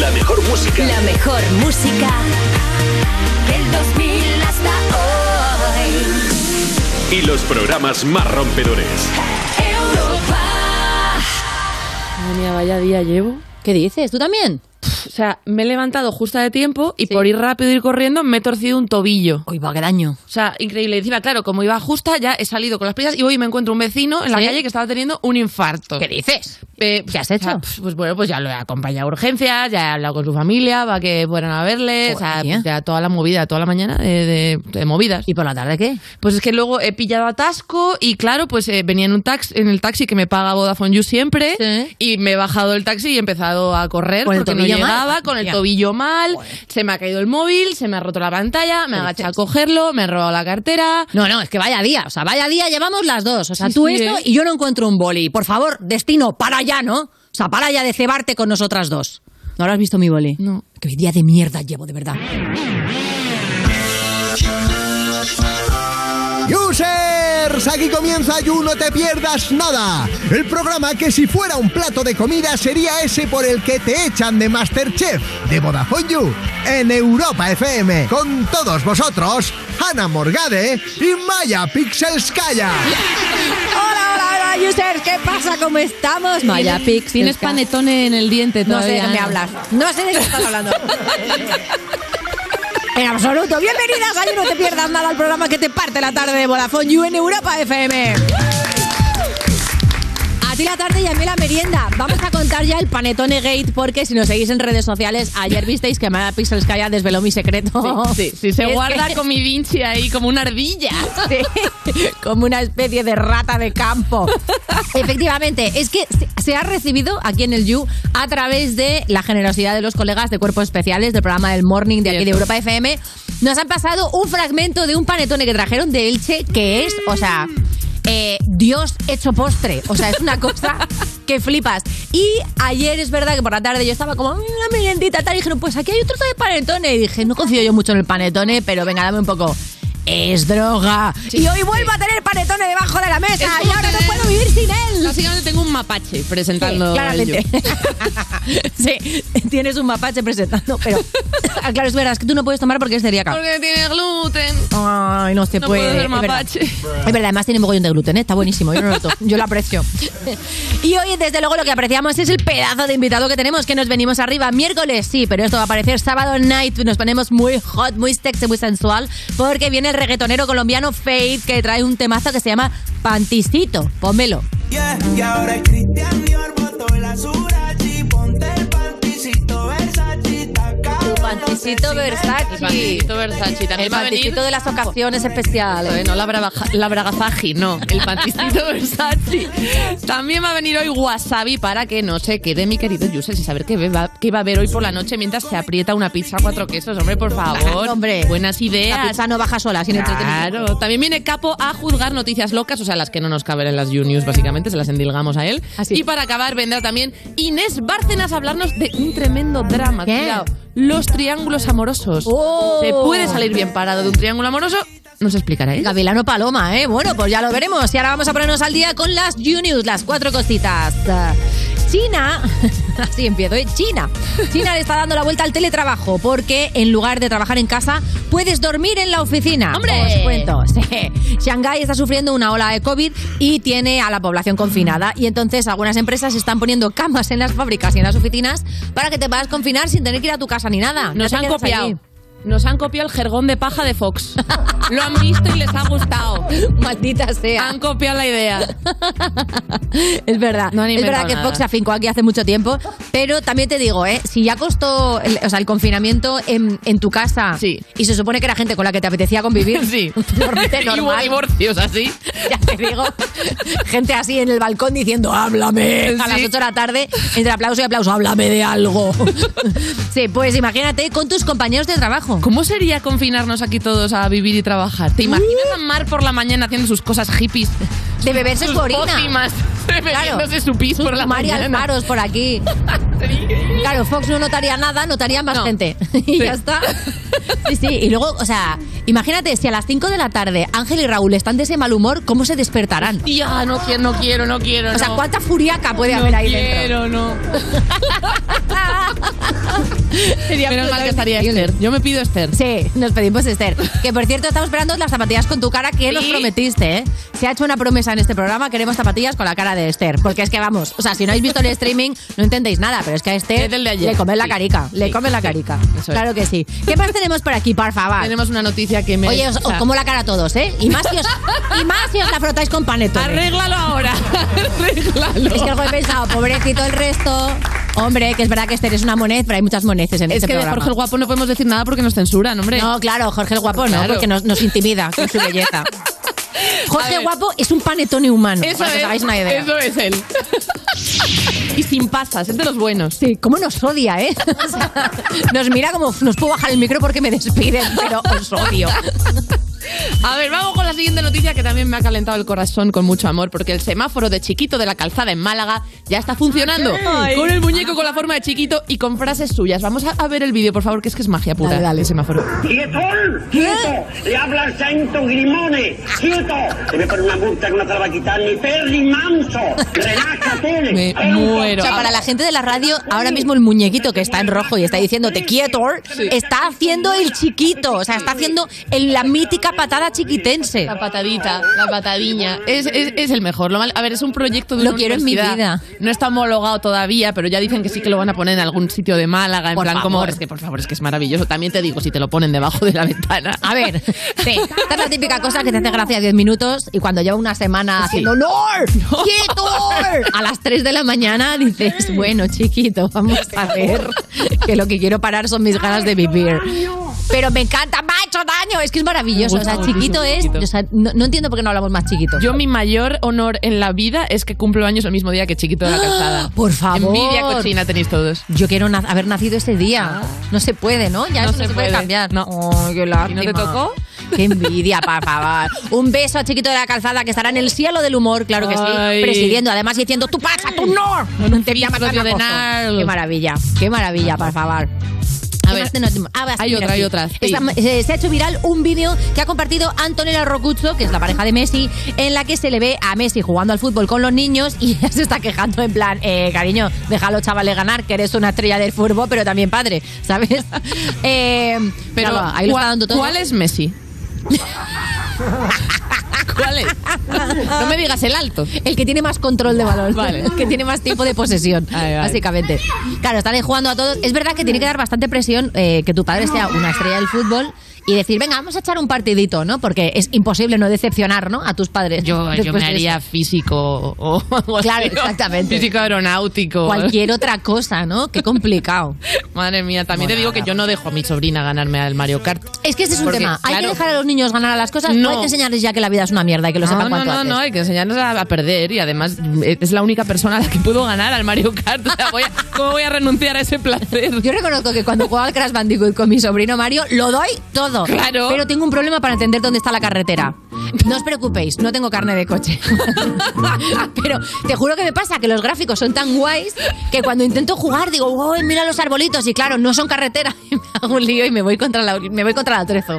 La mejor música. La mejor música del 2000 hasta hoy. Y los programas más rompedores. Europa. Madre mía, vaya día llevo. ¿Qué dices? ¿Tú también? O sea, me he levantado justo de tiempo y Sí. por ir rápido y ir corriendo me he torcido un tobillo. Uy, va, qué daño. O sea, increíble. Encima, claro, como iba justa, ya he salido con las prisas y hoy me encuentro un vecino en la ¿Sí? calle que estaba teniendo un infarto. ¿Qué dices? Eh, ¿Qué has o sea, hecho? pues bueno, pues ya lo he acompañado a urgencias, ya he hablado con su familia para que fueran a verle, o sea, pues ya toda la movida, toda la mañana de, de- de movidas. ¿Y por la tarde qué? Pues es que luego he pillado atasco y claro, pues eh, venía en un taxi, en el taxi que me paga Vodafone You siempre Sí. y me he bajado del taxi y he empezado a correr ¿Con el porque no tobillo con el tobillo mal, se me ha caído el móvil, se me ha roto la pantalla, me he agachado a cogerlo, me he robado la cartera. No, no, es que vaya día. O sea, vaya día llevamos las dos. O sea, Sí, tú sí, esto ¿eh? y yo no encuentro un boli. Por favor, destino, para ya, ¿no? O sea, para ya de cebarte con nosotras dos. ¿No habrás visto mi boli? No. Que día de mierda llevo, de verdad. Aquí comienza You No Te Pierdas Nada. El programa que si fuera un plato de comida sería ese por el que te echan de Masterchef de Vodafone You en Europa FM. Con todos vosotros, Ana Morgade y Maya Pixelskaya. Hola, hola, hola, users. ¿Qué pasa? ¿Cómo estamos? Maya Pix. Tienes panetone en el diente No sé de todavía. qué me hablas. No sé de qué estás hablando. En absoluto. Bienvenidas a No Te Pierdas Nada al programa que te parte la tarde de Vodafone You en Europa FM. Ti la tarde y a mí la merienda. Vamos a contar ya el Panetone Gate porque si nos seguís en redes sociales, ayer visteis que Maya Pixelskaya desveló mi secreto. Sí, sí, se Es guarda que- con mi Vinci ahí como una ardilla. Sí, como una especie de rata de campo. Efectivamente, es que se- ha recibido aquí en el You a través de la generosidad de los colegas de cuerpos especiales del programa del Morning de aquí de. Europa FM. Nos han pasado un fragmento de un panetone que trajeron de Elche que es, o sea, eh, Dios hecho postre. O sea, es una cosa que flipas. Y ayer es verdad que por la tarde yo estaba como, "Mm, una meriendita tal, y dijeron, pues aquí hay trozo de panetone. Y dije, no confío yo mucho en el panetone, pero venga, dame un poco. Es droga. y hoy vuelvo a tener panetone debajo de la mesa. Es Y ahora no tener- puedo vivir sin él. Básicamente tengo un mapache presentando. Sí, claramente. sí, tienes un mapache presentando, pero claro, es verdad, es que tú no puedes tomar porque es celíaca. Porque tiene gluten. Ay, no se No puede. puedo ser es verdad. mapache. Es verdad, además tiene mogollón de gluten, ¿eh? está buenísimo, yo lo noto, yo lo aprecio. Y hoy, desde luego, lo que apreciamos es el pedazo de invitado que tenemos, que nos venimos arriba miércoles, sí, pero esto va a aparecer sábado night, nos ponemos muy hot, muy sexy, muy sensual, porque viene reggaetonero colombiano Faith, que trae un temazo que se llama Panticito, pónmelo. Tu panticito Versace. El panticito Versace. También El va a venir- de las ocasiones especiales. Eh, no la, bravaja- la bragazaji, no, el panticito Versace. También va a venir hoy Wasabi para que no se quede mi querido Yusef y saber qué va, qué va a haber hoy por la noche mientras se aprieta una pizza a cuatro quesos. Hombre, por favor. Hombre. Buenas La ideas. pizza no baja sola, sin entretenimiento. Claro, también viene Capo a juzgar noticias locas, o sea, las que no nos caben en las U-News, básicamente, se las endilgamos a él. Así. Y para acabar vendrá también Inés Bárcenas a hablarnos de un tremendo drama. ¿Qué? Cuidado, los triángulos amorosos. Oh. ¿Se puede salir bien parado de un triángulo amoroso? Nos explicará él. Gavilano Paloma, ¿eh? Bueno, pues ya lo veremos. Y ahora vamos a ponernos al día con las U-News, las cuatro cositas. China, así empiezo, ¿eh? China. China le está dando la vuelta al teletrabajo porque en lugar de trabajar en casa, puedes dormir en la oficina. ¡Hombre! Os cuento. Sí. Shanghái está sufriendo una ola de COVID y tiene a la población confinada. Y entonces algunas empresas están poniendo camas en las fábricas y en las oficinas para que te puedas confinar sin tener que ir a tu casa ni nada. Nos han copiado. allí. Nos han copiado el jergón de paja de Fox. Lo han visto y les ha gustado. Maldita sea. Han copiado la idea. Es verdad. No han es verdad que nada. Fox se afincó aquí hace mucho tiempo, pero también te digo, ¿eh? si ya costó el, o sea, el confinamiento en, en tu casa Sí. y se supone que era gente con la que te apetecía convivir, Sí. Y hubo divorcios así. ya te digo, gente así en el balcón diciendo, háblame, a las Sí. 8 de la tarde, entre aplauso y aplauso, háblame de algo. sí, pues imagínate con tus compañeros de trabajo. ¿Cómo sería confinarnos aquí todos a vivir y trabajar? ¿Te imaginas a Mar por la mañana haciendo sus cosas hippies? De beberse sus su orina. pócimas, bebiéndose su pis por la María mañana. Alfaros por aquí. Claro, Fox no notaría nada, notaría más No. gente. y Sí. ya está. Sí, sí. Y luego, o sea, Imagínate, si a las 5 de la tarde Ángel y Raúl están de ese mal humor, ¿cómo se despertarán? Tía, no quiero, no quiero, no quiero. O sea, no. ¿cuánta furiaca puede no haber ahí quiero, dentro? no. Sería Menos mal que estaría. Esther. Yo me pido Esther. Sí, nos pedimos Esther. Que por cierto, estamos esperando las zapatillas con tu cara que nos Sí. prometiste, ¿eh? Se ha hecho una promesa en este programa, queremos zapatillas con la cara de Esther. Porque es que vamos, o sea, si no habéis visto el streaming, no entendéis nada, pero es que a Esther le come la Sí. carica, le Sí, come la sí. carica. Claro que sí. ¿Qué más tenemos por aquí, por favor? Tenemos una noticia que me. Oye, os, como la cara a todos, ¿eh? Y más si os, y más si os la frotáis con panetone. Arréglalo ahora. Arréglalo. Es que algo he pensado, pobrecito el resto. Hombre, que es verdad que Esther es una moned, pero hay muchas moneces en Es este que de. Jorge el Guapo no podemos decir nada porque nos censuran, hombre. No, claro, Jorge el Guapo no, porque nos, nos intimida con su belleza. Jorge Guapo es un panetone humano, Eso para que os es, hagáis una idea. Eso es él. y sin pasas, es de los buenos. Sí, cómo nos odia, ¿eh? Nos mira como nos puedo bajar el micro porque me despiden, pero os odio. A ver, vamos con la siguiente noticia que también me ha calentado el corazón con mucho amor, porque el semáforo de chiquito de la calzada en Málaga ya está funcionando. Ay. Con el muñeco con la forma de chiquito y con frases suyas. Vamos a, a ver el vídeo, por favor, que es que es magia pura. Dale, dale. El semáforo. ¡Quieto! ¡Quieto! Le habla el santo Grimone. ¡Quieto! Te voy a poner una multa que no te la va a quitar ni per ni manso. ¡Relájate! Me muero. O sea, para la gente de la radio, ahora mismo el muñequito que está en rojo y está diciéndote quieto, está haciendo el chiquito. O sea, está haciendo el- la mítica patada chiquitense. La patadita, la patadiña. Es, es, es el mejor. Lo mal- a ver, es un proyecto de Lo una quiero en mi vida. No está homologado todavía, pero ya dicen que sí que lo van a poner en algún sitio de Málaga. En Por plan, como. favor. Es que, por favor, es que es maravilloso. También te digo, si te lo ponen debajo de la ventana. A ver, sí, esta es la típica cosa que te hace gracia 10 minutos y cuando lleva una semana Sí. haciendo ¡No! ¡Quieto! A las 3 de la mañana dices, bueno, chiquito, vamos a ver que lo que quiero parar son mis ganas de vivir. Pero me encanta, me ha hecho daño, es que es maravilloso. Sea, chiquito es, chiquito. o sea, no, no entiendo por qué no hablamos más chiquito. Yo mi mayor honor en la vida es que cumplo años el mismo día que Chiquito de la Calzada. Por favor. Envidia cochina tenéis todos. Yo quiero na- haber nacido ese día. No se puede, ¿no? Ya No eso no se se puede puede. cambiar. No. Ay, qué lástima. te tocó? Qué envidia, por favor. Un beso a Chiquito de la Calzada que estará en el cielo del humor, claro que sí. Ay. Presidiendo, además diciendo, tú pasa, tú no. un Te voy a matar de. Qué maravilla, qué maravilla, por favor. Ah, hay otra, hay otra, sí. Esta- eh, se ha hecho viral un vídeo que ha compartido Antonella Rocuzzo, que es la pareja de Messi, en la que se le ve a Messi jugando al fútbol con los niños y ella se está quejando en plan, eh, cariño, déjalo chavales ganar, que eres una estrella del fútbol, pero también padre, ¿sabes? Eh, Pero claro, ahí lo ¿cuál- está dando todo. ¿Cuál es Messi? ¿Cuál es? No me digas el alto. El que tiene más control de balón. Vale. El que tiene más tiempo de posesión, Vale, vale. básicamente. Claro, están jugando a todos. Es verdad que tiene que dar bastante presión eh, que tu padre sea una estrella del fútbol y decir, venga, vamos a echar un partidito, ¿no? Porque es imposible no decepcionar, ¿no? A tus padres. Yo, yo me haría físico o Claro, así, exactamente. Físico aeronáutico. Cualquier otra cosa, ¿no? Qué complicado. Madre mía, también te digo que yo no dejo a mi sobrina ganarme al Mario Kart. Es que ese es un Porque, tema. ¿Hay que dejar a los niños ganar a las cosas No. hay que enseñarles ya que la vida es una mierda y que lo sepan no, no, cuanto no, antes? no, hay que enseñarnos a, a perder y además eh, es la única persona a la que puedo ganar al Mario Kart. O sea, voy a- ¿Cómo voy a renunciar a ese placer? Yo reconozco que cuando juego al Crash Bandicoot con mi sobrino Mario, lo doy todo. Claro. Pero tengo un problema para entender dónde está la carretera. No os preocupéis, no tengo carne de coche. Pero te juro que me pasa que los gráficos son tan guays que cuando intento jugar digo, wow, mira los arbolitos. Y claro, no son carretera. Y me hago un lío y me voy contra la, me voy contra la trezo.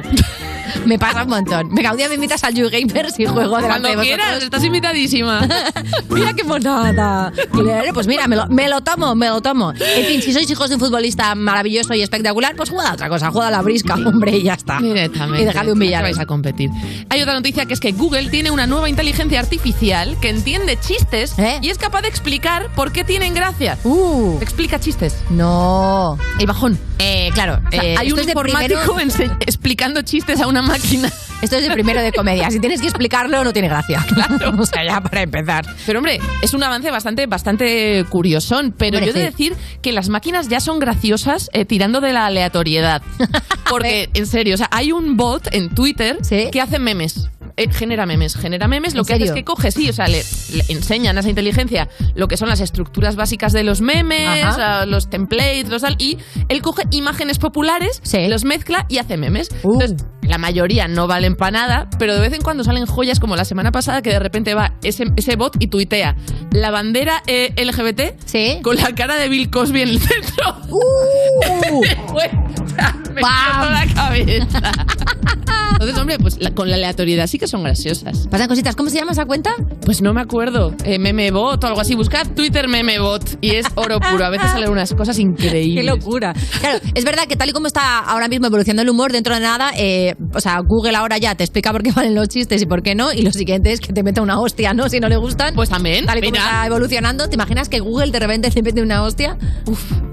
Me pasa un montón. Venga, un día me invitas al YouGamers y juego delante Cuando de vosotros. quieras, estás invitadísima. Mira qué monada. Claro, Pues mira, me lo, me lo tomo, me lo tomo. En fin, si sois hijos de un futbolista maravilloso y espectacular, pues juega a otra cosa, juega a la brisca, hombre, y ya está. Directamente. Y dejadle un billar. vais a competir. Hay otra noticia que es que Google tiene una nueva inteligencia artificial que entiende chistes ¿Eh? y es capaz de explicar por qué tienen gracia. Uh, Explica chistes. no. El bajón. Eh, claro, O sea, eh, hay un es de informático primero- explicando chistes a una máquina. Esto es de primero de comedia. Si tienes que explicarlo, no tiene gracia. o sea, ya para empezar. Pero hombre, es un avance bastante, bastante curiosón. Pero yo he de decir que las máquinas ya son graciosas eh, tirando de la aleatoriedad. Porque, en serio, o sea, hay un bot en Twitter Sí. que hace memes. Eh, genera memes, genera memes. Lo ¿En que hace es serio? que coge, sí, o sea, le, le enseñan a esa inteligencia lo que son las estructuras básicas de los memes, Ajá. los templates, los tal, y él coge imágenes populares, Sí. los mezcla y hace memes. Uh. Entonces, la mayoría no valen para nada, pero de vez en cuando salen joyas como la semana pasada que de repente va ese, ese bot y tuitea la bandera eh, LGBT Sí. con la cara de Bill Cosby en el centro. Uh. Me la cabeza. Entonces, hombre, pues la- con la aleatoriedad sí que son graciosas. Pasan cositas. ¿Cómo se llama esa cuenta? Pues no me acuerdo. Eh, memebot o algo así. Buscad Twitter memebot y es oro puro. A veces salen unas cosas increíbles. Qué locura. Claro, es verdad que tal y como está ahora mismo evolucionando el humor, dentro de nada, eh, o sea, Google ahora ya te explica por qué valen los chistes y por qué no, y lo siguiente es que te meta una hostia, ¿no? Si no le gustan. Pues también, Tal y como está evolucionando, ¿te imaginas que Google de repente te mete una hostia?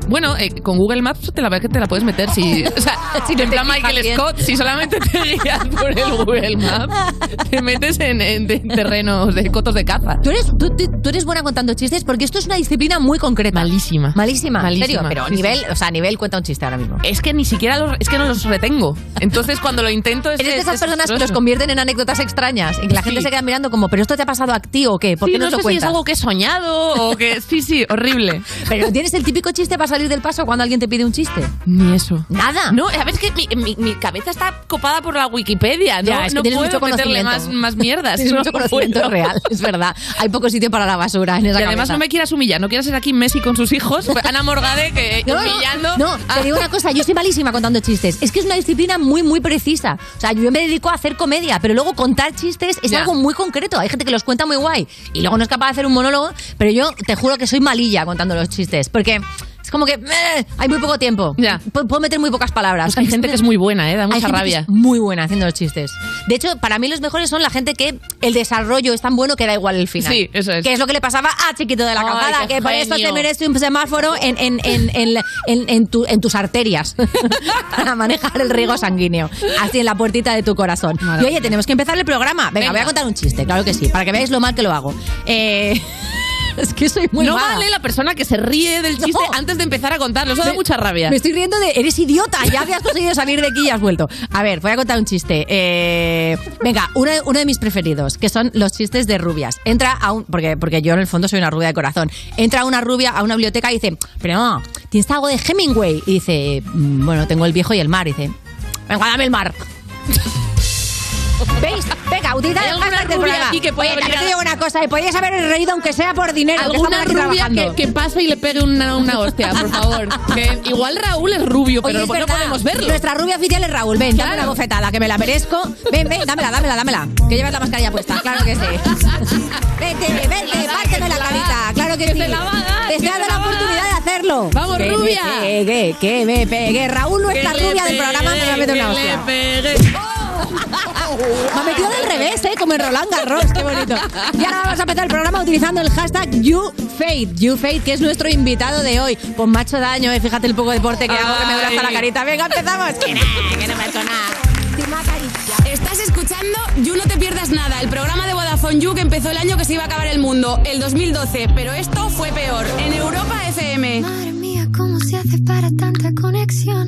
Bueno, eh, con Google Maps te la verdad que te la puedes meter si, o sea, Si en te plan Michael bien. Scott, si solamente te guías por el Google Maps, te metes en, en- en terrenos de cotos de caza. ¿Tú eres, tú, tú- eres buena contando chistes porque esto es una disciplina muy concreta. Malísima. Malísima, en Malísima, serio. Pero sí, nivel, o sea, nivel cuenta un chiste ahora mismo. Es que ni siquiera los, es que no los retengo. Entonces cuando lo intento es Eres de es esas personas que los convierten en anécdotas extrañas y que la gente Sí. se queda mirando como, ¿pero esto te ha pasado a ti o qué? ¿Por Sí, qué no, no sé si es cuentas? algo que he soñado o que sí, sí, horrible. Pero tienes el típico chiste para salir del paso cuando alguien te pide un chiste. Ni eso. Nada. No, a ver, es que mi, mi- mi cabeza está copada por la Wikipedia, ¿no? Ya, es que no tienes puedo mucho meterle más, más mierdas. Tienes no mucho conocimiento real, es verdad. Hay poco sitio para la basura en esa Y además cabeza. no me quieras humillar, no quieras ser aquí Messi con sus hijos, Ana Morgade que No, humillando. No, te digo una cosa, yo soy malísima contando chistes. Es que es una disciplina muy, muy precisa. O sea, yo me dedico a hacer comedia, pero luego contar chistes es Ya. algo muy concreto. Hay gente que los cuenta muy guay y luego no es capaz de hacer un monólogo, pero yo te juro que soy malilla contando los chistes, porque es como que hay muy poco tiempo. Ya. Pu- Puedo meter muy pocas palabras. Pues hay gente que es muy buena, ¿eh? Da Hay mucha que rabia. es muy buena haciendo los chistes. De hecho, para mí los mejores son la gente que el desarrollo es tan bueno que da igual el final. Sí, eso es. Que es lo que le pasaba a Chiquito de la Calzada, que por eso te merece un semáforo en, en, en, en, en- en tu- tus arterias para manejar el riego sanguíneo. Así en la puertita de tu corazón. Y oye, tenemos que empezar el programa. Venga, Venga. voy a contar un chiste, claro que sí, para que veáis lo mal que lo hago. Eh, es que soy muy no mala. vale la persona que se ríe del chiste No. antes de empezar a contarlo. Eso da mucha rabia. Me estoy riendo de. Eres idiota, ya habías conseguido salir de aquí y has vuelto. A ver, voy a contar un chiste. Eh, venga, uno, uno de mis preferidos, que son los chistes de rubias. Entra a un. Porque, porque yo en el fondo soy una rubia de corazón. Entra una rubia a una biblioteca y dice: Pero no, ¿tienes algo de Hemingway? Y dice: "Mm, Bueno, tengo el viejo y el mar. Y dice: Venga, dame el mar. ¿Veis? Venga, utilizad ¿Hay el alguna rubia programa. aquí que pueda Oye, venir te a- digo una cosa, y podrías haber reído aunque sea por dinero. que Alguna aquí rubia que, que pase y le pegue una, una hostia, por favor. Que igual Raúl es rubio, Oye, pero es no podemos verlo. Nuestra rubia oficial es Raúl. Ven, dame Claro. una bofetada, que me la merezco. Ven, ven, dámela, dámela, dámela. Que llevas la mascarilla puesta, claro que sí. Vete, vete, párteme la carita, claro que, Que sí. se la va a dar, Te que estoy se dando la la oportunidad de hacerlo. ¡Vamos, que rubia! Me pegue, que me pegue. Raúl, nuestra Que rubia del programa, me va a meter una que hostia. Me ha metido del revés, ¿eh? Como en Roland Garros, qué bonito. Y ahora vamos a empezar el programa utilizando el hashtag YouFate. YouFate, que es nuestro invitado de hoy. Con macho daño, ¿eh? Fíjate el poco deporte que hago que me duele hasta la carita. Venga, empezamos. Que no me ha hecho nada. Estás escuchando You No Te Pierdas Nada, el programa de Vodafone You que empezó el año que se iba a acabar el mundo, el 2012, pero esto fue peor, en Europa FM. Madre mía, ¿cómo se hace para tanta conexión?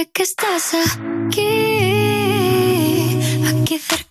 sé que estás aquí, aquí cerca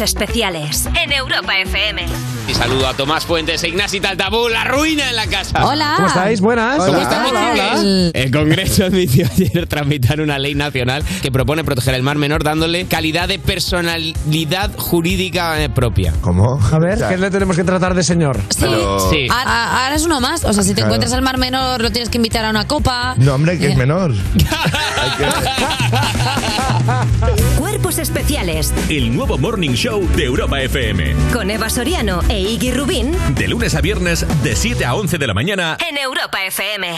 Cuerpos especiales en Europa FM. Y saludo a Tomás Fuentes e Ignasi Taltabú, la ruina en la casa. Hola. ¿Cómo estáis? Buenas. ¿Cómo estamos, Hola, hola. El- El Congreso admitió ayer tramitar una ley nacional que propone proteger el mar menor dándole calidad de personalidad jurídica eh, propia. ¿Cómo? A ver, ¿qué le tenemos que tratar de señor? Sí. Pero- Sí. Ahora, ahora es uno más. O sea, si te Claro. encuentras al mar menor, lo tienes que invitar a una copa. No, hombre, que Eh, es menor. Cuerpos especiales El nuevo Morning Show de Europa FM. con Eva Soriano e Iggy Rubín De lunes a viernes, de 7 a 11 de la mañana. en Europa FM.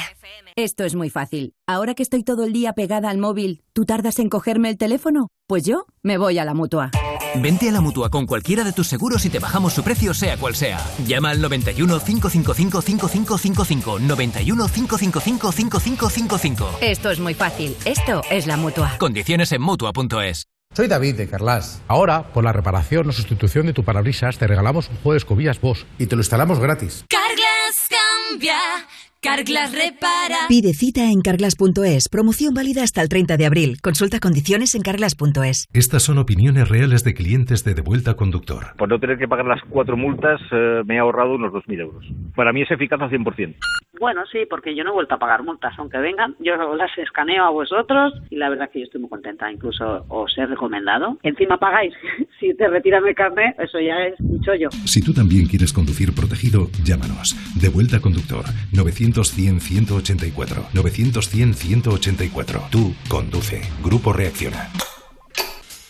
Esto es muy fácil. Ahora que estoy todo el día pegada al móvil, ¿tú tardas en cogerme el teléfono? Pues yo me voy a la mutua. Vente a la mutua con cualquiera de tus seguros y te bajamos su precio, sea cual sea. Llama al 91 555 5555. 91 555 5555. Esto es muy fácil. Esto es la mutua. Condiciones en mutua.es. Soy David de Carlas. Ahora, por la reparación o sustitución de tu parabrisas, te regalamos un juego de escobillas Bosch y te lo instalamos gratis. Carglass cambia, Carglass repara. Pide cita en carglass.es. Promoción válida hasta el 30 de abril. Consulta condiciones en carglass.es. Estas son opiniones reales de clientes de Devuelta Conductor. Por no tener que pagar las cuatro multas, eh, me he ahorrado unos 2.000 euros. Para mí es eficaz al 100%. Bueno, sí, porque yo no he vuelto a pagar multas, aunque vengan. Yo las escaneo a vosotros y la verdad que yo estoy muy contenta. Incluso os he recomendado. Encima pagáis. si te retiran el carnet, eso ya es un chollo. Si tú también quieres conducir protegido, llámanos. Devuelta Conductor. 900-100-184. 900-100-184. Tú conduce. Grupo Reacciona.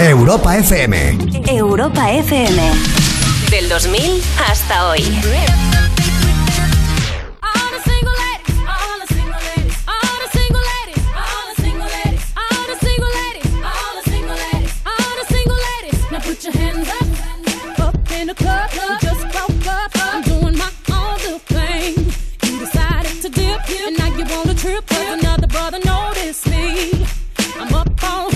Europa FM. Europa FM. Del 2000 hasta hoy. trip, another brother noticed me. I'm up on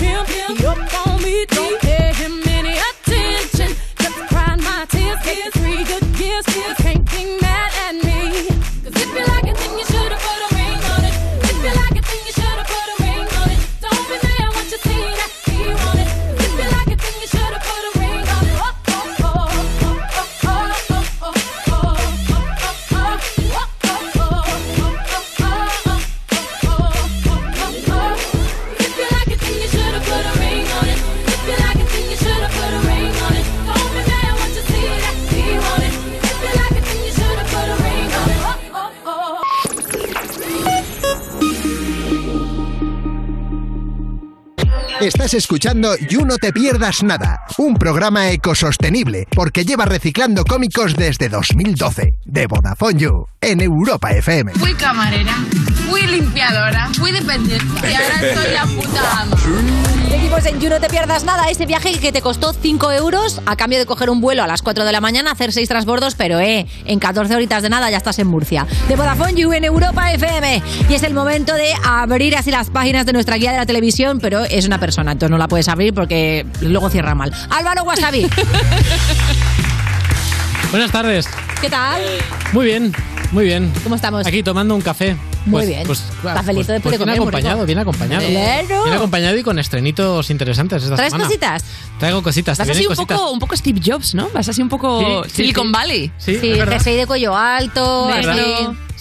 Estás escuchando You No Te Pierdas Nada, un programa ecosostenible porque lleva reciclando cómicos desde 2012, de Vodafone You, en Europa FM. Fui camarera, fui limpiadora, fui dependiente y ahora soy la puta ama. Seguimos en You, no te pierdas nada. Ese viaje que te costó 5 euros a cambio de coger un vuelo a las 4 de la mañana, hacer 6 transbordos, pero eh, en 14 horitas de nada ya estás en Murcia. De Vodafone You en Europa FM. Y es el momento de abrir así las páginas de nuestra guía de la televisión, pero es una persona, entonces no la puedes abrir porque luego cierra mal. Álvaro Wasabi. Buenas tardes. ¿Qué tal? Muy bien, muy bien. ¿Cómo estamos? Aquí tomando un café. Muy Pues- bien. Pues, claro, Cafelito pues- de pues bien acompañado, bien acompañado. Claro. Bien acompañado y con estrenitos interesantes esta ¿Traes semana. cositas? Traigo cositas. Vas así un cositas. poco, un poco Steve Jobs, ¿no? Vas así un poco Sí, sí, Silicon sí. Valley. Sí, Sí, de cuello alto, así.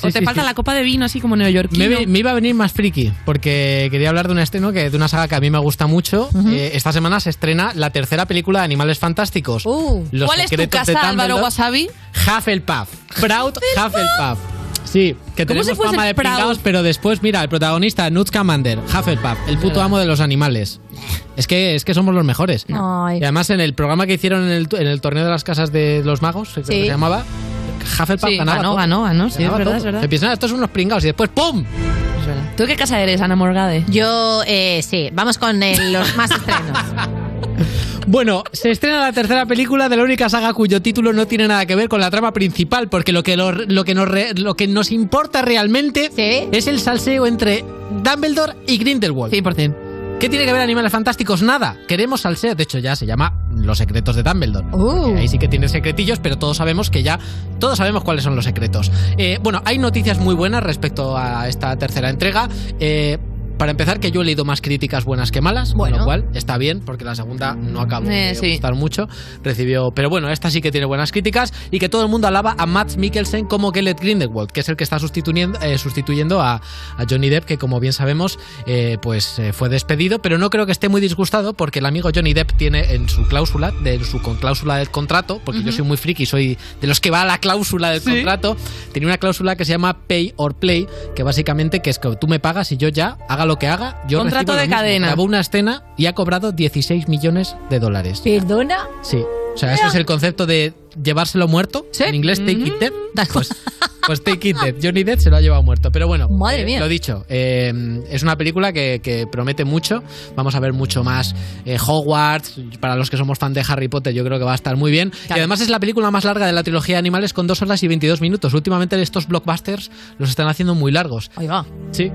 o te sí, falta sí. la copa de vino así como neoyorquino. Me, me iba a venir más friki, porque quería hablar de un estreno que de una saga que a mí me gusta mucho. Eh, esta semana se estrena la tercera película de Animales Fantásticos. Los Uh. ¿Cuál es tu casa, Álvaro. Wasabi? Hufflepuff. Proud Hufflepuff. Sí, que ¿Cómo se tenemos fama de proud? pringados, pero después, mira, el protagonista, Newt Scamander, Hufflepuff, el puto amo de los animales. Es que, es que somos los mejores. Ay. Y además en el programa que hicieron en el, en el torneo de las casas de los magos, creo que Sí. se llamaba, Hufflepuff Sí, ganaba ganó, todo. ganó, ganó, sí, es verdad, todo. es verdad. Se piensan, estos son unos pringados y después ¡pum! ¿Tú qué casa eres, Ana Morgade? Yo, eh, sí, vamos con el- los más estrenos. Bueno, se estrena la tercera película de la única saga cuyo título no tiene nada que ver con la trama principal, porque lo que, lo, lo que, nos, re- lo que nos importa realmente es el salseo entre Dumbledore y Grindelwald. 100%. ¿Qué tiene que ver Animales Fantásticos? Nada. Queremos salseo. De hecho, ya se llama Los secretos de Dumbledore. Uh. Ahí sí que tiene secretillos, pero todos sabemos que ya. Todos sabemos cuáles son los secretos. Eh, bueno, hay noticias muy buenas respecto a esta tercera entrega. Eh, para empezar, que yo he leído más críticas buenas que malas, con Bueno. lo cual está bien, porque la segunda no acabó Eh, de sí. gustar mucho. Recibió. Pero bueno, esta sí que tiene buenas críticas y que todo el mundo alaba a Matt Mikkelsen como Gellert Grindelwald, que es el que está sustituyendo, eh, sustituyendo a, a Johnny Depp, que como bien sabemos, eh, pues fue despedido, pero no creo que esté muy disgustado porque el amigo Johnny Depp tiene en su cláusula, de su con cláusula del contrato, porque yo soy muy friki, soy de los que va a la cláusula del Sí. contrato, tenía una cláusula que se llama Pay or Play, que básicamente que es que tú me pagas y yo ya, haga lo que haga, yo Contrato de cadena. Grabó una escena y ha cobrado 16 millones de dólares. ¿Perdona? Sí. O sea, eso es el concepto de llevárselo muerto. En inglés, take it dead. Pues, pues take it dead. Johnny Depp se lo ha llevado muerto. Pero bueno, Madre eh, mía. lo dicho, eh, es una película que, que promete mucho. Vamos a ver mucho más eh, Hogwarts. Para los que somos fan de Harry Potter, yo creo que va a estar muy bien. Y además es la película más larga de la trilogía de animales con 2 horas y 22 minutos. Últimamente estos blockbusters los están haciendo muy largos. Ahí va. Sí.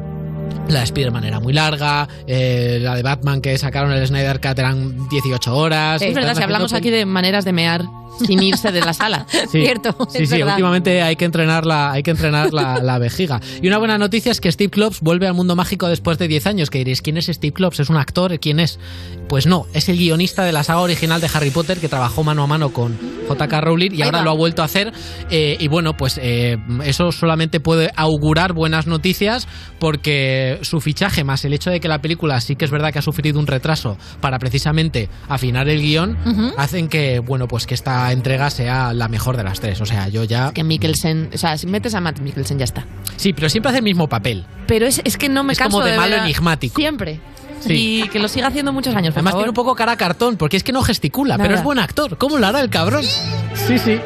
La de Spider-Man era muy larga, eh, la de Batman que sacaron el Snyder Cut eran 18 horas. es verdad, si hablamos aquí de maneras de mear sin irse de la sala. Sí. Cierto, Sí, sí, verdad. últimamente hay que entrenar, la, hay que entrenar la, la vejiga. Y una buena noticia es que Steve Klops vuelve al mundo mágico después de 10 años. Que diréis, ¿quién es Steve Klops? ¿Es un actor? ¿Quién es? Pues no, es el guionista de la saga original de Harry Potter que trabajó mano a mano con J.K. Rowling y Ahí ahora va. lo ha vuelto a hacer. Eh, y bueno, pues eh, eso solamente puede augurar buenas noticias porque su fichaje más el hecho de que la película sí que es verdad que ha sufrido un retraso para precisamente afinar el guion hacen que, bueno, pues que esta entrega sea la mejor de las tres. O sea, yo ya... Que Mikkelsen, o sea, si metes a Matt Mikkelsen ya está. Sí, pero siempre hace el mismo papel. Pero es, es que no me Es canso como de malo ver a- enigmático. Siempre. Sí. Y que lo siga haciendo muchos años, por Además favor. tiene un poco cara a cartón, porque es que no gesticula, pero Nada. es buen actor. ¿Cómo lo hará el cabrón? Sí, sí.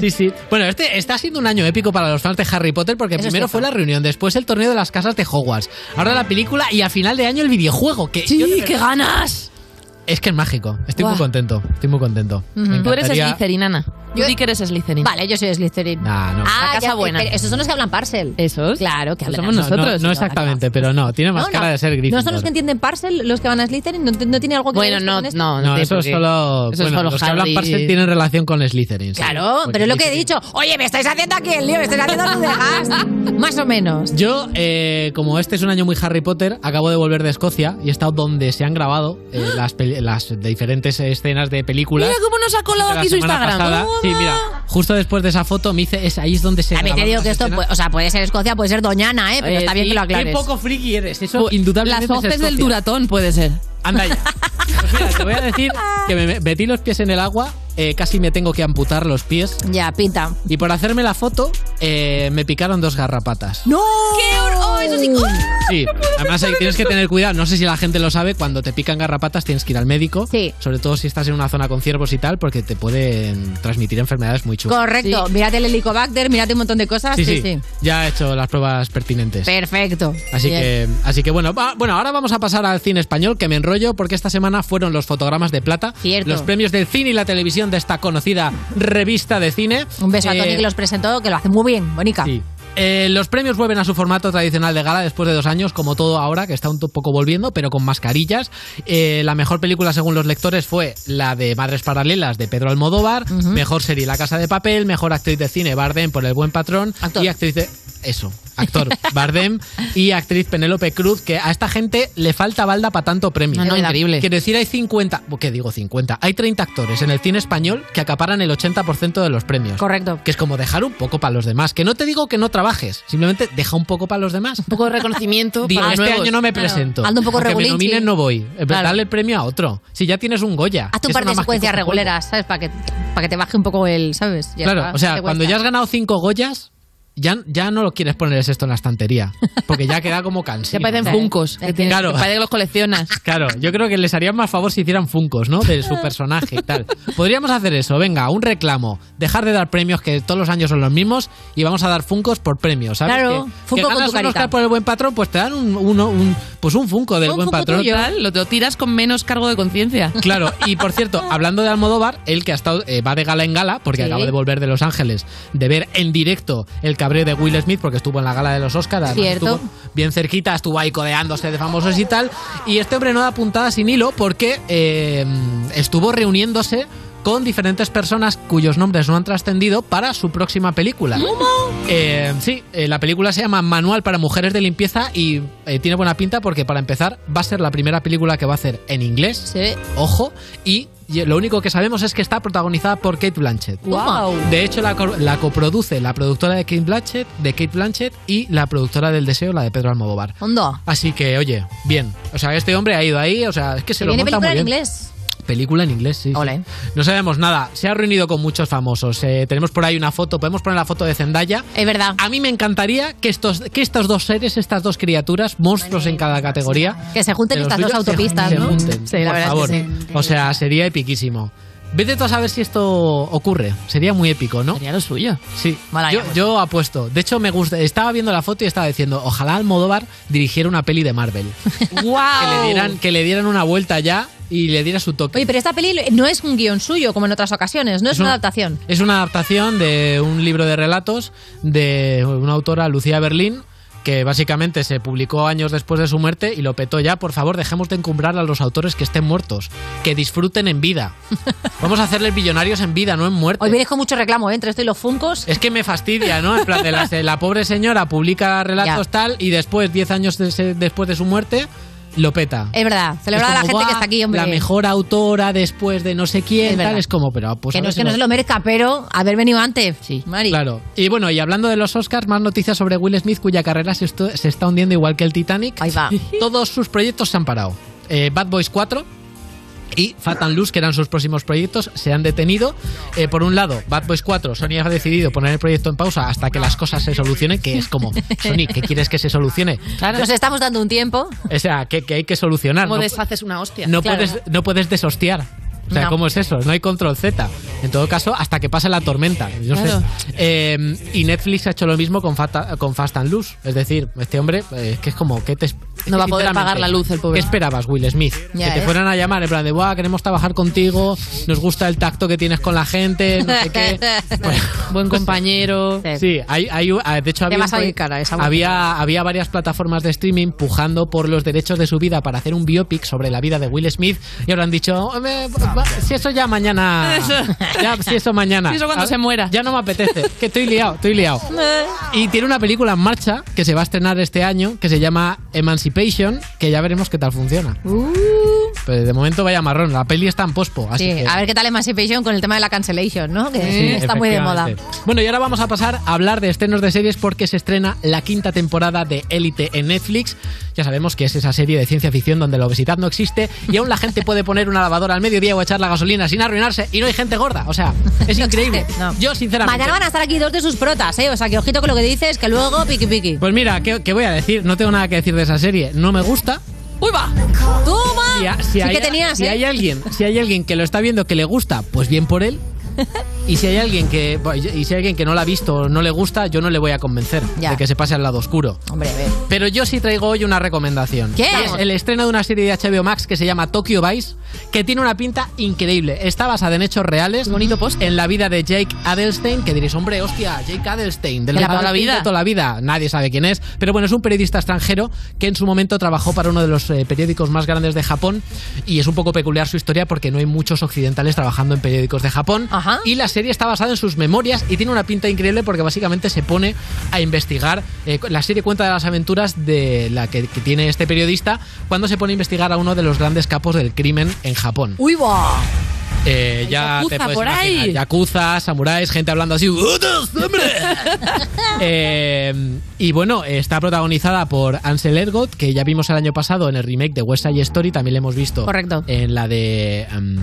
Sí, sí. Bueno, este está siendo un año épico para los fans de Harry Potter porque Eso es primero fue la reunión, después el torneo de las casas de Hogwarts, ahora la película y a final de año el videojuego. Que ¡Sí, qué ganas! Es que es mágico. Estoy Buah. muy contento. Estoy muy contento. Tú eres encantaría- Slytherin, Ana. Yo di que eres Slytherin. Vale, yo soy Slytherin. Nah, no. Ah, La casa ya, buena. pero Esos son los que hablan parcel. ¿Esos? Claro, que hablan somos No, nosotros. No, no exactamente, pero no. Tiene más No, cara no. de ser Gryffindor. ¿No son los que entienden parcel los que van a Slytherin? ¿No, no tiene algo que Bueno, ver no, con esto? no, No, eso es solo. Eso es bueno, solo los que hablan. Parcel tienen relación con Slytherin. Claro, Porque pero es lo que he dicho. Oye, me estáis haciendo aquí el lío, me estáis haciendo no dejas. Más o menos. Yo, eh, como este es un año muy Harry Potter, acabo de volver de Escocia y he estado donde se han grabado eh, las, peli- las diferentes escenas de películas. Mira cómo nos ha colado aquí su Instagram. pasada. Sí, mira, justo después de esa foto me hice, es, ahí es donde se También te grabaron digo que esto, o sea, puede ser Escocia, puede ser Doñana, ¿eh? Pero Eh, está bien sí, que lo Qué aclares. poco friki eres, eso Pues, indudablemente Las es hoces del duratón puede ser. Anda ya. Pues mira, te voy a decir que me metí los pies en el agua eh, casi me tengo que amputar los pies. Ya, pinta. Y por hacerme la foto, eh, me picaron dos garrapatas. ¡No! ¡Qué hor- oh, eso sí! ¡Oh! Sí, además ahí tienes que tener cuidado. No sé si la gente lo sabe, cuando te pican garrapatas tienes que ir al médico. Sí. Sobre todo si estás en una zona con ciervos y tal, porque te pueden transmitir enfermedades muy chungas. Correcto. Mírate el helicobacter, mírate un montón de cosas. Sí, sí, Ya he hecho las pruebas pertinentes. Perfecto. Así Bien. que, así que bueno, va- bueno, ahora vamos a pasar al cine español, que me enrollo porque esta semana fueron los fotogramas de plata, Cierto. los premios del cine y la televisión de esta conocida revista de cine. Un beso a Eh, Tony que los presentó, que lo hace muy bien, Bonica. Sí. Eh, los premios vuelven a su formato tradicional de gala después de dos años, como todo ahora, que está un poco volviendo, pero con mascarillas. Eh, la mejor película, según los lectores, fue la de Madres Paralelas de Pedro Almodóvar. Mejor serie La Casa de Papel. Mejor actriz de cine Bardem por El Buen Patrón. Y actriz de. Eso, actor Bardem. y actriz Penélope Cruz, que a esta gente le falta balda para tanto premio. No, no, increíble. Quiero decir, hay 50. ¿Qué digo 50? Hay 30 actores en el cine español que acaparan el 80% de los premios. Correcto. Que es como dejar un poco para los demás. Que no te digo que no trabajes, simplemente deja un poco para los demás. Un poco de reconocimiento Digo, para este nuevos. año no me Claro. presento. Hazte un poco Aunque me nominen no voy. Eh, Claro. Dale el premio a otro. Si ya tienes un Goya. Que un es par de que secuencias reguleras, ¿sabes? Para que, para que te baje un poco el, ¿sabes? Ya Claro, está, o sea, cuando ya has ganado cinco Goyas, ya, ya no lo quieres poner esto en la estantería. Porque ya queda como cansino. Ya parecen funcos. Que Claro. que parece que los coleccionas. Claro, yo creo que les harían más favor si hicieran funcos, ¿no? De su personaje y tal. Podríamos hacer eso, venga, un reclamo. Dejar de dar premios que todos los años son los mismos y vamos a dar funcos por premios, ¿sabes? Claro, que, funko que con ganas tu un carita. Oscar por el buen patrón, pues te dan un, uno- un- pues un funco del Un buen funko patrón. tuyo. Lo tiras con menos cargo de conciencia. Claro, y por cierto, hablando de Almodóvar, él que ha estado, eh, va de gala en gala, porque Sí. acaba de volver de Los Ángeles, de ver en directo el de Will Smith, porque estuvo en la gala de los Oscars, estuvo bien cerquita, estuvo ahí codeándose de famosos y tal. Y este hombre no da puntada sin hilo porque eh, estuvo reuniéndose con diferentes personas cuyos nombres no han trascendido para su próxima película. Eh, sí, eh, la película se llama Manual para Mujeres de Limpieza y eh, tiene buena pinta porque para empezar va a ser la primera película que va a hacer en inglés. Ojo, y y lo único que sabemos es que está protagonizada por Kate Blanchett. Guau. De hecho, la, la coproduce la productora de Kate Blanchett, de Kate Blanchett y la productora del Deseo, la de Pedro Almodóvar. Hondo. Así que, oye, bien. O sea, este hombre ha ido ahí, o sea, es que se ¿Que lo viene monta muy en bien. inglés? Película en inglés, sí. No sabemos nada. Se ha reunido con muchos famosos. Eh, tenemos por ahí una foto. Podemos poner la foto de Zendaya. Es verdad. A mí me encantaría que estos, que estos dos seres, estas dos criaturas, monstruos en cada categoría, Que se junten estas dos se- autopistas, se ¿no? junten, Sí, la por verdad es que favor. sí. O sea, sería epiquísimo. Vete tú a saber si esto ocurre. Sería muy épico, ¿no? Sería lo suyo. Sí. Mala Yo, pues. apuesto. De hecho, me gusta. Estaba viendo la foto y estaba diciendo, ojalá Almodóvar dirigiera una peli de Marvel. ¡Guau! Que le dieran, que le dieran una vuelta ya y le diera su toque. Oye, pero esta peli no es un guion suyo como en otras ocasiones, no es, Es una un- adaptación. Es una adaptación de un libro de relatos de una autora, Lucía Berlín, que básicamente se publicó años después de su muerte y lo petó ya. Por favor, dejemos de encumbrar a los autores que estén muertos, que disfruten en vida. Vamos a hacerles billonarios en vida, no en muerte. Hoy vienes con mucho reclamo ¿eh? entre esto y los funcos. Es que me fastidia, ¿no? En plan, de de la pobre señora publica relatos Ya. tal y después, 10 años de- después de su muerte, lo peta. Es verdad, celebrar a la gente que "Buah, está aquí, hombre. La mejor autora después de no sé quién, Es tal, verdad. es como, pero pues que no es que no se lo merezca, pero haber venido antes. Sí. Mari. Claro. Y bueno, y hablando de los Oscars, más noticias sobre Will Smith, cuya carrera se, se está hundiendo igual que el Titanic. Ahí va. Todos sus proyectos se han parado. Eh, Bad Boys 4 y Fat and Loose, que eran sus próximos proyectos, se han detenido. Eh, por un lado, Bad Boys 4, Sony ha decidido poner el proyecto en pausa hasta que las cosas se solucionen, que es como, Sony, ¿qué quieres que se solucione? Nos estamos dando un tiempo. O sea, que, que hay que solucionar. ¿Cómo No- deshaces una hostia? no, Claro. puedes, no puedes deshostiar. O sea, No. ¿cómo es eso? No hay control Z. En todo caso, hasta que pase la tormenta. Yo sé. Eh, y Netflix ha hecho lo mismo con, Fata- con Fast and Loose. Es decir, este hombre, eh, que es como que te. No va a poder pagar la luz, el pobre. ¿Qué esperabas, Will Smith? Ya, que te ¿eh? fueran a llamar en plan de, Buah, queremos trabajar contigo, nos gusta el tacto que tienes con la gente, no sé qué. Buen compañero. Sí, hay, hay, ah, de hecho había, vas a dedicar a esa música. había, había varias plataformas de streaming pujando por los derechos de su vida para hacer un biopic sobre la vida de Will Smith y ahora han dicho, "Hombre, va- si eso ya mañana, ya, si eso mañana. Si eso cuando se muera. Ya no me apetece, que estoy liado, estoy liado. Y tiene una película en marcha que se va a estrenar este año que se llama Emancipation, que ya veremos qué tal funciona. Uh. De momento vaya marrón. La peli está en pospo. Así Sí, que... a ver qué tal Emancipation con el tema de la cancellation, ¿no? Que Sí, está muy de moda. Bueno, y ahora vamos a pasar a hablar de estrenos de series porque se estrena la quinta temporada de Élite en Netflix. Ya sabemos que es esa serie de ciencia ficción donde la obesidad no existe y aún la gente puede poner una lavadora al mediodía o echar la gasolina sin arruinarse y no hay gente gorda. O sea, es increíble. Yo, sinceramente. Mañana van a estar aquí dos de sus protas, ¿eh? O sea, que ojito con lo que dices, que luego piqui piqui. Pues mira, ¿qué, qué voy a decir? No tengo nada que decir de esa serie. No me gusta. ¡Uy, va! ¡Toma! Si, ha- si sí hay, que tenías, si ¿eh? hay alguien, si hay alguien que lo está viendo que le gusta, pues bien por él. Y si hay alguien que y si hay alguien que no la ha visto o no le gusta, yo no le voy a convencer Ya. de que se pase al lado oscuro. Hombre, a ver. Pero yo sí traigo hoy una recomendación. ¿Qué? Es el estreno de una serie de HBO Max que se llama Tokyo Vice, que tiene una pinta increíble. Está basada en hechos reales. bonito post. En la vida de Jake Adelstein, que diréis, hombre, hostia, Jake Adelstein, de los toda la vida. de toda la vida. Nadie sabe quién es. Pero bueno, es un periodista extranjero que en su momento trabajó para uno de los eh, periódicos más grandes de Japón. Y es un poco peculiar su historia porque no hay muchos occidentales trabajando en periódicos de Japón. Y la serie está basada en sus memorias y tiene una pinta increíble porque básicamente se pone a investigar. eh, la serie cuenta de las aventuras de la que, que tiene este periodista cuando se pone a investigar a uno de los grandes capos del crimen en Japón. ¡Uy, va! Eh, ya yakuza te puedes por imaginar, ahí. yakuza, samuráis, gente hablando así. "¡Utos, hombre!". Eh, y bueno, está protagonizada por Ansel Elgort, que ya vimos el año pasado en el remake de West Side Story, también le hemos visto Correcto. en la de... em,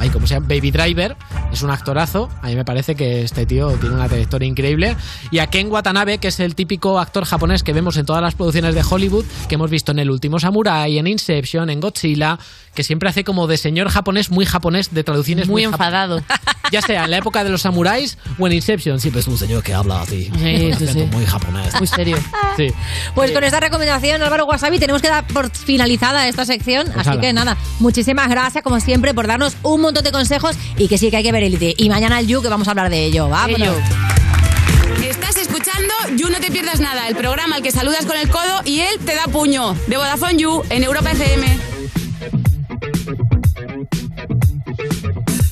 ay, ¿cómo se llama? Baby Driver. Es un actorazo. A mí me parece que este tío tiene una trayectoria increíble. Y a Ken Watanabe, que es el típico actor japonés que vemos en todas las producciones de Hollywood, que hemos visto en El Último Samurai, en Inception, en Godzilla, que siempre hace como de señor japonés, muy japonés, de traducciones Muy muy, enfadado. ya sea en la época de los samuráis o en Inception, siempre es un señor que habla así. Sí, sí, sí. Muy japonés. Muy serio. Sí. Pues con esta recomendación, Álvaro Wasabi, tenemos que dar por finalizada esta sección. Pues así hala. que nada, muchísimas gracias, como siempre, por darnos un montón de consejos y que sí que hay que ver Elite. Y mañana el You, que vamos a hablar de ello. Vámonos. Estás escuchando You No Te Pierdas Nada, el programa al que saludas con el codo y él te da puño. De Vodafone You en Europa FM.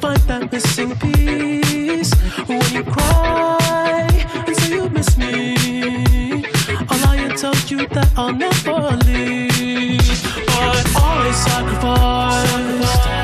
Find that missing piece. When you cry and say you miss me, lie and tell you that I'll never leave. But I sacrificed your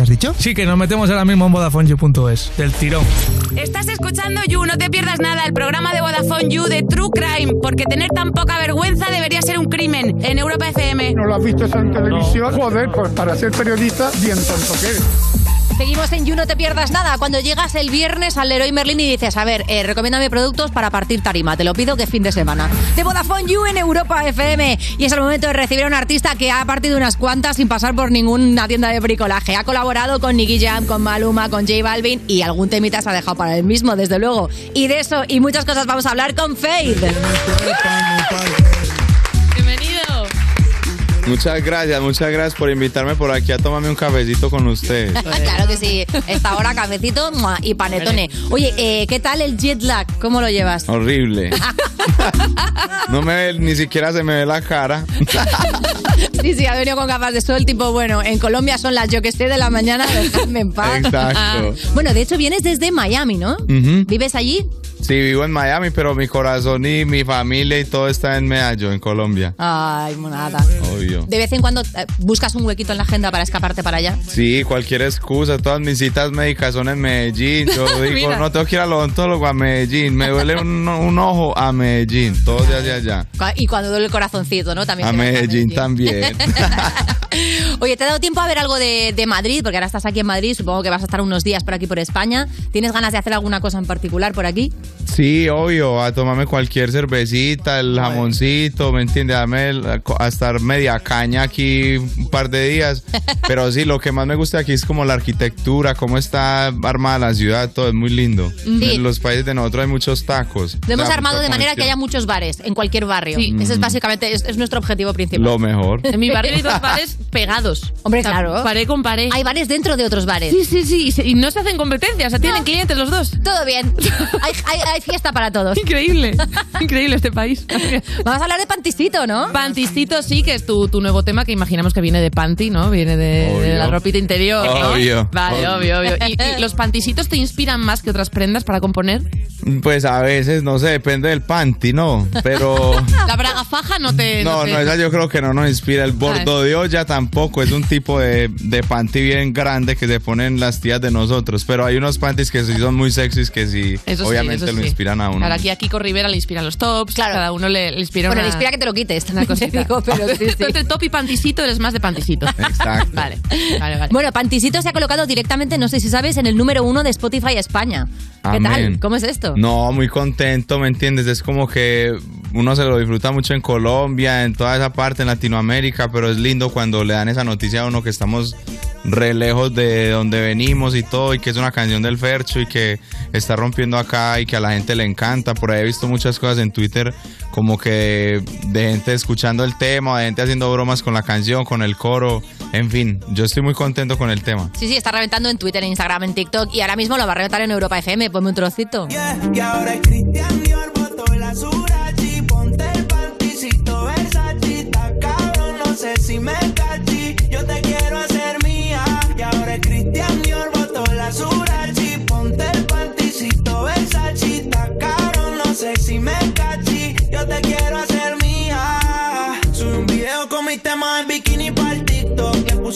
¿Qué has dicho? Sí, que nos metemos ahora mismo en VodafoneYou.es, del tirón. Estás escuchando You, no te pierdas nada, el programa de Vodafone You de True Crime, porque tener tan poca vergüenza debería ser un crimen en Europa FM. ¿No lo has visto eso en televisión? Joder, pues para ser periodista, bien tonto que eres. Seguimos en You No Te Pierdas Nada. Cuando llegas el viernes al Leroy Merlin y dices, a ver, eh, recomiéndame productos para partir tarima. Te lo pido que fin de semana. De Vodafone You en Europa FM. Y es el momento de recibir a un artista que ha partido unas cuantas sin pasar por ninguna tienda de bricolaje. Ha colaborado con Nicky Jam, con Maluma, con J Balvin y algún temita se ha dejado para él mismo, desde luego. Y de eso y muchas cosas vamos a hablar con Faith. Muchas gracias, muchas gracias por invitarme por aquí a tomarme un cafecito con ustedes. claro que sí. Esta hora cafecito y panetone. Oye, eh, ¿qué tal el jet lag? ¿Cómo lo llevas? Horrible. No me ve, ni siquiera se me ve la cara. Sí, sí, ha venido con gafas de sol, tipo, bueno, en Colombia son las yo que sé de la mañana, dejadme en paz. Exacto. Bueno, de hecho vienes desde Miami, ¿no? Ujú. ¿Vives allí? Sí, vivo en Miami, pero mi corazón y mi familia y todo está en Medallo, en Colombia. Ay, nada. Obvio. De vez en cuando eh, buscas un huequito en la agenda para escaparte para allá. Sí, cualquier excusa. Todas mis citas médicas son en Medellín. Yo digo, no tengo que ir al odontólogo a Medellín. Me duele un, un ojo a Medellín. Todo de allá allá. Y cuando duele el corazoncito, ¿no? También A te vas Medellín también. Oye, ¿te ha dado tiempo a ver algo de, de Madrid? Porque ahora estás aquí en Madrid, supongo que vas a estar unos días por aquí por España. ¿Tienes ganas de hacer alguna cosa en particular por aquí? Sí, obvio, a tomarme cualquier cervecita, el jamoncito, ¿me entiendes? Dame el- a estar media caña aquí un par de días. Pero sí, lo que más me gusta aquí es como la arquitectura, cómo está armada la ciudad, todo es muy lindo. Sí. En los países de nosotros hay muchos tacos. Lo hemos sea, armado de manera que haya muchos bares en cualquier barrio. Sí. Ese es Mm. básicamente es, es nuestro objetivo principal. Lo mejor. En mi barrio hay dos bares pegados. Hombre, O sea, claro. Paré con paré. Hay bares dentro de otros bares. Sí, sí, sí. y se- Y no se hacen competencia. O sea, tienen clientes los dos. Todo bien. Hay, hay- hay fiesta para todos. Increíble. Increíble este país. Vamos a hablar de Pantisito, ¿no? Pantisito sí, que es tu, tu nuevo tema que imaginamos que viene de panty, ¿no? Viene de, de la ropita interior, ¿no? Obvio, Vale, obvio, obvio. ¿Y, y los pantisitos te inspiran más que otras prendas para componer? Pues a veces, no sé, depende del panty, ¿no? Pero... La braga faja no te... No, te- no, esa yo creo que no nos inspira. El bordo de olla tampoco es un tipo de, de panty bien grande que se ponen las tías de nosotros. Pero hay unos panties que sí son muy sexys que sí, Eso sí, obviamente eso lo sí. Inspiran a uno. Claro, aquí a Kiko Rivera le inspiran los tops, cada uno le, le inspira Bueno, una... le inspira que te lo quites. Una cosita. Digo, pero sí, sí. Entre top y pantisito eres más de pantisito. Exacto. Vale, vale, vale. Bueno, Pantisito se ha colocado directamente, no sé si sabes, en el número uno de Spotify España. ¿Qué Amén. tal? ¿Cómo es esto? No, muy contento, ¿me entiendes? Es como que uno se lo disfruta mucho en Colombia, en toda esa parte, en Latinoamérica, pero es lindo cuando le dan esa noticia a uno que estamos re lejos de donde venimos y todo, y que es una canción del Fercho y que está rompiendo acá y que a la gente le encanta. Por ahí he visto muchas cosas en Twitter como que de gente escuchando el tema, de gente haciendo bromas con la canción, con el coro, en fin, yo estoy muy contento con el tema. Sí, sí, está reventando en Twitter, en Instagram, en TikTok y ahora mismo lo va a reventar en Europa FM. Ponme un trocito. Y ahora es Cristian Dior, botó la Surachi, ponte el panticito Versace, está cabrón, no sé si me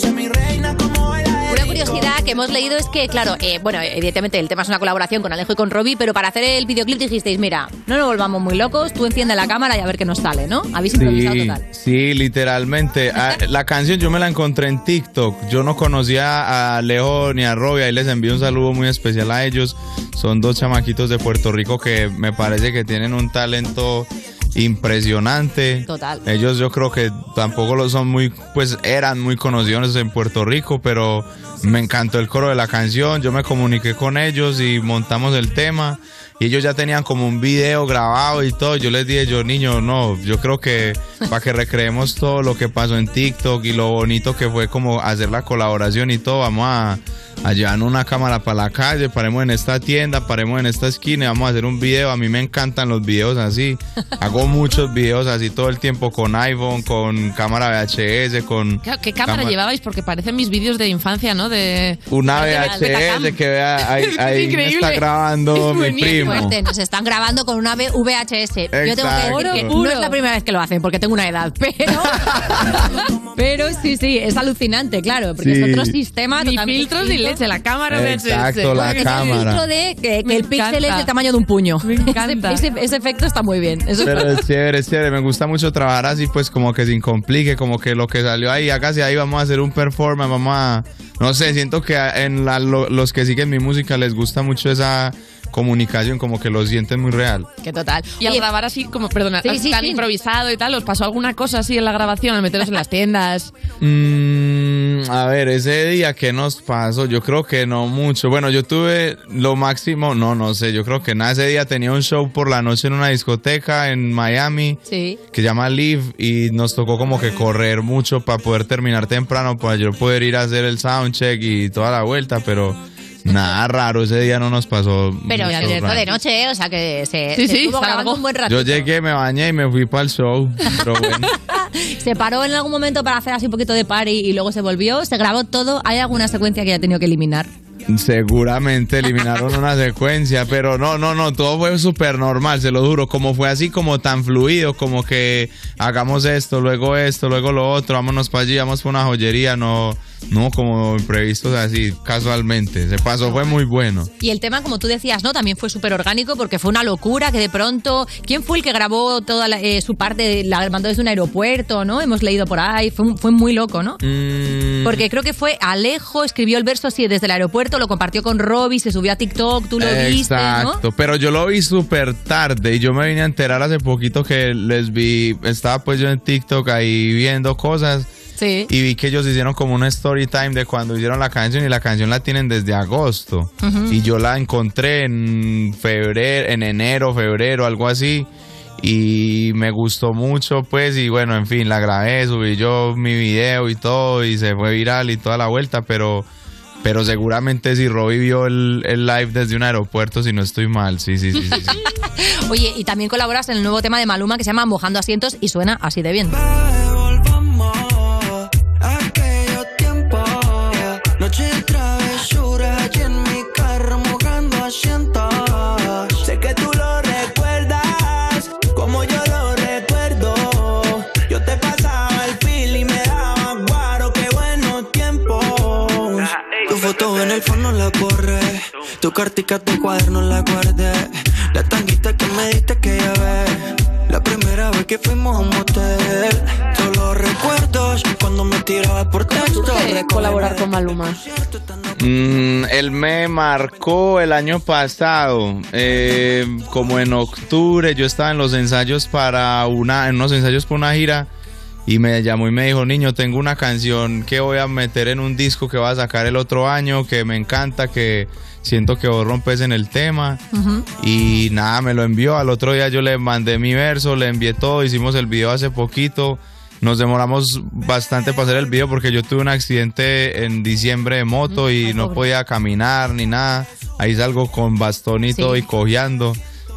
Una curiosidad que hemos leído es que, claro, eh, bueno, evidentemente el tema es una colaboración con Alejo y con Robbie, pero para hacer el videoclip dijisteis, mira, no nos volvamos muy locos, tú enciende la cámara y a ver qué nos sale, ¿no? Habéis improvisado Sí, total. sí, literalmente. Ah, La canción yo me la encontré en TikTok. Yo no conocía a Leo ni a Robbie. Ahí les envío un saludo muy especial a ellos. Son dos chamaquitos de Puerto Rico que me parece que tienen un talento impresionante. Total. Ellos yo creo que tampoco lo son muy, pues eran muy conocidos en Puerto Rico, pero me encantó el coro de la canción, yo me comuniqué con ellos y montamos el tema. Y ellos ya tenían como un video grabado y todo. Yo les dije, yo niño, no, yo creo que para que recreemos todo lo que pasó en TikTok y lo bonito que fue como hacer la colaboración y todo, vamos a, a llevar una cámara para la calle, paremos en esta tienda, paremos en esta esquina y vamos a hacer un video. A mí me encantan los videos así. Hago muchos videos así todo el tiempo con iPhone, con cámara VHS, con... ¿Qué cámara cámara- llevabais? Porque parecen mis vídeos de infancia, ¿no? De Una. VHS que vea, ahí, ahí me está grabando Es mi buenísimo. Fuerte, nos están grabando con una V- VHS. Yo tengo que decir que no es la primera vez que lo hacen, porque tengo una edad, pero, pero sí, sí, es alucinante, claro, porque Sí. es otro sistema. Ni totalmente filtros ni leche, la cámara VHS. Exacto, la Es el cámara. filtro de que, el píxel es del tamaño de un puño. Me encanta. Ese, ese- ese efecto está muy bien. Eso es Pero es chévere, es chévere. Me gusta mucho trabajar así, pues como que sin complique, como que lo que salió ahí, hágase ahí, vamos a hacer un performance, vamos a... No sé, siento que en la- lo- los que siguen mi música les gusta mucho esa comunicación, como que lo sienten muy real. Que total. Y al grabar así, como, perdona, Sí, sí, tan sí. improvisado y tal, ¿os pasó alguna cosa así en la grabación al meteros en las tiendas? Mm, a ver, ese día que nos pasó, yo creo que no mucho. Bueno, yo tuve lo máximo, no, no sé, yo creo que nada, ese día tenía un show por la noche en una discoteca en Miami. Sí. que se llama Live y nos tocó como que correr mucho para poder terminar temprano para yo poder ir a hacer el soundcheck y toda la vuelta, pero nada raro, ese día no nos pasó. Pero en directo raro. de noche, ¿eh? o sea que se, Sí, se sí, estuvo grabando un buen rato. Yo llegué, me bañé y me fui para el show, pero bueno. Se paró en algún momento para hacer así un poquito de party y luego se volvió, se grabó todo. ¿Hay alguna secuencia que haya tenido que eliminar? Seguramente eliminaron una secuencia, pero no, no, no, todo fue súper normal, se lo juro, como fue así como tan fluido, como que hagamos esto, luego esto, luego lo otro, vámonos para allí, vamos para una joyería, no, no como imprevistos así, casualmente, se pasó, fue muy bueno. Y el tema, como tú decías, ¿no? También fue súper orgánico porque fue una locura que de pronto. ¿Quién fue el que grabó toda la- eh, su parte? La mandó desde un aeropuerto, ¿no? Hemos leído por ahí. Fue, fue muy loco, ¿no? Mm, Porque creo que fue Alejo, escribió el verso así desde el aeropuerto, lo compartió con Robbie, se subió a TikTok, tú lo viste, ¿no? Exacto, pero yo lo vi súper tarde y yo me vine a enterar hace poquito que les vi, estaba pues yo en TikTok ahí viendo cosas Sí. y vi que ellos hicieron como una story time de cuando hicieron la canción y la canción la tienen desde agosto Ujú. y yo la encontré en febrero, en enero, febrero, algo así y me gustó mucho pues y bueno, en fin, la grabé, subí yo mi video y todo y se fue viral y toda la vuelta, pero pero seguramente si Robbie vio el, el live desde un aeropuerto, si no estoy mal, sí, sí, sí, sí. sí. Oye, y también colaboras en el nuevo tema de Maluma que se llama Mojando Asientos y suena así de bien. Tu cartica, tu cuaderno la guardé. La tanguita que me diste que ya ves. La primera vez que fuimos a un motel. Solo recuerdos cuando me tiraba por texto. colaborar con Maluma? Mm, él me marcó el año pasado, eh, como en octubre, yo estaba en los ensayos para una, en unos ensayos para una gira y me llamó y me dijo, niño, tengo una canción que voy a meter en un disco que va a sacar el otro año, que me encanta, que siento que vos rompes en el tema. Y nada, me lo envió. Al otro día yo le mandé mi verso, le envié todo, hicimos el video hace poquito. Nos demoramos bastante para hacer el video porque yo tuve un accidente en diciembre de moto y no podía caminar ni nada. Ahí salgo con bastón y todo y cojeando.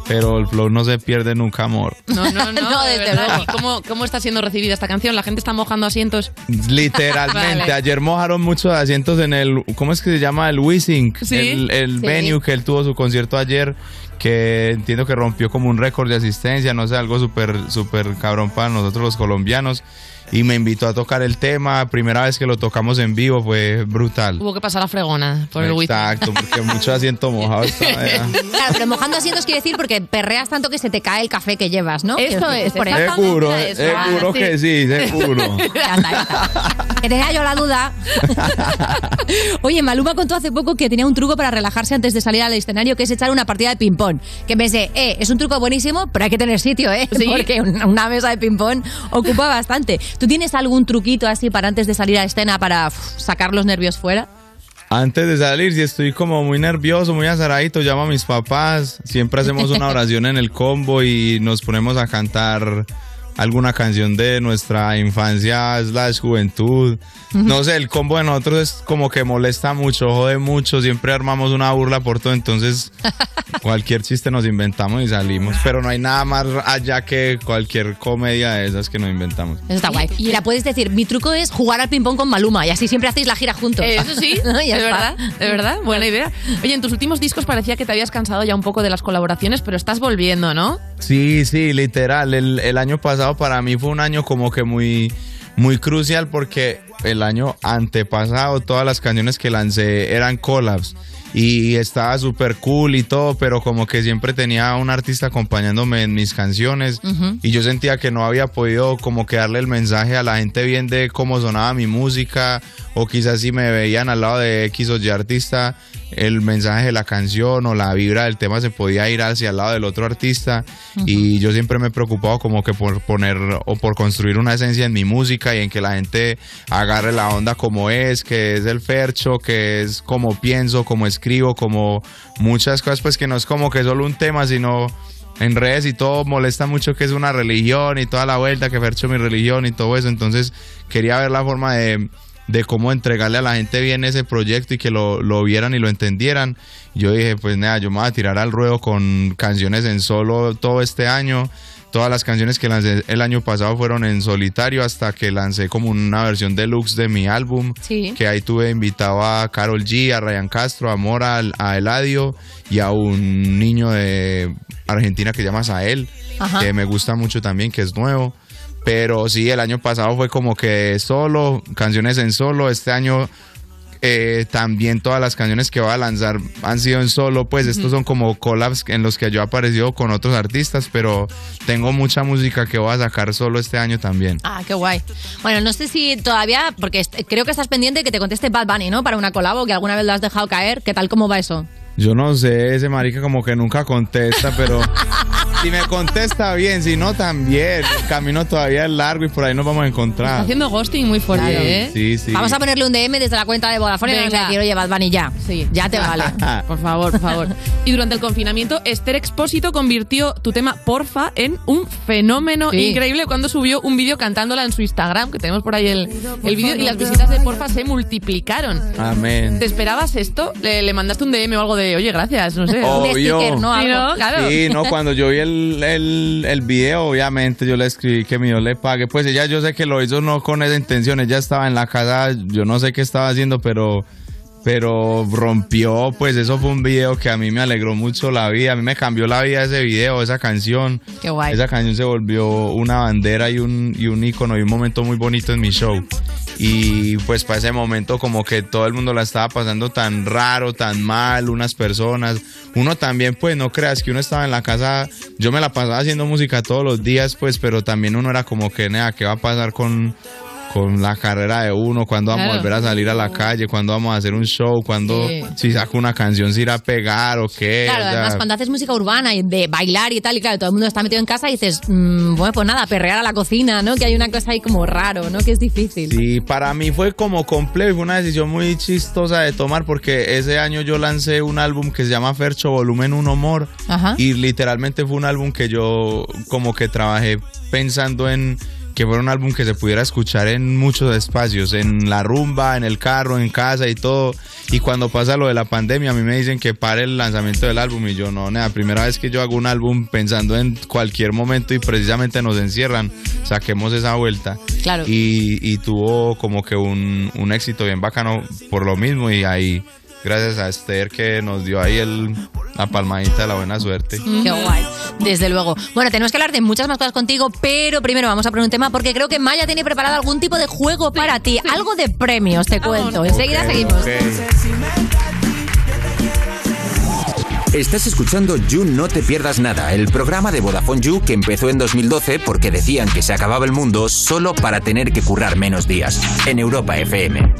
Pero el flow no se pierde nunca, amor. No, no, no, No, de desde verdad. luego. ¿Y cómo, cómo está siendo recibida esta canción? La gente está mojando asientos. Literalmente. Vale. Ayer mojaron muchos asientos en el. ¿Cómo es que se llama? El Wissing. Sí. El, el Sí. venue que él tuvo su concierto ayer. Que entiendo que rompió como un récord de asistencia. No sé, algo súper, súper cabrón para nosotros los colombianos. Y me invitó a tocar el tema. Primera vez que lo tocamos en vivo fue brutal. Hubo que pasar la fregona por el wifi. Exacto, porque mucho asiento mojado estaba. Claro, pero mojando asientos quiere decir porque perreas tanto que se te cae el café que llevas, ¿no? Eso Que- es, por eso. Seguro, eso. seguro Ah, que sí, seguro. Ya está, ya está. Que tenía yo la duda. Oye, Maluma contó hace poco que tenía un truco para relajarse antes de salir al escenario, que es echar una partida de ping-pong. Que pensé, eh, es un truco buenísimo, pero hay que tener sitio, ¿eh? Sí. Porque una una mesa de ping-pong ocupa bastante. ¿Tú tienes algún truquito así para antes de salir a escena para sacar los nervios fuera? Antes de salir, si estoy como muy nervioso, muy azaradito, llamo a mis papás. Siempre hacemos una oración en el combo y nos ponemos a cantar alguna canción de nuestra infancia slash juventud. No sé, el combo de nosotros es como que molesta mucho, jode mucho, siempre armamos una burla por todo, entonces cualquier chiste nos inventamos y salimos. Pero no hay nada más allá que cualquier comedia de esas que nos inventamos. Eso está guay. Mira, puedes decir, mi truco es jugar al ping-pong con Maluma y así siempre hacéis la gira juntos. Eh, Eso sí, está. verdad, de verdad, buena idea. Oye, en tus últimos discos parecía que te habías cansado ya un poco de las colaboraciones, pero estás volviendo, ¿no? Sí, sí, literal. El, el año pasado para mí fue un año como que muy, muy crucial porque el año antepasado todas las canciones que lancé eran collabs y estaba súper cool y todo, pero como que siempre tenía un artista acompañándome en mis canciones y yo sentía que no había podido como que darle el mensaje a la gente bien de cómo sonaba mi música o quizás si me veían al lado de X o Y artista el mensaje de la canción o la vibra del tema se podía ir hacia el lado del otro artista y yo siempre me he preocupado como que por poner o por construir una esencia en mi música y en que la gente agarre la onda como es, que es el fercho, que es como pienso, como escribo, como muchas cosas pues que no es como que solo un tema sino en redes y todo molesta mucho que es una religión y toda la vuelta que fercho mi religión y todo eso entonces quería ver la forma de de cómo entregarle a la gente bien ese proyecto y que lo, lo vieran y lo entendieran. Yo dije, pues nada, yo me voy a tirar al ruedo con canciones en solo todo este año. Todas las canciones que lancé el año pasado fueron en solitario hasta que lancé como una versión deluxe de mi álbum. Sí. Que ahí tuve invitado a Carol G, a Ryan Castro, a Mora, a Eladio y a un niño de Argentina que llama Sael, Ajá. que me gusta mucho también, que es nuevo. Pero sí, el año pasado fue como que solo, canciones en solo. Este año eh, también todas las canciones que voy a lanzar han sido en solo. Pues estos son como collabs en los que yo he aparecido con otros artistas, pero tengo mucha música que voy a sacar solo este año también. Ah, qué guay. Bueno, no sé si todavía, porque creo que estás pendiente que te conteste Bad Bunny, ¿no? Para una colabo que alguna vez lo has dejado caer. ¿Qué tal? ¿Cómo va eso? Yo no sé, ese marica como que nunca contesta, pero si me contesta bien, si no también. El camino todavía es largo y por ahí nos vamos a Está encontrar. haciendo ghosting muy fuerte, Claro. ¿eh? Sí, sí. Vamos a ponerle un DM desde la cuenta de Vodafone y Venga. decir, oye, Bad Bunny, ya. Sí. Ya te vale. Por favor, por favor. Y durante el confinamiento, Esther Expósito convirtió tu tema Porfa en un fenómeno Sí. increíble cuando subió un vídeo cantándola en su Instagram, que tenemos por ahí el, el vídeo, y las visitas de Porfa se multiplicaron. Amén. ¿Te esperabas esto? ¿Le, le mandaste un DM o algo de, oye, gracias, no sé? Obvio. Sí, ¿no? Claro. Sí, no, cuando yo vi el, el, el video, obviamente yo le escribí que mi Dios le pague. Pues ella, yo sé que lo hizo no con esa intención, ella estaba en la casa, yo no sé qué estaba haciendo, pero, pero rompió. Pues eso fue un video que a mí me alegró mucho la vida, a mí me cambió la vida ese video, esa canción. Qué guay. Esa canción se volvió una bandera y un, y un ícono y un momento muy bonito en mi show. Y pues para ese momento como que todo el mundo la estaba pasando tan raro, tan mal, unas personas. Uno también pues no creas que uno estaba en la casa, yo me la pasaba haciendo música todos los días pues, pero también uno era como que, nada, ¿qué va a pasar con, con la carrera de uno? ¿Cuándo vamos a volver a salir a la calle? ¿Cuándo vamos a hacer un show? ¿Cuándo Sí. si saco una canción se irá a pegar o qué? Claro, O sea, además cuando haces música urbana y de bailar y tal, y claro, todo el mundo está metido en casa y dices, mm, bueno, pues nada, perrear a la cocina, ¿no? Que hay una cosa ahí como raro, ¿no? Que es difícil. Sí, para mí fue como complejo y fue una decisión muy chistosa de tomar porque ese año yo lancé un álbum que se llama Fercho Volumen 1 More Ajá. y literalmente fue un álbum que yo como que trabajé pensando en que fuera un álbum que se pudiera escuchar en muchos espacios, en la rumba, en el carro, en casa y todo. Y cuando pasa lo de la pandemia, a mí me dicen que pare el lanzamiento del álbum y yo no, nada, primera vez que yo hago un álbum pensando en cualquier momento y precisamente nos encierran, saquemos esa vuelta. Claro. Y, y tuvo como que un, un éxito bien bacano por lo mismo y ahí, gracias a Esther que nos dio ahí el, La palmadita de la buena suerte. Qué guay. Desde luego. Bueno, tenemos que hablar de muchas más cosas contigo, pero primero vamos a poner un tema porque creo que Maya tiene preparado algún tipo de juego para ti. Algo de premios, te cuento. Enseguida seguimos. Estás escuchando You No Te Pierdas Nada, el programa de Vodafone You que empezó en 2012 porque decían que se acababa el mundo solo para tener que currar menos días. En Europa FM.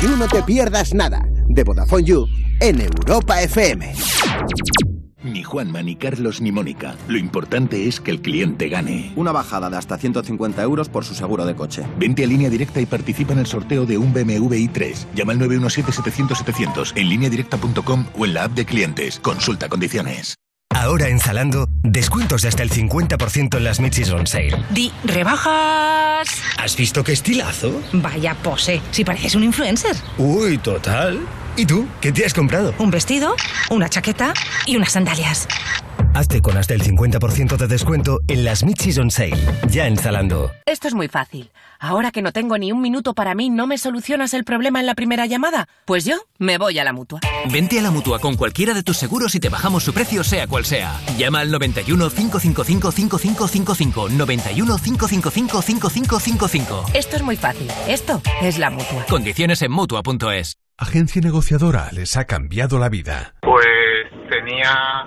You No Te Pierdas Nada, de Vodafone You, en Europa FM. Ni Juanma, ni Carlos, ni Mónica. Lo importante es que el cliente gane. Una bajada de hasta 150 euros por su seguro de coche. Vente a línea directa y participa en el sorteo de un BMW i3. Llama al 917-700-700 en lineadirecta.com o en la app de clientes. Consulta condiciones. Ahora en Zalando, descuentos de hasta el 50% en las Michis on Sale. Di, rebajas. ¿Has visto qué estilazo? Vaya pose, si pareces un influencer. Uy, total. ¿Y tú? ¿Qué te has comprado? Un vestido, una chaqueta y unas sandalias. Hazte con hasta el 50% de descuento en las Mid-Season Sale. Ya en Zalando. Esto es muy fácil. Ahora que no tengo ni un minuto para mí, ¿no me solucionas el problema en la primera llamada? Pues yo me voy a la mutua. Vente a la mutua con cualquiera de tus seguros y te bajamos su precio, sea cual sea. Llama al 91 555 5555. 91 555 5555. Esto es muy fácil. Esto es la mutua. Condiciones en mutua.es. Agencia negociadora les ha cambiado la vida. Pues tenía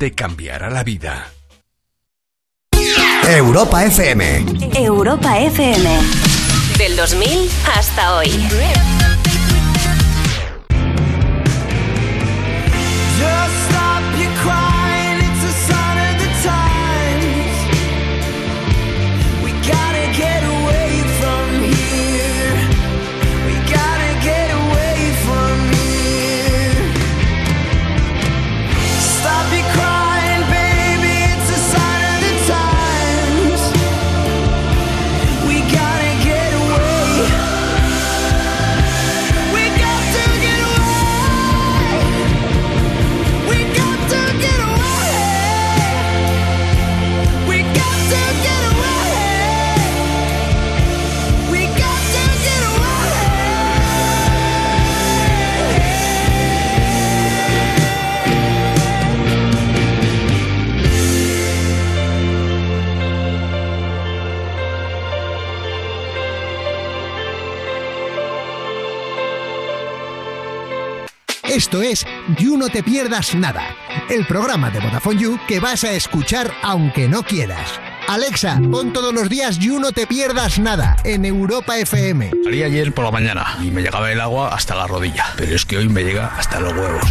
te cambiará la vida. Europa FM. Europa FM. Del 2000 hasta hoy. Esto es You No Te Pierdas Nada, el programa de Vodafone You que vas a escuchar aunque no quieras. Alexa, pon todos los días You No Te Pierdas Nada en Europa FM. Salí ayer por la mañana y me llegaba el agua hasta la rodilla, pero es que hoy me llega hasta los huevos.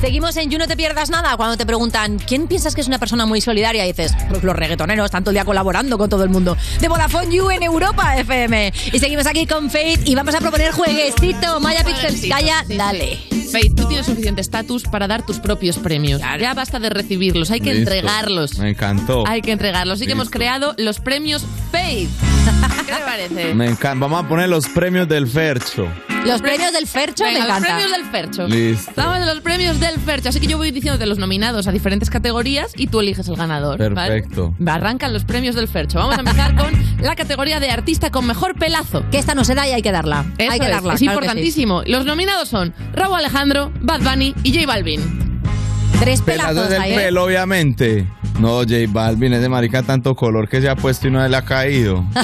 Seguimos en You No Te Pierdas Nada. Cuando te preguntan, ¿quién piensas que es una persona muy solidaria? Y dices, pues los reggaetoneros, tanto el día colaborando con todo el mundo. De Vodafone You en Europa FM. Y seguimos aquí con Faith y vamos a proponer jueguecito. Maya Pixels, calla, dale. Faith, tú tienes suficiente estatus para dar tus propios premios. Ya basta de recibirlos, hay que Listo. entregarlos. Me encantó. Hay que entregarlos. Así que hemos creado los premios Faith. ¿Qué te parece? Me encanta. Vamos a poner los premios del Fercho. Los premios del Fercho Venga, me los encanta. premios del Fercho. Listo. Estamos en los premios del Fercho, así que yo voy diciéndote los nominados a diferentes categorías y tú eliges el ganador. ¿vale? Perfecto. Arrancan los premios del Fercho. Vamos a empezar con la categoría de artista con mejor pelazo. Que esta no se da y hay que darla. Eso hay que es, darla. es claro que sí. importantísimo. Los nominados son Raúl Alejandro, Bad Bunny y J Balvin. Tres Pelazos del ahí, ¿eh? pelo, obviamente. No, J Balvin, ese marica tanto color que se ha puesto y no le ha caído.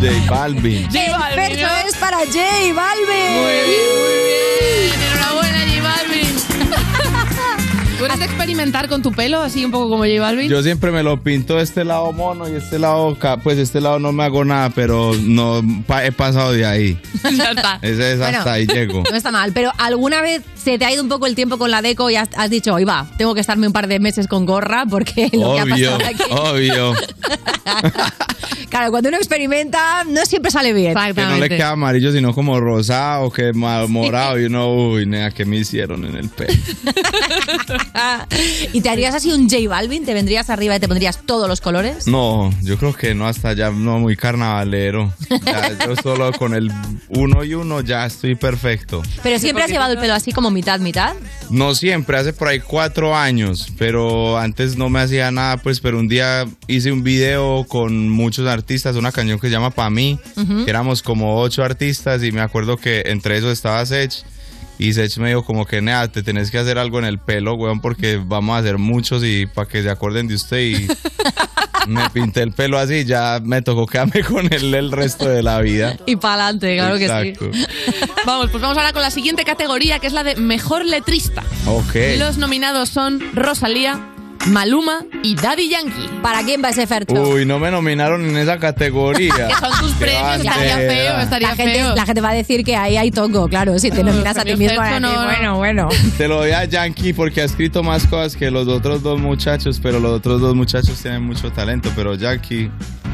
J Balvin. El Fercho es para J Balvin. Muy bien, muy bien. Enhorabuena, J Balvin. ¿Tú eres de experimentar con tu pelo, así un poco como J Balvin? Yo siempre me lo pinto este lado mono y este lado, pues este lado no me hago nada, pero no pa- he pasado de ahí. ya está. Ese es Bueno. hasta ahí llego. No está mal, pero ¿alguna vez se te ha ido un poco el tiempo con la deco y has, has dicho, hoy va, tengo que estarme un par de meses con gorra porque lo que ha Obvio, pasado aquí... obvio. Claro, cuando uno experimenta no siempre sale bien. Que no le queda amarillo, sino como rosado, que ma- morado. Y uno, uy, nea, ¿qué me hicieron en el pelo? ¿Y te harías así un J Balvin? ¿Te vendrías arriba y te pondrías todos los colores? No, yo creo que no, hasta ya no muy carnavalero. Ya, yo solo con el uno y uno ya estoy perfecto. Pero siempre has llevado el pelo así como mitad, mitad. No siempre, hace por ahí cuatro años, pero antes no me hacía nada, pues, pero un día hice un video con muchos artistas, una canción que se llama Pa' mí, que éramos como ocho artistas y me acuerdo que entre esos estaba Sech. Y Sech me dijo como que, nea, te tenés que hacer algo en el pelo, weón, porque vamos a hacer muchos y para que se acuerden de usted. Y me pinté el pelo así, ya me tocó quedarme con él el resto de la vida. Y para adelante, claro Exacto. que sí. Vamos, pues vamos ahora con la siguiente categoría, que es la de mejor letrista. Ok. Los nominados son Rosalía, Maluma y Daddy Yankee. ¿Para quién va ese Fercho? Uy, no me nominaron en esa categoría. Que son tus premios, estaría feo, estaría la, gente, feo. la gente va a decir que ahí hay tongo, claro. Si te nominas a ti mismo, a Fercho decir, no, bueno, bueno. Te lo doy a Yankee porque ha escrito más cosas que los otros dos muchachos, pero los otros dos muchachos tienen mucho talento, pero Yankee...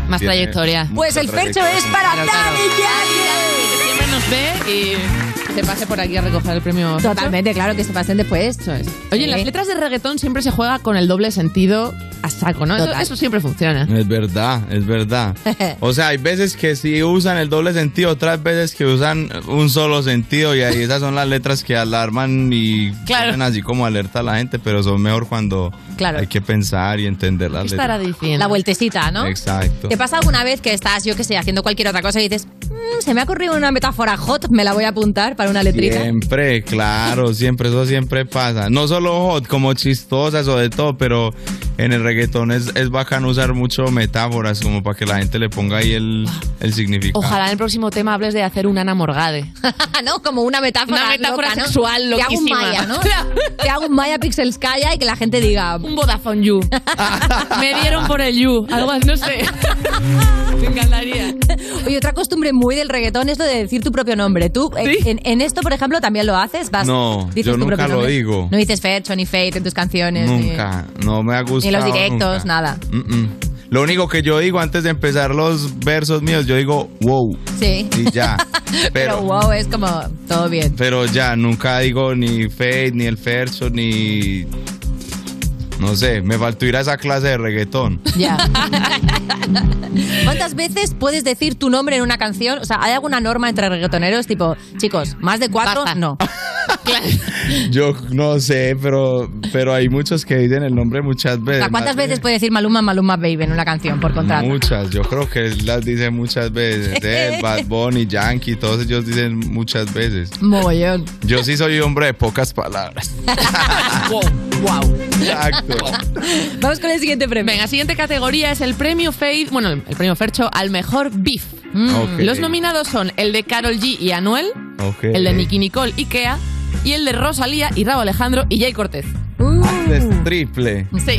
Más trayectoria. Pues el Fercho es para. Daddy Yankee. Que siempre nos ve y se pase por aquí a recoger el premio. Totalmente, claro, que se pasen después. Eso es. Oye, en las letras de reggaetón siempre se juega con el doble sentido a saco, ¿no? Eso, eso siempre funciona. Es verdad, es verdad. O sea, hay veces que sí usan el doble sentido, otras veces que usan un solo sentido y ahí esas son las letras que alarman y Claro. ponen así como alerta a la gente, pero son mejor cuando Claro. hay que pensar y entender las ¿Qué estará letras. diciendo? La vueltecita, ¿no? Exacto. ¿Te pasa alguna vez que estás, yo que sé, haciendo cualquier otra cosa y dices, "Mm, se me ha ocurrido una metáfora hot, me la voy a apuntar para una letrita? Siempre, claro, siempre, eso siempre pasa. No solo hot, como chistosas o de todo, pero en el reggaetón es, es bacán usar mucho metáforas como para que la gente le ponga ahí el, el significado. Ojalá en el próximo tema hables de hacer un Ana Morgade. ¿No? Como una metáfora. Una metáfora loca, ¿no? sexual Te hago un loquísima. Maya, ¿no? Te hago un Maya Pixelskaya y que la gente diga. Un Vodafone You. Me dieron por el You. Algo así, no sé. Me encantaría. Oye, otra costumbre muy del reggaetón es lo de decir tu propio nombre. Tú, eh, en, en esto, por ejemplo, también lo haces. Vas, No, dices yo tu nunca propio lo nombre. digo. No dices Fercho ni Fate en tus canciones. ni- Nunca, no me ha gustado. Ni los directos, nunca. nada. Mm, mm. Lo único que yo digo antes de empezar los versos míos, yo digo wow. Sí. Y ya. Pero Pero, wow, es como todo bien. pero ya, nunca digo ni Fade, ni el Fercho, ni. No sé, me faltó ir a esa clase de reggaetón. Ya. ¿Cuántas veces puedes decir tu nombre en una canción? O sea, ¿hay alguna norma entre reggaetoneros? Tipo, chicos, más de cuatro, no. Yo no sé, pero, pero hay muchos que dicen el nombre muchas O veces. sea, ¿cuántas veces puede decir Maluma, Maluma Baby en una canción por contrato? Muchas, yo creo que las dicen muchas veces. Él, Bad Bunny, Yankee, todos ellos dicen muchas veces. Mogollón. Yo sí soy hombre de pocas palabras. wow, wow. Exacto. Vamos con el siguiente premio. Venga, siguiente categoría es el premio Fade, bueno, el premio Fercho al mejor beef. Ok. Los nominados son el de Carol G y Anuel, el de Nicky Nicole y Kea y el de Rosalía y Rabo Alejandro y Jay Cortez. Es triple. Sí.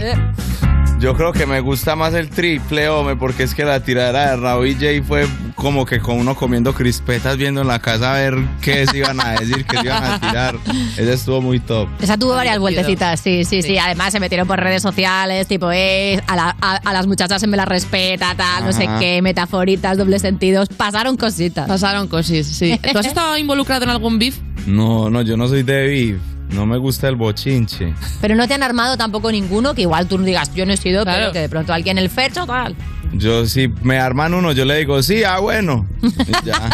Yo creo que me gusta más el triple, hombre, porque es que la tirada de Raúl y Jay fue como que con uno comiendo crispetas viendo en la casa a ver qué se iban a decir, qué se iban a tirar. Ese estuvo muy top. Esa tuvo varias vueltecitas, sí, sí, sí, Además se metieron por redes sociales, tipo, eh, a, la- a- a las muchachas se me las respeta, tal, no sé Ajá. qué, metaforitas, dobles sentidos. Pasaron cositas. Pasaron cosas, sí. ¿Tú has estado involucrado en algún beef? No, no, yo no soy de beef. No me gusta el bochinche. Pero no te han armado tampoco ninguno que igual tú no digas, yo no he sido, Claro. pero que de pronto alguien el fecho, tal. Yo si me arman uno, yo le digo, sí, ah, bueno. Y ya.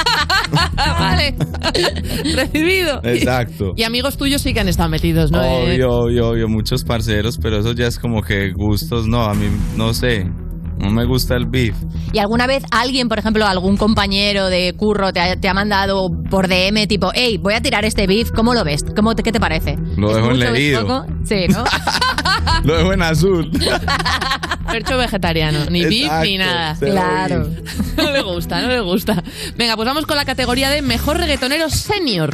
vale. Recibido. Exacto. Y amigos tuyos sí que han estado metidos, ¿no? Obvio, obvio, obvio, muchos parceros, pero eso ya es como que gustos, no, a mí no sé, no me gusta el beef. ¿Y alguna vez alguien, por ejemplo, algún compañero de curro te ha, te ha mandado por DM tipo, hey, voy a tirar este beef, ¿cómo lo ves? ¿Cómo te- ¿Qué te parece? Lo ¿Es dejo en leído. Sí, ¿no? Lo dejo en azul. Fercho vegetariano, ni beef ni nada. Claro. No le gusta, no le gusta. Venga, pues vamos con la categoría de mejor reggaetonero senior.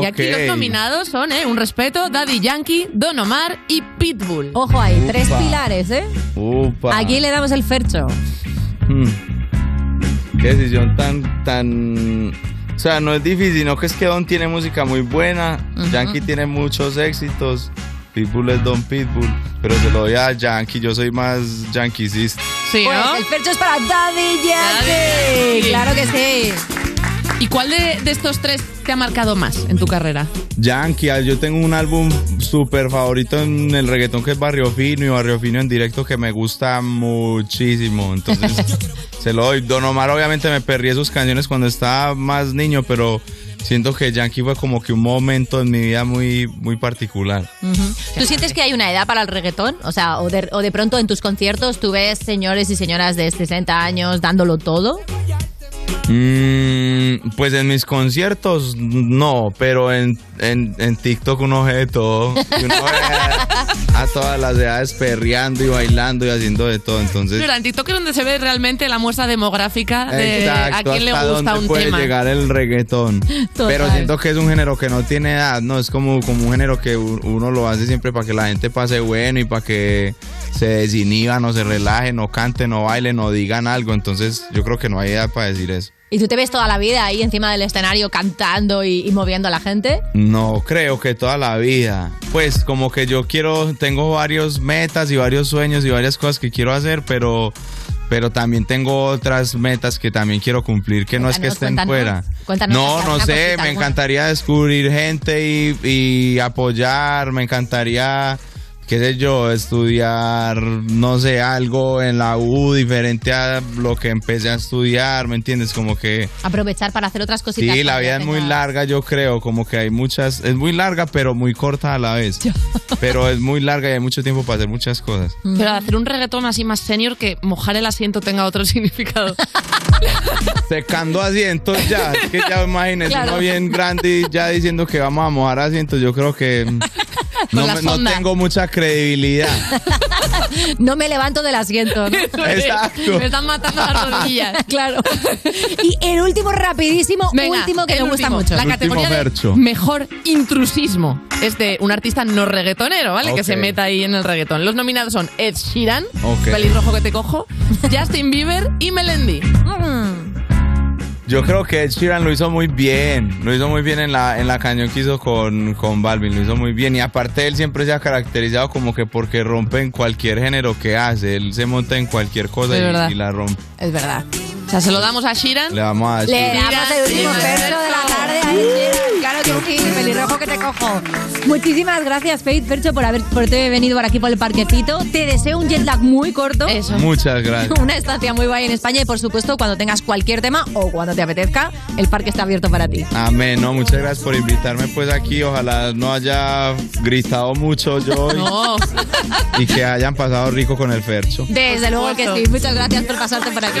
Y aquí los nominados son, ¿eh? Un respeto, Daddy Yankee, Don Omar y Pitbull. Ojo ahí, tres pilares, ¿eh? Upa. Aquí le damos el fercho. Hmm. Qué decisión tan, tan... O sea, no es difícil, no que es que Don tiene música muy buena, Yankee tiene muchos éxitos, Pitbull es Don Pitbull, pero se lo doy a Yankee, yo soy más yankeesista. Sí, Pues ¿no? el fercho es para Daddy Yankee. Daddy. Claro que sí. ¿Y cuál de, de estos tres te ha marcado más en tu carrera? Yankee, ah, yo tengo un álbum súper favorito en el reggaetón que es Barrio Fino y Barrio Fino en directo que me gusta muchísimo. Entonces se lo doy. Don Omar obviamente me perdí sus canciones cuando estaba más niño, pero siento que Yankee fue como que un momento en mi vida muy, muy particular. ¿Tú sientes que hay una edad para el reggaetón? O sea, o de, o de pronto en tus conciertos tú ves señores y señoras de 60 años dándolo todo. Mm, pues en mis conciertos no, pero en, en, en TikTok uno ve de todo. Y uno ve a todas las edades perreando y bailando y haciendo de todo. Entonces, Mira, en TikTok es donde se ve realmente la muestra demográfica de exacto, a quién le gusta dónde un puede tema. llegar el reggaetón. Total. Pero siento que es un género que no tiene edad, no, es como, como un género que uno lo hace siempre para que la gente pase bueno y para que se desinhiban o se relajen o canten o bailen o digan algo. Entonces yo creo que no hay edad para decir eso. ¿Y tú te ves toda la vida ahí encima del escenario cantando y, y moviendo a la gente? No, creo que toda la vida. Pues como que yo quiero, tengo varios metas y varios sueños y varias cosas que quiero hacer, pero, pero también tengo otras metas que también quiero cumplir, que no es que estén cuéntanos. fuera. Cuéntanos no, no sé, cosita, me encantaría descubrir gente y, y apoyar, me encantaría, qué sé yo, estudiar, no sé, algo en la U diferente a lo que empecé a estudiar, ¿me entiendes? Como que... Aprovechar para hacer otras cositas. Sí, la vida es muy tengas- larga, yo creo, como que hay muchas, es muy larga pero muy corta a la vez. Pero es muy larga y hay mucho tiempo para hacer muchas cosas. Pero hacer un reggaetón así más senior que mojar el asiento tenga otro significado. Secando asientos ya, es que ya imagínense Claro. uno bien grande y ya diciendo que vamos a mojar asientos, yo creo que mm, no, la tengo mucha credibilidad. No me levanto del asiento, ¿no? Exacto. Me están matando las rodillas. claro. Y el último, rapidísimo, Venga, último que me gusta último. mucho. La categoría de mejor intrusismo es de un artista no reggaetonero, ¿vale? Que se meta ahí en el reggaetón. Los nominados son Ed Sheeran, Ok. Pelirrojo que te cojo, Justin Bieber y Melendi. Yo creo que Ed Sheeran lo hizo muy bien, lo hizo muy bien en la, en la cañón que hizo con, con Balvin, lo hizo muy bien y aparte él siempre se ha caracterizado como que porque rompe en cualquier género que hace, él se monta en cualquier cosa y la rompe. Es verdad. Sea, se lo damos a Sheeran. Le vamos a decir. Le damos el último verso de la tarde a Ed Sheeran. Claro que sí, pelirrojo que te cojo. Muchísimas gracias, Faith Percho, por haber por venido por aquí por el parquecito. Te deseo un jet lag muy corto. Eso. Muchas gracias. Una estancia muy guay en España y, por supuesto, cuando tengas cualquier tema o cuando te apetezca, el parque está abierto para ti. Amén, no, muchas gracias por invitarme pues aquí, ojalá no haya gritado mucho yo y, No. y que hayan pasado rico con el fercho. Desde luego que sí. Muchas gracias por pasarte por aquí.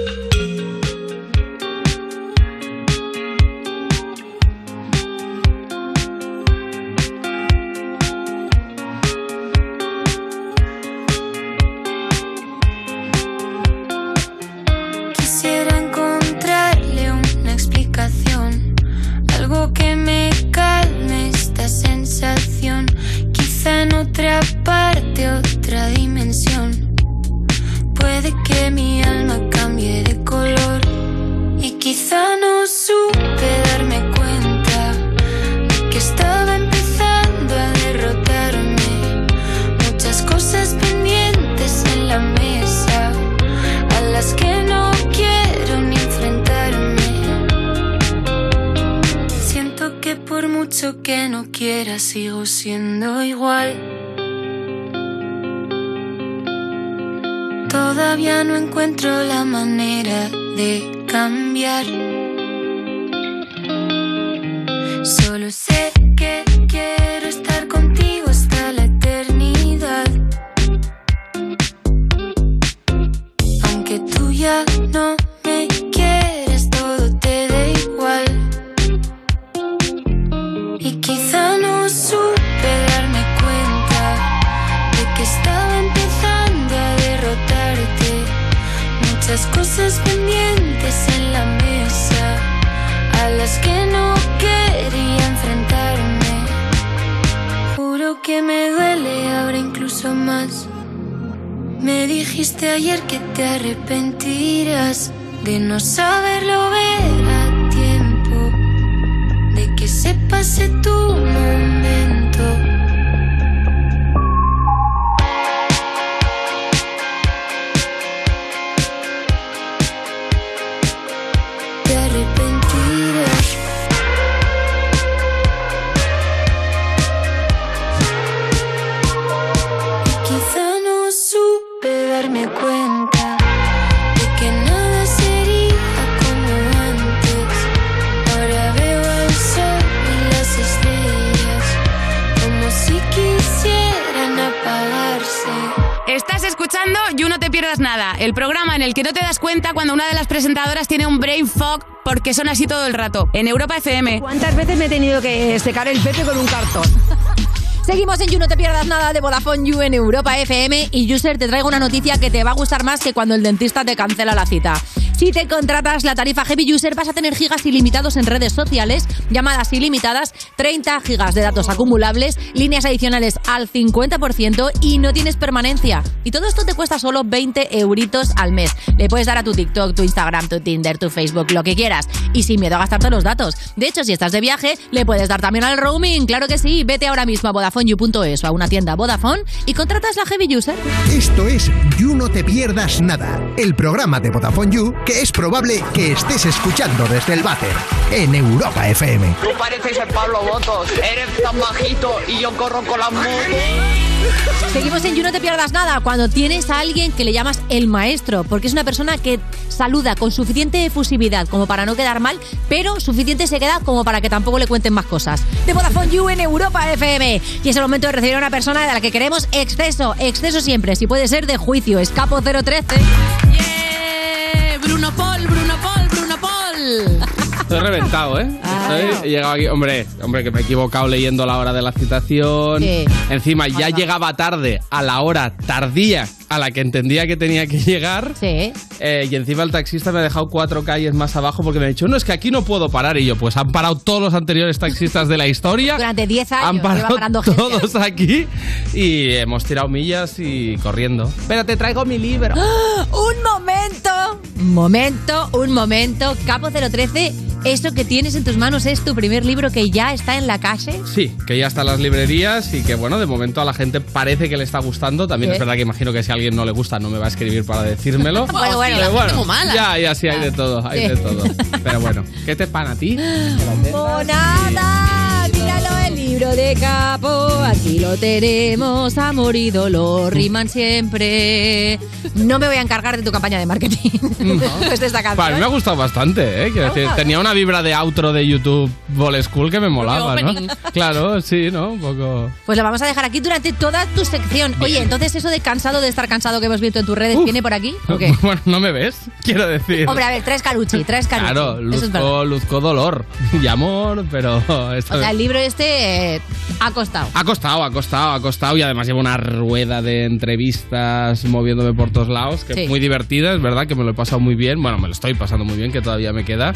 Encuentro la manera de cambiar. Porque son así todo el rato. En Europa FM. ¿Cuántas veces me he tenido que secar el pepe con un cartón? Seguimos en You, no te pierdas nada de Vodafone You en Europa FM y User te traigo una noticia que te va a gustar más que cuando el dentista te cancela la cita. Si te contratas la tarifa Heavy User vas a tener gigas ilimitados en redes sociales, llamadas ilimitadas, 30 gigas de datos acumulables, líneas adicionales al 50% y no tienes permanencia. Y todo esto te cuesta solo 20 euritos al mes. Le puedes dar a tu TikTok, tu Instagram, tu Tinder, tu Facebook, lo que quieras. Y sin miedo a gastarte los datos. De hecho, si estás de viaje, le puedes dar también al roaming. Claro que sí. Vete ahora mismo a VodafoneYou.es o a una tienda Vodafone y contratas la Heavy User. Esto es You No Te Pierdas Nada, el programa de Vodafone You que es probable que estés escuchando desde el váter en Europa FM. Tú pareces el Pablo Botos, eres tan bajito y yo corro con las motos. Seguimos en You No Te Pierdas Nada cuando tienes a alguien que le llamas el maestro, porque es una persona que saluda con suficiente efusividad como para no quedar mal, pero suficiente se queda como para que tampoco le cuenten más cosas. De Vodafone You en Europa FM. Y es el momento de recibir a una persona de la que queremos exceso, exceso siempre, si puede ser de juicio, escapo 013. ¡Eh! Bruno Paul, Bruno Paul, Bruno Paul. Estoy reventado, ¿eh? Estoy- he llegado aquí, hombre, hombre, que me he equivocado leyendo la hora de la citación. Sí. Encima ya llegaba tarde, a la hora tardía a la que entendía que tenía que llegar. Sí. Eh, y encima el taxista me ha dejado cuatro calles más abajo porque me ha dicho, no, es que aquí no puedo parar. Y yo, pues han parado todos los anteriores taxistas de la historia. Durante 10 años Han parado parando gente. todos aquí y hemos tirado millas y corriendo. Pero te traigo mi libro. ¡Ah! Un momento, un momento, un momento. Capo 013, eso que tienes en tus manos es tu primer libro que ya está en la calle. Sí, que ya está en las librerías y que bueno, de momento a la gente parece que le está gustando. También ¿Qué? es verdad que imagino que si a alguien no le gusta no me va a escribir para decírmelo. Bueno, bueno, gente muy mala. Ya, ya sí hay de todo, hay Sí. de todo. Pero bueno, ¿qué te pan a ti? Monada, míralo el libro de Capo, aquí lo tenemos, amor y dolor riman siempre. No me voy a encargar de tu campaña de marketing. Después de esta Para mí canción. me ha gustado bastante, ¿eh? Quiero decir, gustado? tenía una vibra de outro de YouTube Ball School que me molaba, ¿no? Claro, sí, ¿no? Un poco... Pues lo vamos a dejar aquí durante toda tu sección. Oye, entonces eso de cansado de estar cansado que hemos visto en tus redes, ¿viene por aquí? ¿O qué? Bueno, ¿no me ves? Quiero decir... Hombre, a ver, traes caruchi, traes caruchi. Claro, es luzco, luzco dolor y amor, pero... esta O sea, vez- libro este eh, ha costado. Ha costado, ha costado, ha costado y además llevo una rueda de entrevistas moviéndome por todos lados, que Sí. es muy divertida, es verdad que me lo he pasado muy bien, bueno, me lo estoy pasando muy bien, que todavía me queda,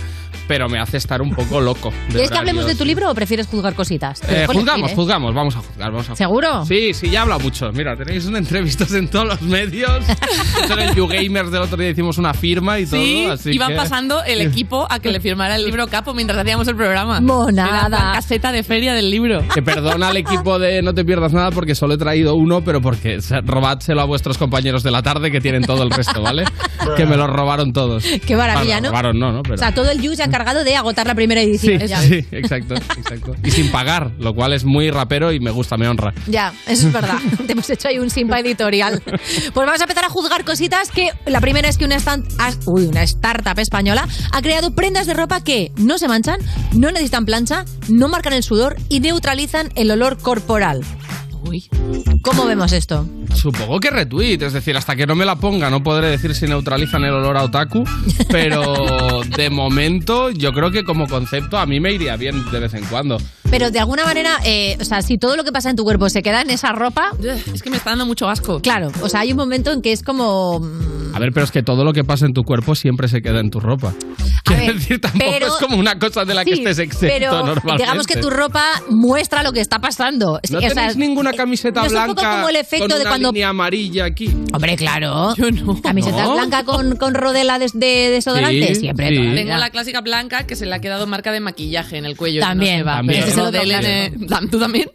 pero me hace estar un poco loco. ¿Quieres que hablemos de tu libro o prefieres juzgar cositas? Eh, juzgamos, ¿eh? juzgamos, vamos a juzgar, vamos a juzgar. ¿Seguro? Sí, sí, ya he hablado mucho. Mira, tenéis una entrevistas en todos los medios. en el YouGamers del otro día hicimos una firma y todo, Sí, así iban que- pasando el equipo a que le firmara el libro Capo mientras hacíamos el programa. Monada. Era caseta de feria del libro. Que perdona al equipo de No te pierdas nada porque solo he traído uno, pero porque se- robadselo a vuestros compañeros de la tarde que tienen todo el resto, ¿vale? que me los robaron todos. Qué maravilla, Bueno, ¿no? robaron no, ¿no? Pero... O sea, todo el You se ha encargado de agotar la primera edición. sí, ya. sí, exacto, exacto. Y sin pagar, lo cual es muy rapero y me gusta, me honra. Ya, eso es verdad. Te hemos hecho ahí un simpa editorial. Pues vamos a empezar a juzgar cositas que la primera es que una, stan- as- uy, una startup española ha creado prendas de ropa que no se manchan, no necesitan plancha, no marcan el sudor y neutralizan el olor corporal. Uy. ¿Cómo vemos esto? Supongo que retweet, es decir, hasta que no me la ponga no podré decir si neutralizan el olor a otaku, pero de momento yo creo que como concepto a mí me iría bien de vez en cuando. Pero de alguna manera, eh, o sea, si todo lo que pasa en tu cuerpo se queda en esa ropa, Es que me está dando mucho asco. claro, o sea, hay un momento en que es como... mm, A ver, pero es que todo lo que pasa en tu cuerpo siempre se queda en tu ropa. Quiero ver, decir, tampoco pero- es como una cosa de la que estés exento pero normalmente. digamos que tu ropa muestra lo que está pasando. ¿No O sea, tenéis ninguna camiseta no es un poco blanca como el efecto con de una cuando- línea amarilla aquí? Hombre, claro. Camiseta ¿No? blanca con, con rodela de, de desodorante, Sí, siempre. sí. Tengo la clásica blanca que se le ha quedado marca de maquillaje en el cuello. También, no se va. también. Pero ¿Tú también?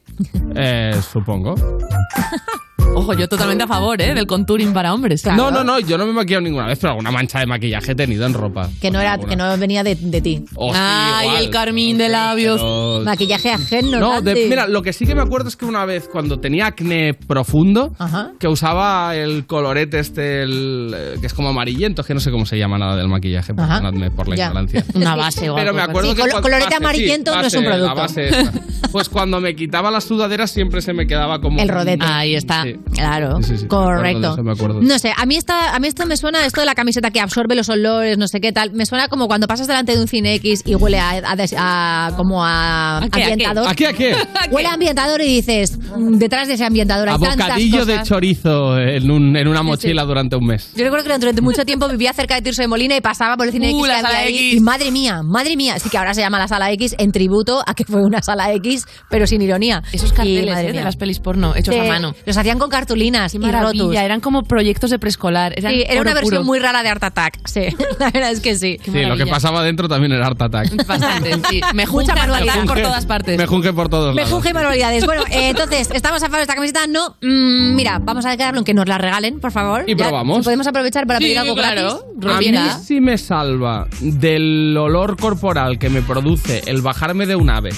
Eh, supongo. Ojo, yo totalmente a favor, ¿eh? Del contouring para hombres. No, no, no, yo no me he maquillado ninguna vez, pero alguna mancha de maquillaje he tenido en ropa. Que no, era, Alguna. que no venía de, de ti. Oh, sí, Ay, igual. el carmín de labios. Pero- Maquillaje ajeno. No, de- mira, lo que sí que me acuerdo es que una vez cuando tenía acné profundo, Ajá. que usaba el colorete este, el, eh, que es como amarillento, que no sé cómo se llama nada del maquillaje, perdonadme por la Ya. ignorancia. Una base o Pero me acuerdo Sí, que cuando- colorete base, sí, amarillento no es un la producto. base esta. Pues cuando me quitaba las sudaderas siempre se me quedaba como... El rodete. Ahí está. Sí. Claro, Sí, sí, sí. correcto. Me acuerdo me No sé, a mí, esta, a mí esto me suena, esto de la camiseta que absorbe los olores, no sé qué tal, me suena como cuando pasas delante de un cine X y huele a, a como a, qué, a qué? ambientador. ¿A qué, a qué? Huele a ambientador y dices, detrás de ese ambientador hay A tantas bocadillo de chorizo en, un- en una mochila durante un mes. Yo recuerdo que durante mucho tiempo vivía cerca de Tirso de Molina y pasaba por el cine Uh, X que la había sala ahí. X. Y madre mía, madre mía. Sí que ahora se llama la sala X en tributo a que fue una sala X, pero sin ironía. Esos Y, carteles madre ¿eh? de las pelis porno hechos De- a mano. Los hacían con cartulinas y Maravilla, rotus. eran como proyectos de preescolar. Sí, era una versión puro. muy rara de Art Attack. Sí, la verdad es que sí. Sí, lo que pasaba dentro también era Art Attack. Bastante, sí. Me Mucha juntan manualidad. por todas partes. Me junge por todos Me lados. funge manualidades. Bueno, eh, entonces, ¿estamos a favor de esta camiseta? No. Mm, mira, vamos a quedarlo en que nos la regalen, por favor. Y Ya, probamos. si podemos aprovechar para Sí, pedir algo claro. gratis. A mí sí me salva del olor corporal que me produce el bajarme de un ave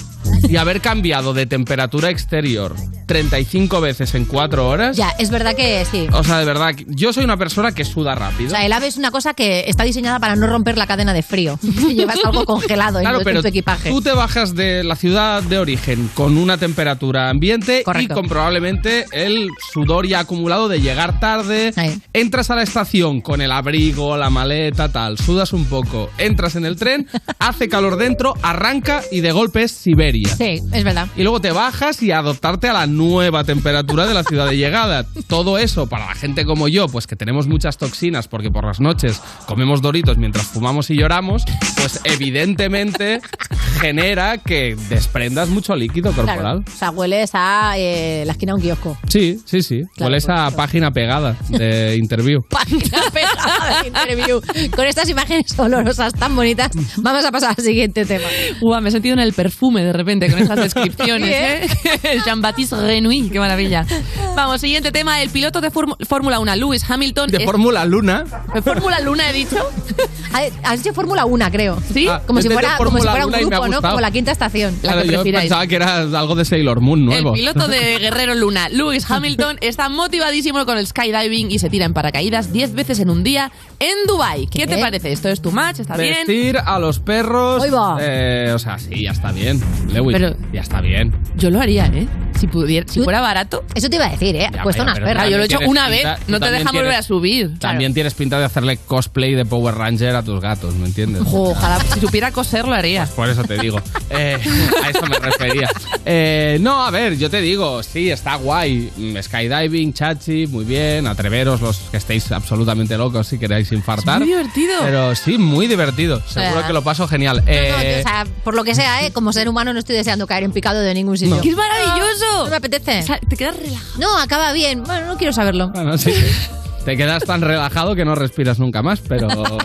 y haber cambiado de temperatura exterior 35 veces en 4 horas. Ya, es verdad que sí. O sea, de verdad, yo soy una persona que suda rápido. O sea, el ave es una cosa que está diseñada para no romper la cadena de frío. Llevas algo congelado en, Claro, tu- en pero tu equipaje. tú te bajas de la ciudad de origen con una temperatura ambiente Correcto. y con probablemente el sudor ya acumulado de llegar tarde. Entras a la estación con el abrigo, la maleta, tal, sudas un poco, entras en el tren, hace calor dentro, arranca y de golpe es Siberia. Sí, es verdad. Y luego te bajas y a adoptarte a la nueva temperatura de la ciudad de llegada. Todo eso para la gente como yo, pues que tenemos muchas toxinas porque por las noches comemos doritos mientras fumamos y lloramos, pues evidentemente genera que desprendas mucho líquido corporal. Claro. O sea, hueles a eh, la esquina de un kiosco. Sí, sí, sí. Huele esa página pegada de interview. Página pegada de interview. Con estas imágenes olorosas tan bonitas, vamos a pasar al siguiente tema. Ua, me he sentido en el perfume de repente con estas descripciones, Sí, ¿eh? Jean-Baptiste Renouy, qué maravilla. Vamos, siguiente tema. El piloto de Fórmula 1, Lewis Hamilton. De es- Fórmula Luna. ¿De Fórmula Luna he dicho? Has dicho Fórmula 1, creo. ¿Sí? Ah, Como si fuera, como si fuera un grupo, ¿no? Como la quinta estación. La Claro, que yo prefiráis. pensaba que era algo de Sailor Moon nuevo. El piloto de Guerrero Luna, Lewis Hamilton, está motivadísimo con el skydiving y se tira en paracaídas 10 veces en un día en Dubai. ¿Qué, te parece? ¿Esto es tu match? ¿Está bien? Vestir a los perros. Eh, o sea, sí, ya está bien. Lewis, Pero- ya está bien. Yo lo haría, ¿eh? Si, pudiera, si fuera barato. Eso te iba a decir, ¿eh? Ya, Cuesta vaya, unas perras. yo lo he hecho una vez, pinta- no te deja volver a subir. También tienes pinta de hacerle cosplay de Power Ranger a tus gatos, ¿me entiendes? Jo, ojalá, si supiera coser lo haría. Por eso te digo. Eh, a eso me refería. Eh, no, a ver, yo te digo, sí, está guay. Skydiving, chachi, muy bien. Atreveros los que estéis absolutamente locos si queréis infartar. muy divertido. Pero sí, muy divertido. Seguro que lo paso genial. No, no, Eh, o sea, por lo que sea, ¿eh? Como ser humano no estoy deseando caer en picado de ningún sitio. No. ¡Que es maravilloso! No me apetece. te quedas relajado. No, acaba bien. Bueno, no quiero saberlo. Bueno, sí. Te quedas tan relajado que no respiras nunca más, pero...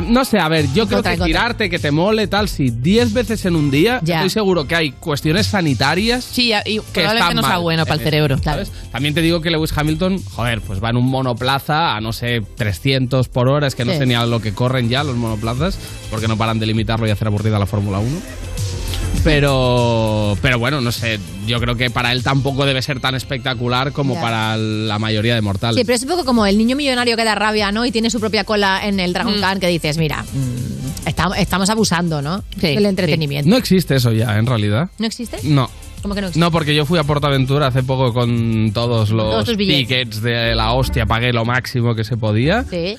No sé, a ver, yo creo que tirarte, que te mole, tal, si 10 veces en un día, Ya. estoy seguro que hay cuestiones sanitarias Sí, y que probablemente no sea bueno para el cerebro. ¿sabes? También te digo que Lewis Hamilton, joder, pues va en un monoplaza a no sé, 300 por hora, es que no sé ni a lo que corren ya los monoplazas, porque no paran de limitarlo y hacer aburrida la Fórmula 1. Pero, pero bueno, no sé, yo creo que para él tampoco debe ser tan espectacular como Ya. para la mayoría de mortales. Sí, pero es un poco como el niño millonario que da rabia, ¿no? Y tiene su propia cola en el Dragon Khan que dices, mira, mm, estamos, estamos abusando, ¿no? Del entretenimiento. No existe eso ya, en realidad. ¿No existe? No. ¿Cómo que no existe? No, porque yo fui a Portaventura hace poco con todos los Todos tus billetes. tickets de la hostia, pagué lo máximo que se podía. Sí.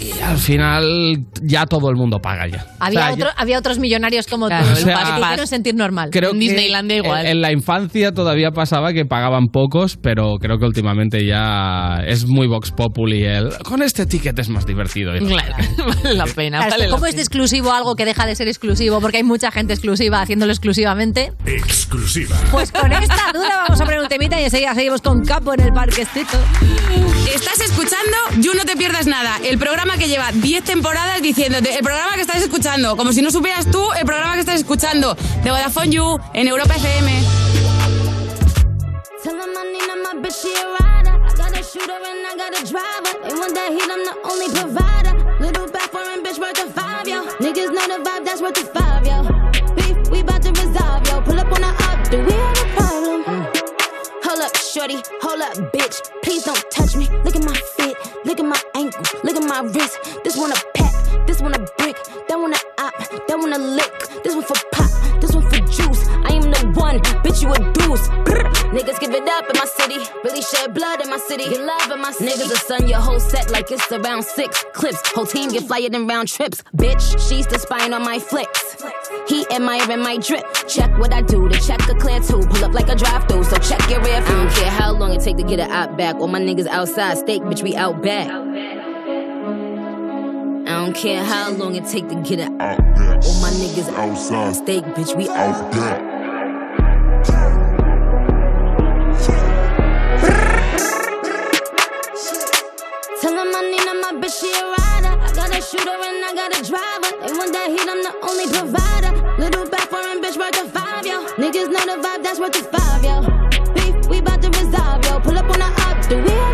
Y al final ya todo el mundo paga ya. Había, O sea, otro- había otros millonarios como Claro, tú, el que Fast te Pass. hicieron sentir normal. Creo En que Disneylandia igual. En, en la infancia todavía pasaba que pagaban pocos, pero creo que últimamente ya es muy Vox Populi el con este ticket es más divertido. Claro, vale la pena. Claro, es vale que la ¿Cómo es de exclusivo algo que deja de ser exclusivo? Porque hay mucha gente exclusiva haciéndolo exclusivamente. Exclusiva. Pues con esta duda vamos a poner un temita y enseguida seguimos con Capo en el parquecito. Estás escuchando You No Te Pierdas Nada, el programa que lleva 10 temporadas diciéndote, el programa que estás escuchando, como si no supieras tú el programa que estás escuchando, de Vodafone You, en Europa FM. Tell him I need him, my bitch, she a rider. I got a shooter and I got a driver. They want that heat, I'm the only provider. Little back foreign bitch worth a five, yo. Niggas know the vibe, that's worth a five, do we have a problem? Hold up, shorty, hold up, bitch. Please don't touch me. Look at my fit, look at my ankle, look at my wrist. This one a pack, this one a brick, that one a op, that one a lick. This one for pop, this one for juice. I am the one, it up in my city. Really shed blood in my city. Get love in my city. Niggas will sun your whole set like it's around six clips. Whole team get flyer than round trips. Bitch, she's the spine on my flicks. He admiring my drip. Check what I do to check a clear two. Pull up like a drive through, so check your rear view. I don't care how long it take to get it out back. All my niggas outside, steak, bitch, we out back. I don't care how long it take to get it out. Back. All my niggas outside, steak, bitch, we out back. I got a driver. They want that heat, I'm the only provider. Little back foreign bitch worth a five, yo. Niggas know the vibe, that's worth a five, yo. Beef, we bout to resolve, yo. Pull up on the up, do we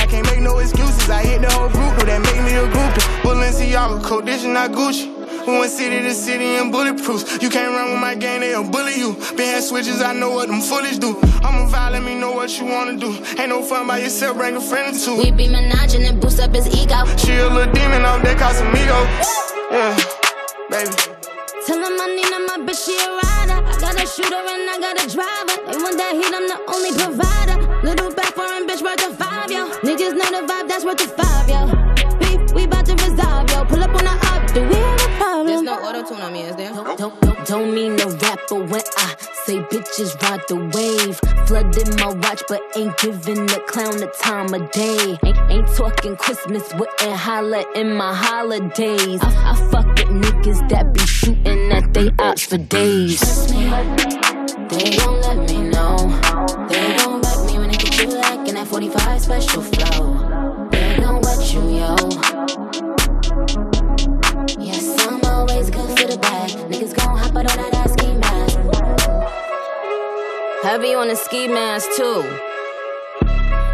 I can't make no excuses. I hit the whole group, though that make me a groupie. Balenciaga, is not Gucci. We went city to city and bulletproofs. You can't run with my gang, they'll bully you. Been had switches, I know what them foolish do. I'm a vibe, let me know what you wanna do. Ain't no fun by yourself, bring a friend or two. We be menaging and boost up his ego. She a little demon off that Casamigo. Yeah, baby. Tell them I need her, my bitch, she a rider. I got a shooter and I got a driver. They want that heat, I'm the only provider. Little foreign bitch worth a five, yo. Niggas know the vibe, that's worth a five, yo. Beef, we bout to resolve, yo. Pull up on the up, do we have a problem? There's no auto tune on me, is there? Don't, don't, don't, don't mean no rapper when I say bitches ride the wave. Flooded my watch, but ain't giving the clown the time of day. Ain't, ain't talking Christmas, wouldn't holla in my holidays. I, I fuck with niggas that be shooting at they ops for days. They gon' let me know. They special flow. They gon' wet you, yo. Yes, I'm always good for the bag. Niggas gon' hop out on that ass ski mask. Heavy on the ski mask too.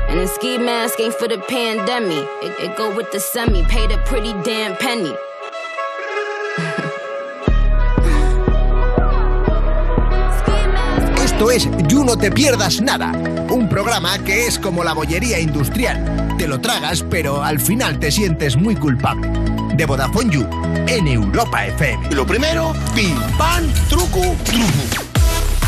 And the ski mask ain't for the pandemic. It, it go with the semi. Paid a pretty damn penny. Esto es You No Te Pierdas Nada, programa que es como la bollería industrial. Te lo tragas, pero al final te sientes muy culpable. De Vodafone You, en Europa FM. Lo primero, pim, pam, truco, truco.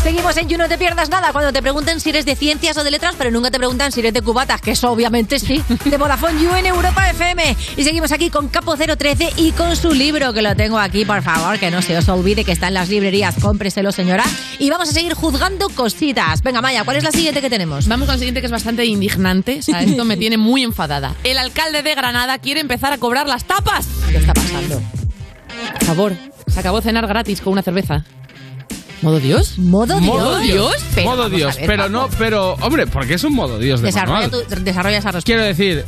Seguimos en You No Te Pierdas Nada cuando te pregunten si eres de ciencias o de letras, pero nunca te preguntan si eres de cubatas, que eso obviamente sí, de Vodafone You en Europa FM. Y seguimos aquí con Capo 013 y con su libro, que lo tengo aquí, por favor, que no se os olvide que está en las librerías, cómpreselo señora. Y vamos a seguir juzgando cositas. Venga, Maya, ¿cuál es la siguiente que tenemos? Vamos con la siguiente que es bastante indignante. O sea, esto me tiene muy enfadada. El alcalde de Granada quiere empezar a cobrar las tapas. ¿Qué está pasando? Por favor, se acabó cenar gratis con una cerveza. ¿Modo Dios? ¿Modo Dios? ¿Modo Dios? Pero modo Dios, ver, pero no, pero, hombre, porque es un modo Dios de Desarrolla, manual. tu- desarrolla esa respuesta. Quiero decir,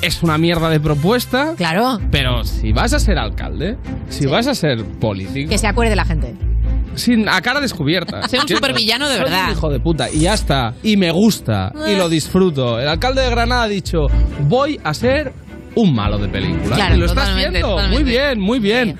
es una mierda de propuesta. Claro. Pero si vas a ser alcalde, si vas a ser político, Que se acuerde la gente. sin, a cara descubierta. Ser un supervillano de soy verdad. un hijo de puta. Y ya está. Y me gusta. Y lo disfruto. El alcalde de Granada ha dicho, voy a ser un malo de película. Claro, y lo está totalmente, haciendo. Muy totalmente. bien, muy bien.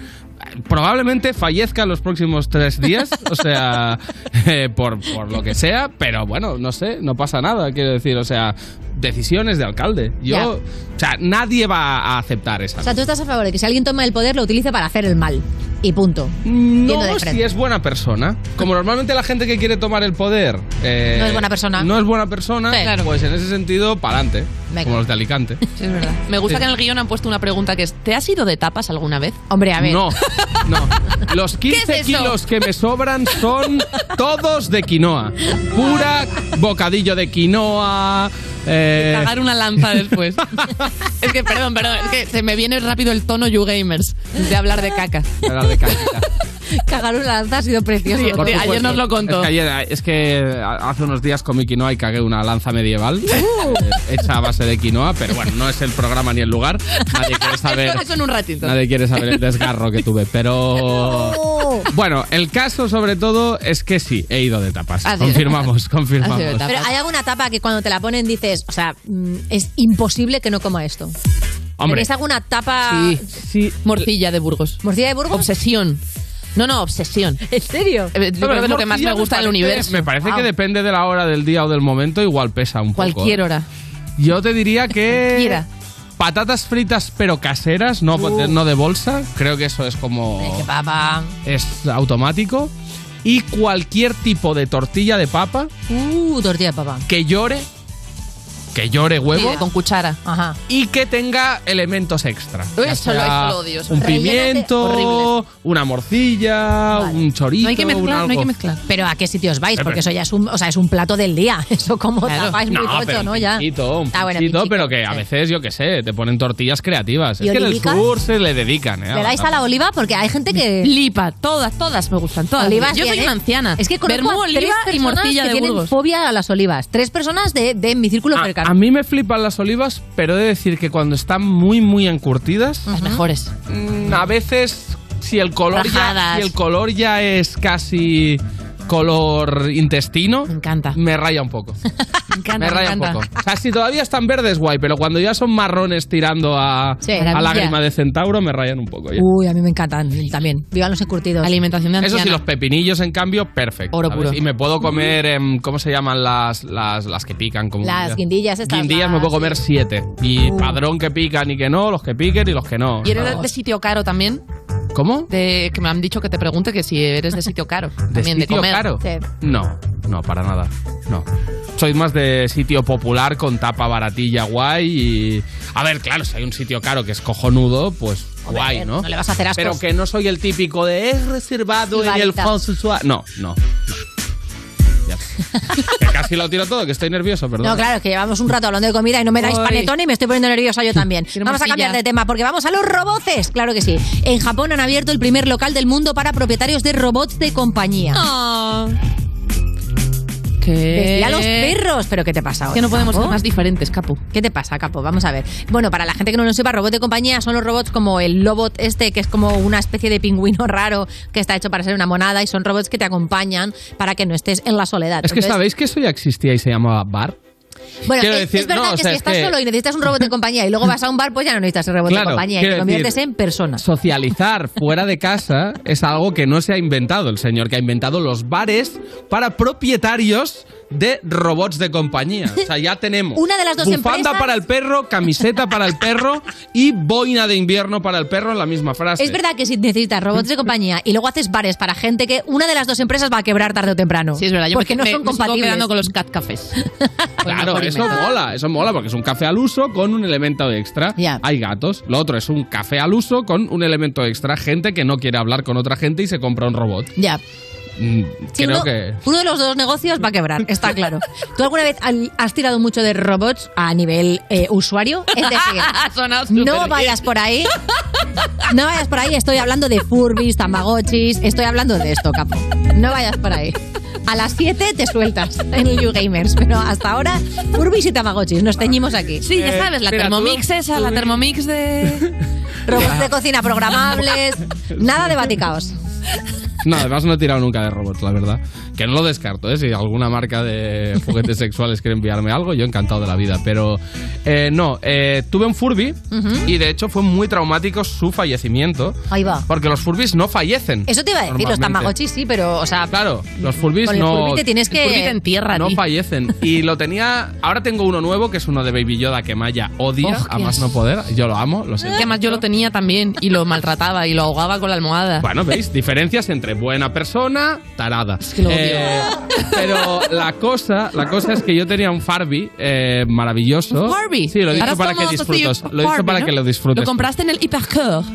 Probablemente fallezca en los próximos tres días, o sea, eh, por, por lo que sea, pero bueno, no sé, no pasa nada, quiero decir, o sea, decisiones de alcalde. Yo, o sea, nadie va a aceptar esa. O sea, tú estás a favor de que si alguien toma el poder lo utilice para hacer el mal. Y punto. No si es buena persona. Como normalmente la gente que quiere tomar el poder eh, No es buena persona. No es buena persona, Sí. Claro. pues en ese sentido, para adelante. Como los de Alicante. Sí, es verdad. Me gusta Sí. que en el guion han puesto una pregunta que es ¿te has ido de tapas alguna vez? Hombre, a ver. No, no. Los 15 ¿Qué es eso? kilos que me sobran son todos de quinoa. Pura bocadillo de quinoa. Eh, Cagar una lanza después. es que, perdón, perdón, es que se me viene rápido el tono You Gamers de hablar de caca. hablar de caquita. Cagar una lanza ha sido precioso. Sí, ayer nos lo contó. Es que, ayer- es que hace unos días comí quinoa y cagué una lanza medieval eh, hecha a base de quinoa, pero bueno, no es el programa ni el lugar. Nadie quiere saber. Eso, eso en un ratito. Nadie quiere saber el desgarro que tuve, pero Bueno, el caso sobre todo es que sí, he ido de tapas. Ido. confirmamos, confirmamos. Pero hay alguna tapa que cuando te la ponen dices, o sea, mm, es imposible que no coma esto. Hombre. ¿Tenéis alguna tapa? Sí, sí. Morcilla de Burgos. ¿Morcilla de Burgos? Obsesión. No, no, obsesión. ¿En serio? Eh, Yo creo que es lo que más me gusta del universo. Me parece Wow. que depende de la hora del día o del momento, igual pesa un poco. Cualquier ¿eh? hora. Yo te diría que. Cualquiera. Patatas fritas pero caseras, no, Uh. no de bolsa. Creo que eso es como. Que papa. Es automático. Y cualquier tipo de tortilla de papa Uh, tortilla de papa. que llore. Que llore huevo. Sí, con cuchara. Ajá. y que tenga elementos extra. Uy, eso lo- eso lo odio, eso Un pimiento, Horrible. una morcilla, un chorizo. No hay que un mezclar, no hay que mezclar. Pero ¿a qué sitios vais? Porque eso ya es un, o sea, es un plato del día. Eso como Claro. tapáis muy No, tocho, pero ¿no? Ya. pinchito, un Ah, bueno, pinchito, pero que a veces, yo qué sé, te ponen tortillas creativas. ¿Y Es que en el sur se le dedican, ¿eh? ¿Le dais a la oliva? Porque hay gente que... Lipa, todas, todas me gustan, todas. Olivas Yo soy una anciana. Es que conozco Vermú, a tres oliva y personas morcilla que de tienen Burgos. fobia a las olivas. Tres personas de, de mi círculo A, a mí me flipan las olivas, pero he de decir que cuando están muy, muy encurtidas, Las mejores. mm, a veces, si el color ya, si el color ya es casi color intestino, Me encanta. me raya un poco. Me encanta, me me raya un poco. O sea, si todavía están verdes, guay, pero cuando ya son marrones tirando a, Sí, a lágrima de centauro, me rayan un poco. ya. Uy, a mí me encantan también. Vivan los encurtidos. Alimentación de Eso anciana. sí, los pepinillos, en cambio, perfecto. Oro puro. Y me puedo comer, em, ¿cómo se llaman las, las, las que pican? Como Las guindillas estas. Guindillas me puedo comer siete. Y padrón que pican y que no, los que piquen y los que no. ¿Y eres de sitio caro también? ¿Cómo? De, que me han dicho que te pregunte que si eres de sitio caro. ¿De también de sitio comer. caro? Sí. No, no, para nada. No. Soy más de sitio popular con tapa baratilla guay y... A ver, claro, si hay un sitio caro que es cojonudo, pues Hombre, guay, ¿no? no le vas a hacer ascos. Pero que no soy el típico de es reservado en el. François. No, no. no. Ya que casi lo tiro todo, que estoy nervioso, perdón. No, claro, es que llevamos un rato hablando de comida y no me dais panetón y me estoy poniendo nerviosa yo también. Quiero Vamos a cambiar de tema porque vamos a los roboces. Claro que sí. En Japón han abierto el primer local del mundo para propietarios de robots de compañía. Ah. ¿Qué? Decía los perros, pero ¿qué te pasa? Que no podemos Capo? ser más diferentes, Capu. ¿Qué te pasa, Capo? Vamos a ver. Bueno, para la gente que no lo sepa, robot de compañía son los robots como el Lobot este, que es como una especie de pingüino raro que está hecho para ser una monada y son robots que te acompañan para que no estés en la soledad. Es que Entonces, sabéis que eso ya existía y se llamaba bar. Bueno, quiero es, decir, es verdad no, o que sea, si es estás que- solo y necesitas un robot de compañía y luego vas a un bar, pues ya no necesitas el robot Claro, de compañía y te conviertes decir, en persona. Socializar fuera de casa es algo que no se ha inventado el señor que ha inventado los bares para propietarios de robots de compañía. O sea, ya tenemos Una de las dos bufanda empresas- para el perro, camiseta para el perro y boina de invierno para el perro en la misma frase. Es verdad que si necesitas robots de compañía y luego haces bares para gente que una de las dos empresas va a quebrar tarde o temprano. Sí, es verdad. Yo porque me, no son me compatibles. quedando con los cat cafés. Claro, eso invento. mola, eso mola porque es un café al uso con un elemento extra. Ya. Hay gatos. Lo otro es un café al uso con un elemento extra. Gente que no quiere hablar con otra gente y se compra un robot. Ya. Mm, Sí, creo uno, que uno de los dos negocios va a quebrar, está claro. ¿Tú alguna vez has tirado mucho de robots a nivel eh, usuario? Es decir, no vayas por ahí. No vayas por ahí, estoy hablando de Furbies, Tamagotchis, estoy hablando de esto, capo. No vayas por ahí. A las 7 te sueltas en el YouGamers, pero hasta ahora Furbies y Tamagotchis, nos teñimos aquí. Sí, ya sabes, la mira, Thermomix tú- esa, la Thermomix de... Robots de cocina programables, nada de baticaos. No, además no he tirado nunca de robots, la verdad. Que no lo descarto, ¿eh? Si alguna marca de juguetes sexuales quiere enviarme algo, yo encantado de la vida. Pero eh, no, eh, tuve un Furby y de hecho fue muy traumático su fallecimiento. Ahí va. Porque los Furbies no fallecen. Eso te iba a decir, los. Tamagotchis sí, pero, o sea, Claro, los Furbies con el no. Furby te tienes que... El Furby te entierra, no fallecen. Y lo tenía. Ahora tengo uno nuevo que es uno de Baby Yoda que Maya odia, Oh, a más no poder. Yo lo amo, lo sé. Que además yo lo tenía también y lo maltrataba y lo ahogaba con la almohada. Bueno, ¿veis? Diferencias entre buena persona, tarada. que lo. Eh, pero la cosa, la cosa es que yo tenía un Farby eh, maravilloso. ¿Un Barbie? Sí, lo he dicho para que disfrutes. Lo he dicho para ¿no? que lo disfrutes. Lo compraste en el Hipercore.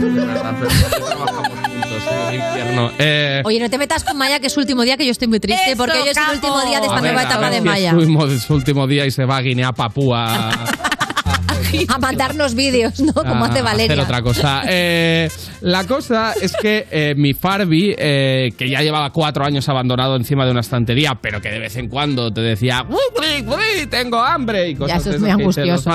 Verdad, pero no trabajamos juntos en el infierno. Eh, Oye, no te metas con Maya, que es su último día, que yo estoy muy triste, Eso, porque hoy es el último día de esta ver, nueva etapa de si Maya. Es su, mo- su último día y se va a Guinea Papúa. A mandarnos vídeos, ¿no? Como a hace hacer Valeria. otra cosa. Eh, la cosa es que eh, mi Farby, eh, que ya llevaba cuatro años abandonado encima de una estantería, pero que de vez en cuando te decía, "Uy, uy, tengo hambre y cosas eso de es muy los angustioso.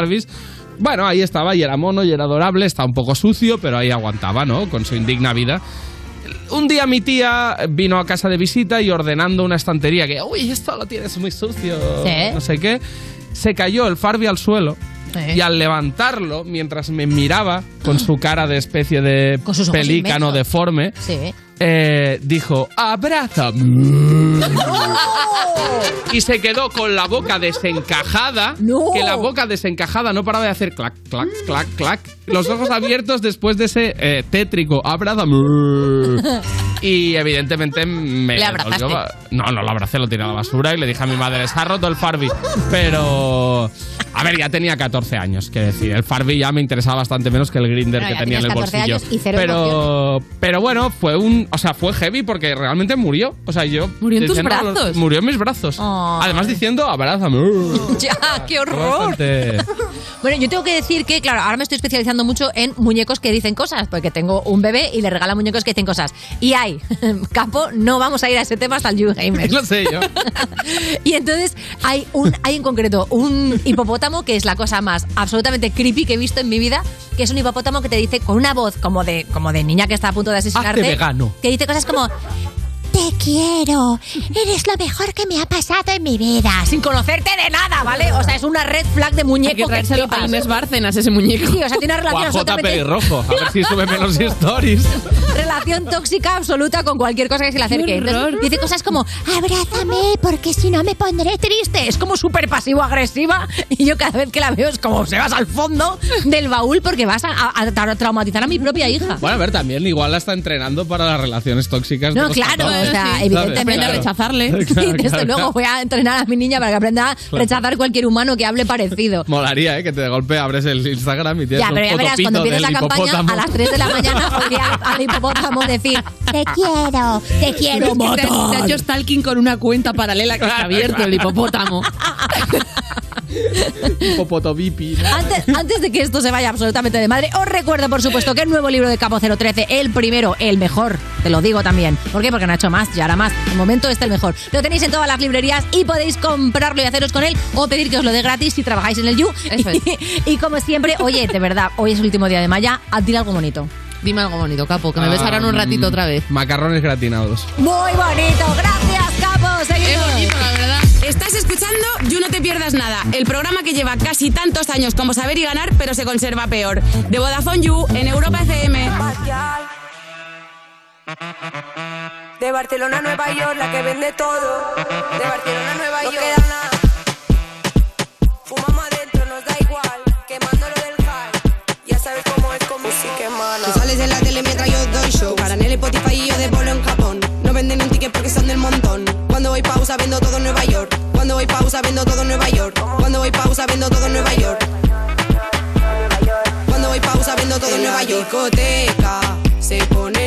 Bueno, ahí estaba y era mono y era adorable, está un poco sucio, pero ahí aguantaba, ¿no? Con su indigna vida. un día mi tía vino a casa de visita y ordenando una estantería que, uy, esto lo tienes muy sucio, Sí. no sé qué, se cayó el Farby al suelo. Y al levantarlo, mientras me miraba con su cara de especie de pelícano inmensos. deforme, Sí. eh, dijo, abrázame. y se quedó con la boca desencajada. Que la boca desencajada no paraba de hacer clac, clac, clac, clac. Los ojos abiertos después de ese eh, tétrico, abrázame. Y evidentemente me Le abrazaste. No, no lo abracé, lo tiré a la basura y le dije a mi madre, se ha roto el Farby. Pero... A ver, ya tenía 14 años, que decir. El Farby ya me interesaba bastante menos que el Grinder No, que tenía en el tenías 14 bolsillo. años y cero pero, pero bueno, fue un, o sea, fue heavy porque realmente murió. O sea, yo ¿Murió en tus brazos? Murió en mis brazos. Además diciendo, abrázame. Ya, qué horror. Bueno, yo tengo que decir que, claro, ahora me estoy especializando mucho en muñecos que dicen cosas, porque tengo un bebé y le regalan muñecos que dicen cosas. Y hay, capo, no vamos a ir a ese tema hasta el YouGamer. Lo sé yo. Y entonces hay un hay en concreto un hipopótamo que es la cosa más absolutamente creepy que he visto en mi vida, que es un hipopótamo que te dice con una voz como de como de niña que está a punto de asesinarte, Hazte vegano. que dice cosas como te quiero, eres lo mejor que me ha pasado en mi vida, sin conocerte de nada, ¿vale? O sea, es una red flag de Hay muñeco que que traérselo flipas. a Inés Bárcenas, ese muñeco. Sí, o sea, tiene una relación absolutamente Pelirrojo. A ver si sube menos stories. relación tóxica absoluta con cualquier cosa que se le acerque. Entonces, dice cosas como, abrázame porque si no me pondré triste. Es como súper pasivo-agresiva y yo cada vez que la veo es como se vas al fondo del baúl porque vas a, a- a tra- traumatizar a mi propia hija. Bueno, a ver, también igual la está entrenando para las relaciones tóxicas. de No, los claro, 14, o sea, ¿sabes? evidentemente. Aprende a rechazarle. Sí, Claro, desde claro, luego claro. voy a entrenar a mi niña para que aprenda a Claro. rechazar cualquier humano que hable parecido. Molaría, ¿eh? Que te de golpe abres el Instagram y tienes Ya, pero ya verás, cuando empieces la campaña, hipopótamo. a las 3 de la mañana oiré al, al hipopótamo decir, te quiero, te quiero Te, te ha matar. hecho stalking con una cuenta paralela que está abierto, el hipopótamo. Hipopotobipi. Antes, antes de que esto se vaya absolutamente de madre, os recuerdo, por supuesto, que el nuevo libro de Capo 013, el primero, el mejor, te lo digo también. ¿Por qué? Porque no ha hecho más, ya hará más. De momento este es el mejor. Lo tenéis en todas las librerías y podéis comprarlo y haceros con él o pedir que os lo dé gratis si trabajáis en el You. Eso es. Y, como siempre, oye, de verdad, hoy es el último día de Maya, a ti algo bonito. Dime algo bonito, capo, que me besarán un ratito otra vez. Ah, Macarrones gratinados. Muy bonito, gracias, Capo. Seguimos. la verdad. Estás escuchando You No Te Pierdas Nada, el programa que lleva casi tantos años como saber y ganar, pero se conserva peor. De Vodafone You en Europa FM. De Barcelona a Nueva York, la que vende todo. De Barcelona a Nueva York. No queda nada. Fumamos adentro, nos da igual. Quemándolo del high. Ya sabes cómo es con música hermana. Tú sales en la tele mientras yo doy show. Para en el Spotify y yo de bolo en Japón. Cuando voy pausa vendo todo en Nueva York. Cuando voy pausa vendo todo Nueva York. Cuando voy pausa vendo todo Nueva York. Cuando voy pausa vendo todo Nueva York. discoteca se pone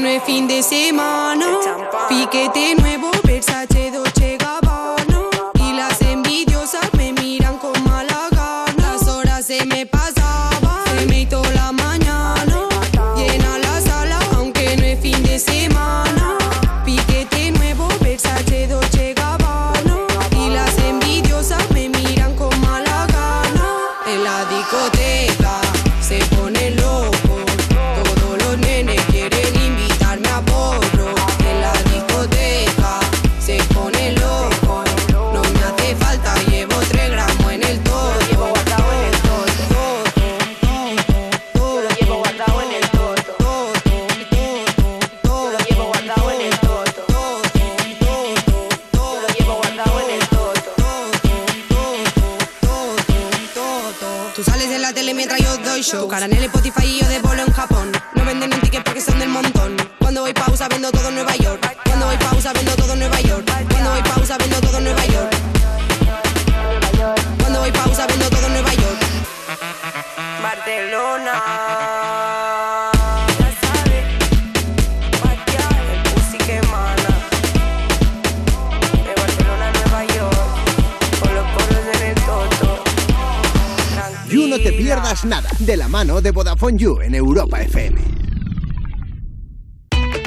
no es fin de semana. Piquete nuevo, de Vodafone You en Europa FM.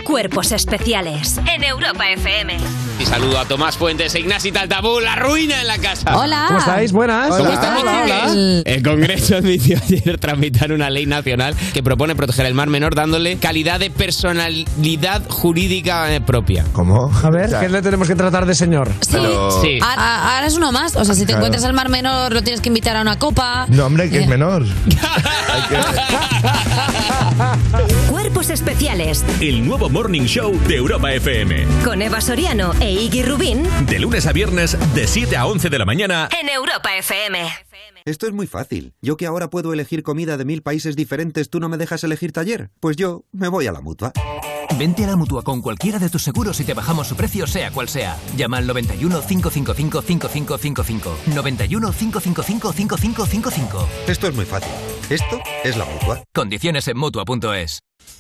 Cuerpos especiales en Europa FM. Y saludo a Tomás Fuentes e Ignasi Taltabú, la ruina en la casa. Hola. ¿Cómo estáis? Buenas. ¿Cómo estamos, Hola. El Congreso admitió ayer tramitar una ley nacional que propone proteger el mar menor dándole calidad de personalidad jurídica eh, propia. ¿Cómo? A ver, ¿qué le tenemos que tratar de señor? Sí. Sí. Ahora, ahora es uno más. O sea, si te Claro. encuentras al mar menor, lo tienes que invitar a una copa. No, hombre, que es menor. Cuerpos especiales El nuevo Morning Show de Europa FM. con Eva Soriano e Iggy Rubín De lunes a viernes, de 7 a 11 de la mañana. en Europa FM. Esto es muy fácil. Yo que ahora puedo elegir comida de mil países diferentes, ¿tú no me dejas elegir taller? Pues yo me voy a la mutua. Vente a la mutua con cualquiera de tus seguros y te bajamos su precio, sea cual sea. Llama al 91 555 5555. 91 555 5555. Esto es muy fácil. Esto es la mutua. Condiciones en mutua.es.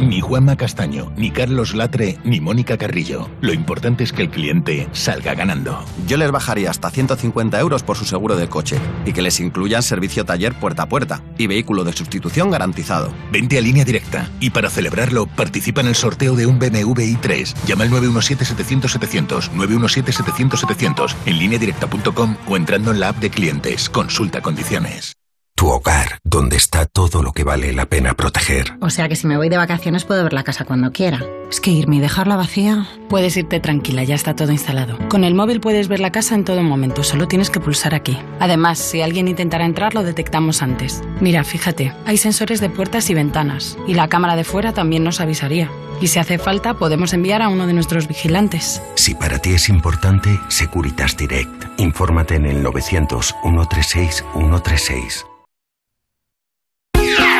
Ni Juanma Castaño, ni Carlos Latre, ni Mónica Carrillo. Lo importante es que el cliente salga ganando. Yo les bajaría hasta 150 euros por su seguro de coche y que les incluyan servicio taller puerta a puerta y vehículo de sustitución garantizado. Vente a línea directa y para celebrarlo participa en el sorteo de un BMW i3. Llama al 917-700-700, 917-700-700 en lineadirecta.com o entrando en la app de clientes. Consulta condiciones. Tu hogar, donde está todo lo que vale la pena proteger. O sea que si me voy de vacaciones puedo ver la casa cuando quiera. Es que irme y dejarla vacía. Puedes irte tranquila, ya está todo instalado. Con el móvil puedes ver la casa en todo momento, solo tienes que pulsar aquí. Además, si alguien intentara entrar, lo detectamos antes. Mira, fíjate, hay sensores de puertas y ventanas, y la cámara de fuera también nos avisaría. Y si hace falta, podemos enviar a uno de nuestros vigilantes. Si para ti es importante, Securitas Direct. Infórmate en el 900 136 136.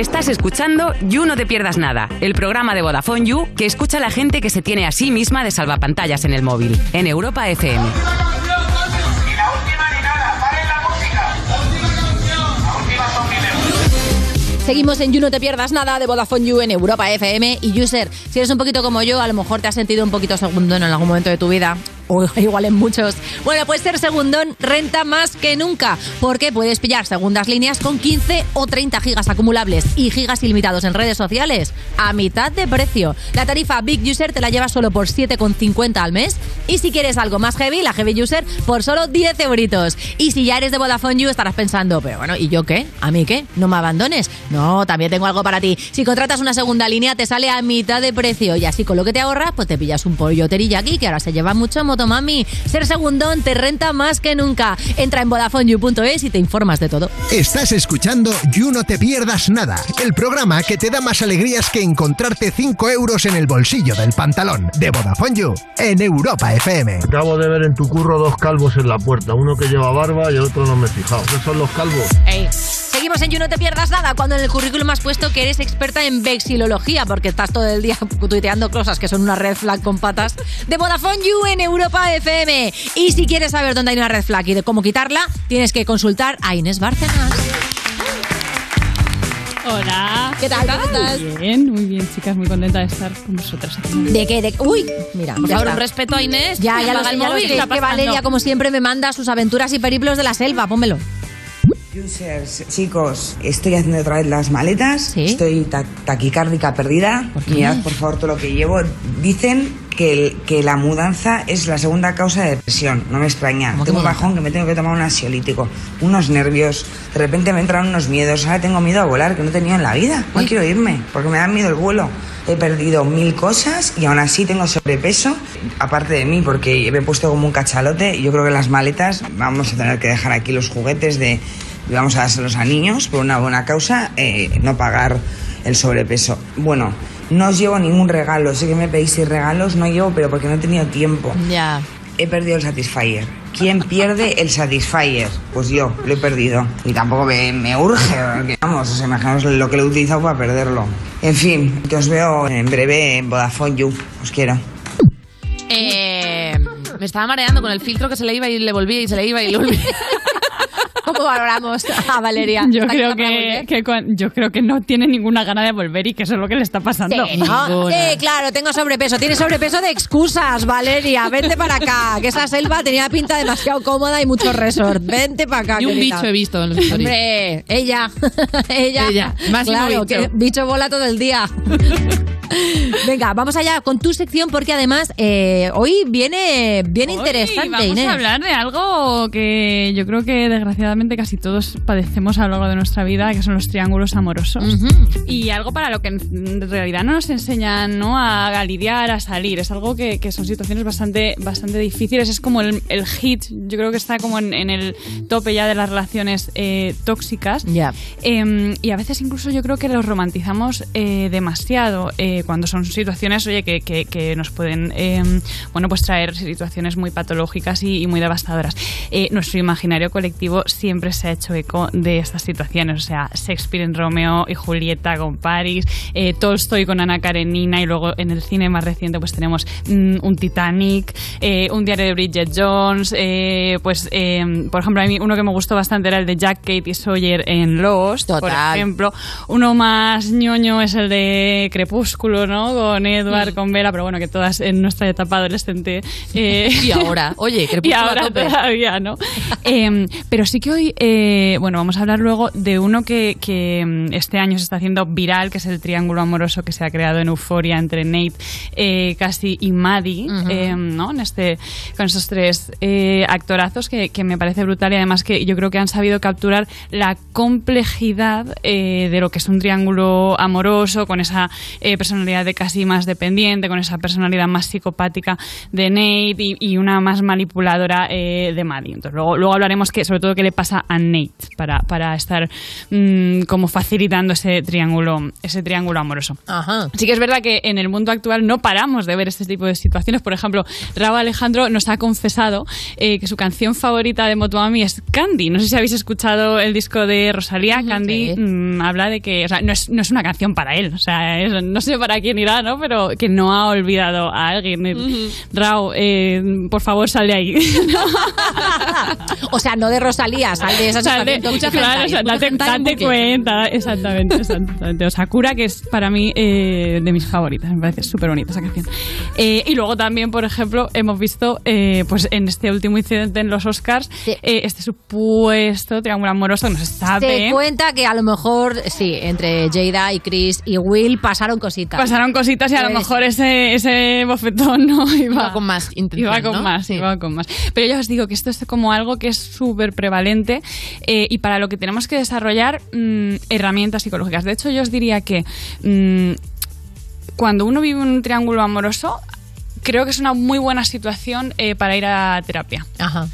Estás escuchando You No Te Pierdas Nada, el programa de Vodafone You que escucha a la gente que se tiene a sí misma de salvapantallas en el móvil, en Europa FM. Seguimos en You No Te Pierdas Nada de Vodafone You en Europa FM y User. Si eres un poquito como yo, a lo mejor te has sentido un poquito segundón en algún momento de tu vida. O igual en muchos. Bueno, pues ser segundón renta más que nunca. Porque puedes pillar segundas líneas con 15 o 30 gigas acumulables y gigas ilimitados en redes sociales a mitad de precio. La tarifa Big User te la llevas solo por 7,50 al mes. Y si quieres algo más heavy, la Heavy User por solo 10 euritos. Y si ya eres de Vodafone You, estarás pensando, pero bueno, ¿y yo qué? ¿A mí qué? ¿No me abandones? No, también tengo algo para ti. Si contratas una segunda línea, te sale a mitad de precio. Y así con lo que te ahorras, pues te pillas un pollo teriyaki, que ahora se lleva mucho motomami. Ser segundón te renta más que nunca. Entra en VodafoneYou.es y te informas de todo. Estás escuchando You No Te Pierdas Nada, el programa que te da más alegrías que encontrarte 5 euros en el bolsillo del pantalón de Vodafone You en Europa FM. Acabo de ver en tu curro dos calvos en la puerta, uno que lleva barba y el otro no me he fijado. ¿Qué son los calvos? Ey, Seguimos en You No Te Pierdas Nada, cuando en el currículum has puesto que eres experta en vexilología, porque estás todo el día tuiteando cosas que son una red flag con patas, de Vodafone You en Europa FM. Y si quieres saber dónde hay una red flag y de cómo quitarla, tienes que consultar a Inés Bárcenas. Hola. ¿Qué tal? ¿Cómo estás? Bien, muy bien, chicas, muy contenta de estar con vosotras aquí. ¿De qué? De... Uy, mira, Por favor, un respeto a Inés. Ya, ya lo sé, ya lo sé. ¿Qué Es que Valeria, como siempre, me manda sus aventuras y periplos de la selva. Pónmelo. Users, chicos, estoy haciendo otra vez las maletas. Estoy ta- taquicárdica perdida. Mirad, por favor, todo lo que llevo. Dicen que, el- que la mudanza es la segunda causa de depresión. No me extraña. ¿Cómo que Tengo un bajón que me tengo que tomar un ansiolítico. Unos nervios. De repente me entran unos miedos. Ahora tengo miedo a volar, que no tenía en la vida. No quiero irme, porque me da miedo el vuelo. He perdido mil cosas y aún así tengo sobrepeso, aparte de mí, porque me he puesto como un cachalote. Y yo creo que las maletas vamos a tener que dejar aquí los juguetes de y vamos a dárselos a niños por una buena causa, eh, no pagar el sobrepeso. Bueno, no os llevo ningún regalo, sé que me pedís regalos, no llevo, pero porque no he tenido tiempo. Ya. He perdido el Satisfyer. ¿Quién pierde el Satisfyer? Pues yo, lo he perdido. Y tampoco me, me urge, porque, vamos, o sea, imaginaos lo que lo he utilizado para perderlo. En fin, que os veo en breve en Vodafone You. Os quiero. Eh, me estaba mareando con el filtro que se le iba y le volvía y se le iba y le volvía. ¿Cómo valoramos a Valeria? Yo ¿Está creo que, yo creo que no tiene ninguna gana de volver y que eso es lo que le está pasando. Sí, ¿no? Sí, claro, tengo sobrepeso. Tiene sobrepeso de excusas, Valeria. Vente para acá. Que esa selva tenía pinta demasiado cómoda y mucho resort. Vente para acá. Y un querida. bicho he visto en los stories. Hombre, ella. ella. Ella, máximo claro, bicho. que bicho bola todo el día. Venga, vamos allá con tu sección porque además eh, hoy viene bien interesante, vamos Inés. a hablar de algo que yo creo que desgraciadamente casi todos padecemos a lo largo de nuestra vida, que son los triángulos amorosos. Y algo para lo que en realidad no nos enseñan ¿no? a lidiar, a salir. Es algo que, que son situaciones bastante, bastante difíciles. Es como el, el hit, yo creo que está como en, en el tope ya de las relaciones eh, tóxicas. Ya. Eh, y a veces incluso yo creo que los romantizamos eh, demasiado eh, cuando son situaciones, oye, que, que- que nos pueden, eh, bueno, pues traer situaciones muy patológicas y, y muy devastadoras. Eh, nuestro imaginario colectivo siempre se ha hecho eco de estas situaciones, o sea, Shakespeare en Romeo y Julieta con Paris, eh, Tolstoy con Ana Karenina y luego en el cine más reciente pues tenemos mm, un Titanic, eh, un diario de Bridget Jones, eh, pues eh, por ejemplo a mí uno que me gustó bastante era el de Jack, Kate y Sawyer en Lost, por ejemplo. Uno más ñoño es el de Crepúsculo, ¿no? Con Edward, con Bella, pero bueno, que todas en nuestra etapa adolescente. eh, Y ahora, oye, y Crepúsculo a ahora tope. todavía, ¿no? Eh, pero sí que hoy, eh, bueno, vamos a hablar luego de uno que, que, mm, este año se está haciendo viral, que es el triángulo amoroso que se ha creado en Euforia entre Nate, eh, Cassie y Maddie, eh, ¿no? En este, con esos tres eh, actorazos que, que me parece brutal y además que yo creo que han sabido capturar la complejidad de lo que es un triángulo amoroso, con esa eh, personalidad de Cassie más dependiente, con esa personalidad más psicopática de Nate y, y una más manipuladora eh, de Maddie. Entonces, luego, luego hablaremos que, sobre todo qué le pasa a Nate para, para estar mm, como facilitando ese triángulo, ese triángulo amoroso. Ajá. Sí que es verdad que en el mundo actual no paramos de ver este tipo de situaciones. Por ejemplo, Raúl Alejandro nos ha confesado eh, que su canción favorita de Motomami es Candy. No sé si habéis escuchado el disco de Rosalía. Candy mm, habla de que, o sea, no es, no es una canción para él. O sea, es- no sé para quién irá, ¿no? Pero que no ha olvidado a alguien. Raúl, eh, por favor, sal de ahí. O sea, no de Rosalía, sal de esa Sal de- tóxica. claro, o sea, Mucha date, date cuenta, exactamente, exactamente. O Sakura, que es para mí eh, de mis favoritas, me parece súper bonita esa canción. Eh, y luego también, por ejemplo, hemos visto eh, pues en este último incidente en los Oscars, eh, este supuesto triángulo amoroso, no se sabe. Se cuenta que a lo mejor, sí, entre Jada y Chris y Will pasaron cositas. Pasaron cositas y a lo Pues- mejor ese, ese bofetón no iba, Iba con más intención, Iba con ¿no? más, iba con más. Pero ya os digo que esto es como algo que es súper prevalente eh, y para lo que tenemos que desarrollar mm, herramientas psicológicas. De hecho, yo os diría que mm, cuando uno vive un triángulo amoroso, creo que es una muy buena situación eh, para ir a terapia. Ajá.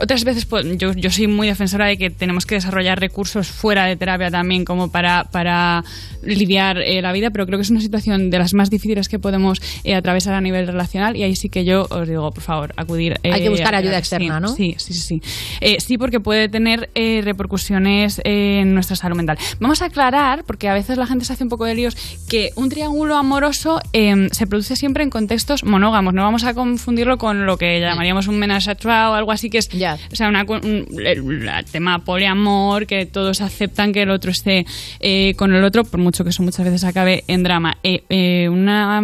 Otras veces pues, yo, yo soy muy defensora de que tenemos que desarrollar recursos fuera de terapia también como para, para lidiar eh, la vida, pero creo que es una situación de las más difíciles que podemos eh, atravesar a nivel relacional y ahí sí que yo os digo, por favor, acudir. Hay que eh, buscar a ayuda externa, Sí, ¿no? Sí, sí, sí. Sí, Eh, sí, porque puede tener eh, repercusiones eh, en nuestra salud mental. Vamos a aclarar, porque a veces la gente se hace un poco de líos, que un triángulo amoroso eh, se produce siempre en contextos monógamos. No vamos a confundirlo con lo que llamaríamos un menage à trois o algo así, que es o sea, una, un- el, tema poliamor, que todos aceptan que el otro esté eh, con el otro, por mucho que eso muchas veces acabe en drama. Eh, eh, una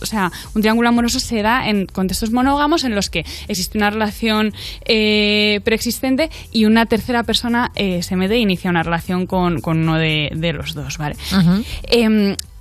o sea, un triángulo amoroso se da en contextos monógamos en los que existe una relación eh, preexistente y una tercera persona eh, se mete e inicia una relación con, con uno de, de los dos, ¿vale?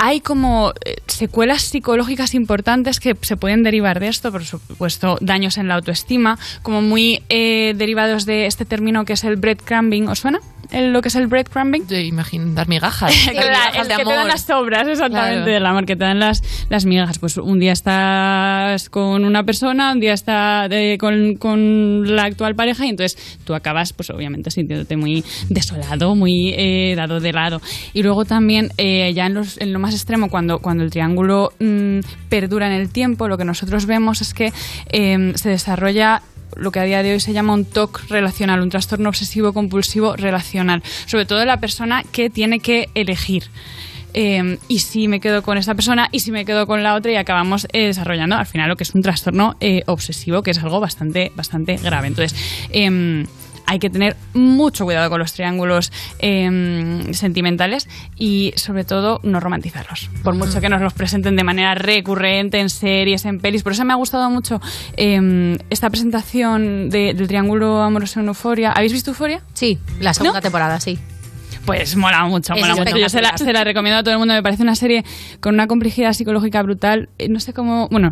Hay como eh, secuelas psicológicas importantes que se pueden derivar de esto, por supuesto, daños en la autoestima, como muy eh, derivados de este término que es el breadcrumbing. ¿Os suena? El- lo que es el breadcrumbing. De imagino, dar migajas. El, Dar migajas el de que te dan las sobras, exactamente, Claro. del amor, que te dan las, las migajas. Pues un día estás con una persona, un día está eh, con, con la actual pareja y entonces tú acabas, pues obviamente, sintiéndote muy desolado, muy eh, dado de lado. Y luego también, eh, ya en, los- en lo más extremo, cuando, cuando el triángulo mm, perdura en el tiempo, lo que nosotros vemos es que eh, se desarrolla lo que a día de hoy se llama un TOC relacional, un trastorno obsesivo compulsivo relacional, sobre todo la persona que tiene que elegir. Eh, y si me quedo con esta persona y si me quedo con la otra y acabamos eh, desarrollando al final lo que es un trastorno eh, obsesivo que es algo bastante bastante grave entonces em, hay que tener mucho cuidado con los triángulos em, sentimentales y sobre todo no romantizarlos por mucho que nos los presenten de manera recurrente en series, en pelis por eso me ha gustado mucho em, esta presentación de- del triángulo amoroso en Euforia ¿habéis visto Euforia? Sí, la segunda temporada, sí. Pues mola mucho, mola mucho. Yo se la, espectacular. se la recomiendo a todo el mundo. Me parece una serie con una complejidad psicológica brutal. Eh, No sé cómo. Bueno,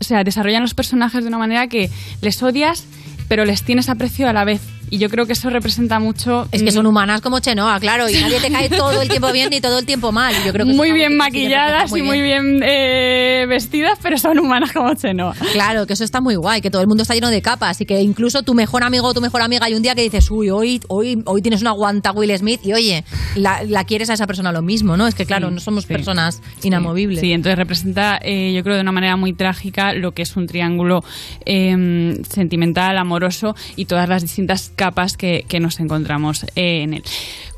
o sea, desarrollan los personajes de una manera que les odias, pero les tienes aprecio a la vez. Y yo creo que eso representa mucho. Es que son humanas como Chenoa, claro, y nadie te cae todo el tiempo bien ni todo el tiempo mal. Yo creo que muy bien maquilladas muy y muy bien eh, vestidas, pero son humanas como Chenoa. Claro, que eso está muy guay, que todo el mundo está lleno de capas y que incluso tu mejor amigo o tu mejor amiga hay un día que dices, uy, hoy, hoy, hoy tienes una guanta Will Smith y oye, la, la quieres a esa persona lo mismo, ¿no? Es que claro, Sí, no somos sí. personas inamovibles. Sí, entonces representa, eh, yo creo, de una manera muy trágica lo que es un triángulo eh, sentimental, amoroso y todas las distintas capas que, que nos encontramos eh, en él.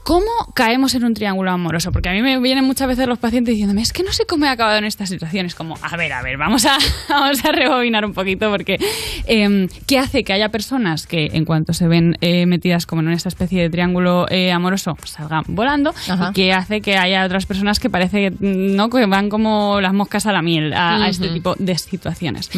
¿Cómo caemos en un triángulo amoroso? Porque a mí me vienen muchas veces los pacientes diciéndome, es que no sé cómo he acabado en esta situación. Es como, a ver, a ver, vamos a, vamos a rebobinar un poquito porque eh, ¿qué hace que haya personas que en cuanto se ven eh, metidas como en esta especie de triángulo eh, amoroso salgan volando? Ajá. ¿Y qué hace que haya otras personas que parece que, mm, ¿no? que van como las moscas a la miel a, a este tipo de situaciones?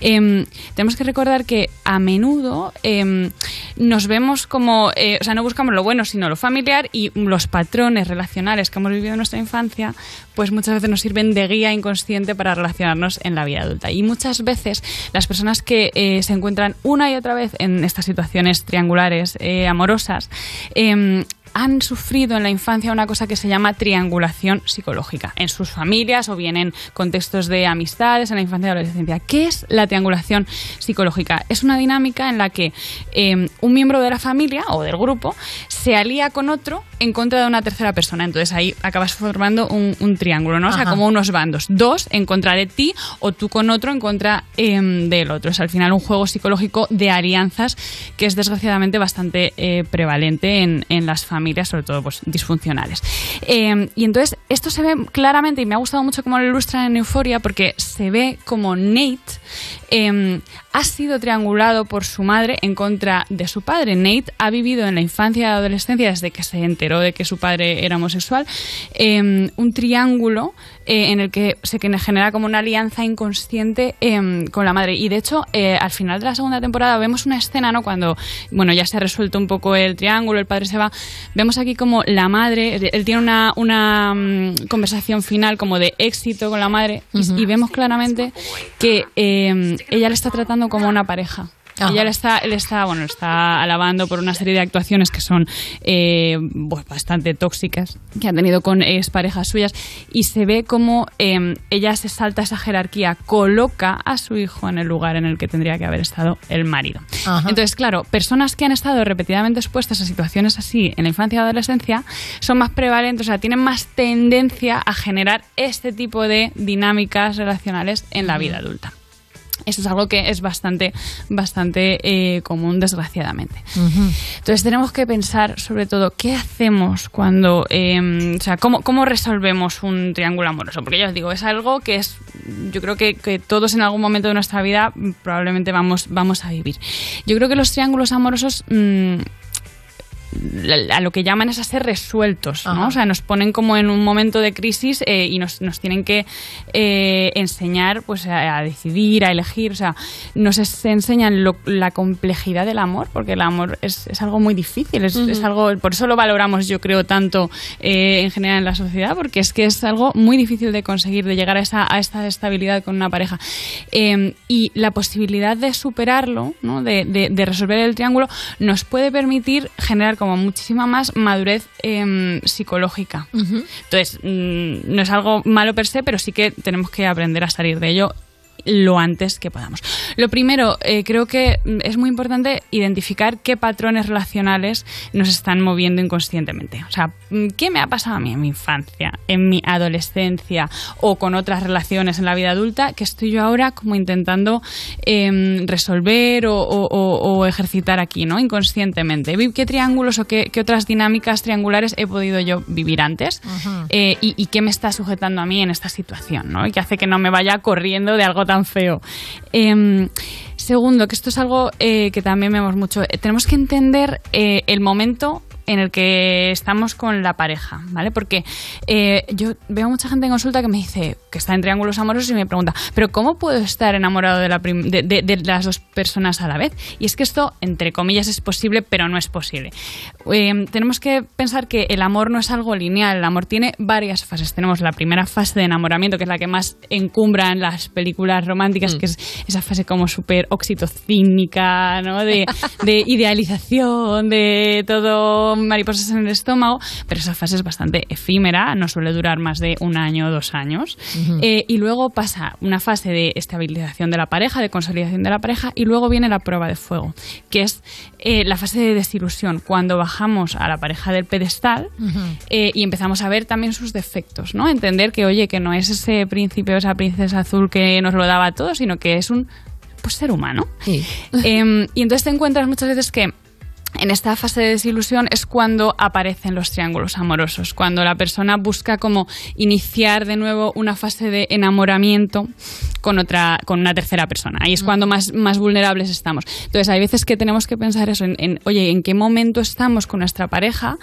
Em, tenemos que recordar que a menudo em, nos vemos como, eh, o sea, no buscamos lo bueno, sino lo familiar y los patrones relacionales que hemos vivido en nuestra infancia, pues muchas veces nos sirven de guía inconsciente para relacionarnos en la vida adulta. Y muchas veces las personas que eh, se encuentran una y otra vez en estas situaciones triangulares eh, amorosas, em, han sufrido en la infancia una cosa que se llama triangulación psicológica en sus familias o bien en contextos de amistades en la infancia y adolescencia. ¿Qué es la triangulación psicológica? Es una dinámica en la que eh, un miembro de la familia o del grupo se alía con otro en contra de una tercera persona. Entonces ahí acabas formando un, un triángulo, ¿no? O sea, como unos bandos. Dos en contra de ti o tú con otro en contra em, del otro. Es al final un juego psicológico de alianzas que es desgraciadamente bastante eh, prevalente en, en las familias, sobre todo pues, disfuncionales. Eh, y entonces esto se ve claramente y me ha gustado mucho cómo lo ilustran en Euforia porque se ve como Nate eh, ha sido triangulado por su madre en contra de su padre. Nate ha vivido en la infancia y adolescencia desde que se enteró de que su padre era homosexual eh, un triángulo eh, en el que se genera como una alianza inconsciente eh, con la madre. Y de hecho, eh, al final de la segunda temporada vemos una escena, ¿no? Cuando, bueno, ya se ha resuelto un poco el triángulo, el padre se va. Vemos aquí como la madre, él tiene una, una mm, conversación final como de éxito con la madre y- y, vemos claramente que eh, ella le está tratando como una pareja. Ajá. Ella le está, le está, bueno, está alabando por una serie de actuaciones que son eh, pues, bastante tóxicas que han tenido con parejas suyas y se ve como eh, ella se salta esa jerarquía, coloca a su hijo en el lugar en el que tendría que haber estado el marido. Ajá. Entonces, claro, personas que han estado repetidamente expuestas a situaciones así en la infancia y adolescencia son más prevalentes, o sea, tienen más tendencia a generar este tipo de dinámicas relacionales en la vida adulta. Eso es algo que es bastante, bastante eh, común, desgraciadamente. Entonces tenemos que pensar sobre todo qué hacemos cuando, eh, o sea, cómo, cómo resolvemos un triángulo amoroso. Porque ya os digo, es algo que es, yo creo que, que todos en algún momento de nuestra vida probablemente vamos, vamos a vivir. Yo creo que los triángulos amorosos... mm, a lo que llaman es a ser resueltos, ¿no? Ajá. O sea, nos ponen como en un momento de crisis eh, y nos, nos tienen que eh, enseñar pues a, a decidir, a elegir, o sea, nos es- enseñan lo- la complejidad del amor, porque el amor es, es algo muy difícil, es, es algo, por eso lo valoramos yo creo tanto eh, en general en la sociedad, porque es que es algo muy difícil de conseguir, de llegar a esa, a esta estabilidad con una pareja. Eh, y la posibilidad de superarlo, ¿no? de, de- de resolver el triángulo, nos puede permitir generar como muchísima más madurez em, psicológica. Entonces, mm, no es algo malo per se, pero sí que tenemos que aprender a salir de ello lo antes que podamos. Lo primero, eh, creo que mm, es muy importante identificar qué patrones relacionales nos están moviendo inconscientemente. O sea, mm, ¿qué me ha pasado a mí en mi infancia, en mi adolescencia o con otras relaciones en la vida adulta que estoy yo ahora como intentando em, resolver o, o- o- o ejercitar aquí, ¿no? Inconscientemente. ¿Qué triángulos o qué, qué otras dinámicas triangulares he podido yo vivir antes? Eh, y, y qué me está sujetando a mí en esta situación, ¿no? Y que hace que no me vaya corriendo de algo tan feo. Em, segundo, que esto es algo eh, que también vemos mucho. Eh, tenemos que entender eh, el momento en el que estamos con la pareja, ¿vale? Porque eh, yo veo mucha gente en consulta que me dice que está en triángulos amorosos y me pregunta, pero ¿cómo puedo estar enamorado de, la de, de- de las dos personas a la vez? Y es que esto, entre comillas, es posible, pero no es posible. Eh, tenemos que pensar que el amor no es algo lineal, el amor tiene varias fases. Tenemos la primera fase de enamoramiento, que es la que más encumbra en las películas románticas, que es esa fase como súper oxitocínica, ¿no? De, de idealización, de todo mariposas en el estómago, pero esa fase es bastante efímera, no suele durar más de un año o dos años. Eh, y luego pasa una fase de estabilización de la pareja, de consolidación de la pareja, y luego viene la prueba de fuego, que es eh, la fase de desilusión, cuando bajamos a la pareja del pedestal eh, y empezamos a ver también sus defectos, ¿no? Entender que, oye, que no es ese príncipe o esa princesa azul que nos lo daba todo, sino que es un pues, ser humano. Em, y entonces te encuentras muchas veces que en esta fase de desilusión es cuando aparecen los triángulos amorosos, cuando la persona busca como iniciar de nuevo una fase de enamoramiento con otra, con una tercera persona. Ahí es cuando más, más vulnerables estamos. Entonces hay veces que tenemos que pensar eso, en, en, oye, ¿en qué momento estamos con nuestra pareja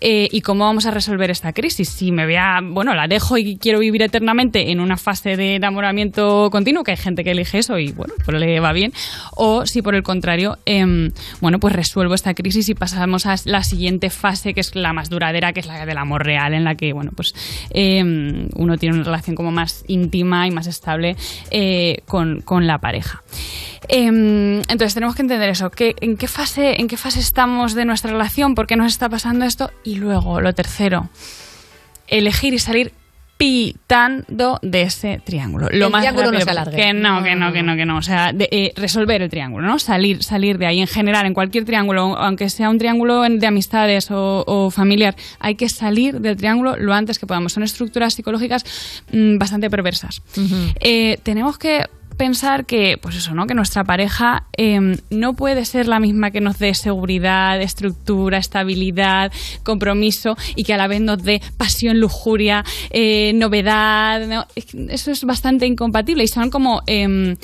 eh, y cómo vamos a resolver esta crisis? Si me voy a, bueno, la dejo y quiero vivir eternamente en una fase de enamoramiento continuo, que hay gente que elige eso y bueno, pues le va bien, o si por el contrario, em, bueno, pues resuelvo esta crisis y pasamos a la siguiente fase, que es la más duradera, que es la del amor real, en la que, bueno, pues em, uno tiene una relación como más íntima y más estable eh, con, con la pareja. Em, entonces tenemos que entender eso, que, en, qué fase, en qué fase estamos de nuestra relación, por qué nos está pasando esto, y luego lo tercero, elegir y salir pitando de ese triángulo. Lo El más triángulo no rápido se posible. alargue. Que no, que no, que no, que no. O sea, de, eh, resolver el triángulo, ¿no? Salir, salir de ahí. En general, en cualquier triángulo, aunque sea un triángulo de amistades o, o familiar, hay que salir del triángulo lo antes que podamos. Son estructuras psicológicas mm, bastante perversas. Eh, tenemos que pensar que, pues eso, ¿no? Que nuestra pareja eh, no puede ser la misma que nos dé seguridad, estructura, estabilidad, compromiso y que a la vez nos dé pasión, lujuria, eh, novedad. Eso es bastante incompatible y son como em,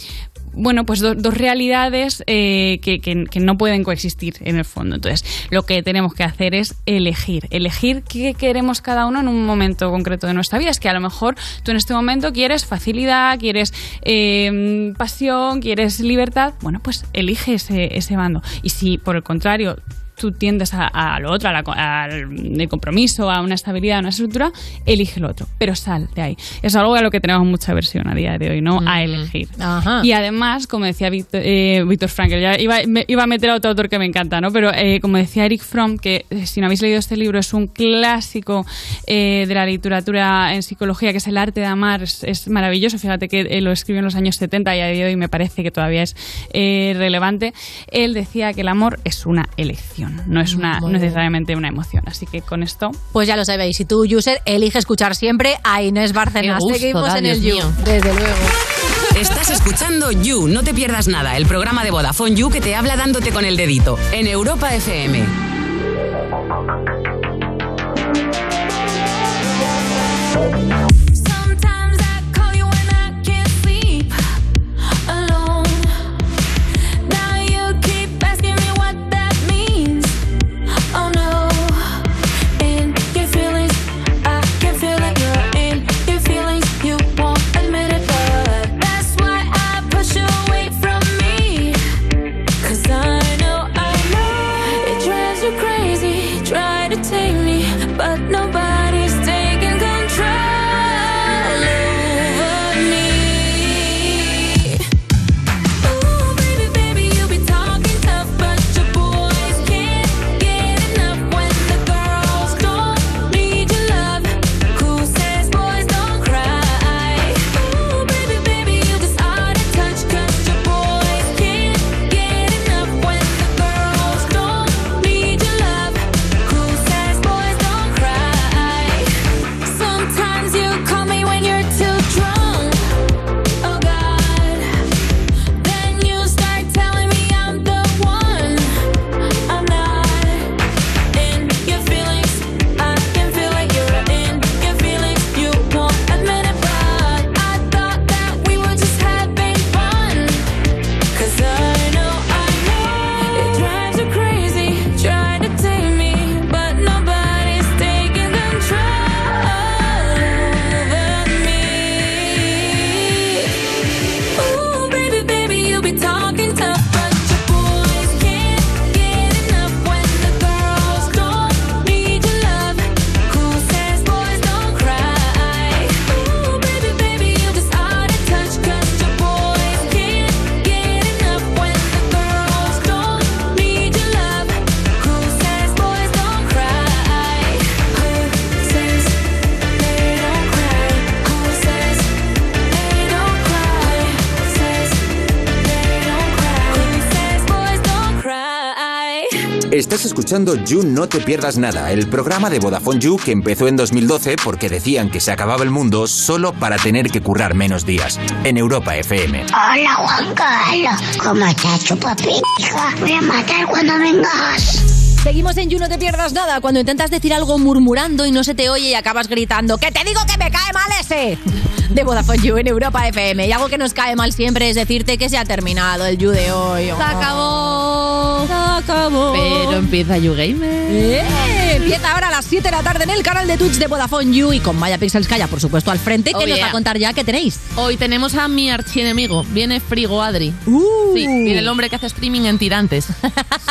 bueno, pues do- dos realidades eh, que, no pueden coexistir en el fondo. Entonces, lo que tenemos que hacer es elegir, elegir qué queremos cada uno en un momento concreto de nuestra vida. Es que a lo mejor tú en este momento quieres facilidad, quieres eh, pasión, quieres libertad. Bueno, pues elige ese bando. Y si por el contrario tú tiendes a, a lo otro, al compromiso, a una estabilidad, a una estructura, elige lo otro, pero sal de ahí. Es algo a lo que tenemos mucha versión a día de hoy, ¿no? A elegir. Ajá. Y además, como decía Víctor, eh, Víctor Frankl, ya iba, me- iba a meter a otro autor que me encanta, ¿no? Pero eh, como decía Eric Fromm, que eh, si no habéis leído este libro, es un clásico eh, de la literatura en psicología, que es El arte de amar, es, es maravilloso. Fíjate que eh, lo escribió en los años 70 y a día de hoy me parece que todavía es relevante. Él decía que el amor es una elección, no es una, Muy necesariamente una emoción. Así que con esto Pues ya lo sabéis, si tú, user, elige escuchar siempre a Inés gusto Seguimos da, en el You, mío. desde luego. Estás escuchando You, no te pierdas nada, el programa de Vodafone You que te habla dándote con el dedito en Europa FM. Escuchando You No Te Pierdas Nada, el programa de Vodafone You que empezó en 2012 porque decían que se acababa el mundo solo para tener que currar menos días. En Europa FM. Hola Juan Carlos, ¿cómo estás, chupapija? Voy a matar cuando vengas. Seguimos en You, no te pierdas nada. Cuando intentas decir algo murmurando y no se te oye y acabas gritando ¡Que te digo que me cae mal ese! De Vodafone You en Europa FM. Y algo que nos cae mal siempre es decirte que se ha terminado el You de hoy. Se acabó. Acabó. Pero empieza YouGamer. ¡Eh! Empieza ahora a las 7 de la tarde en el canal de Twitch de Vodafone You y con Maya Pixels Calla, por supuesto, al frente, que Oh, nos va a contar ya qué tenéis. Hoy tenemos a mi archienemigo. Viene Frigo Adri. Uh. Sí, viene el hombre que hace streaming en tirantes.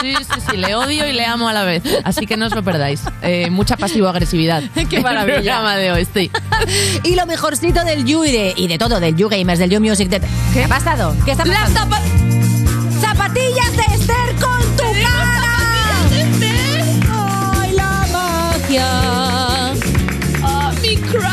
Sí, sí, sí, le odio y le amo a la vez. Así que no os lo perdáis. Eh, mucha pasivo-agresividad. Qué maravilla. El programa de hoy, sí. Y lo mejorcito del You y de, y de todo, del You Gamers, del You Music. De, ¿Qué ha pasado? ¿Qué está Las pasando? ¡Zapatillas de ¡Oh, mi crush!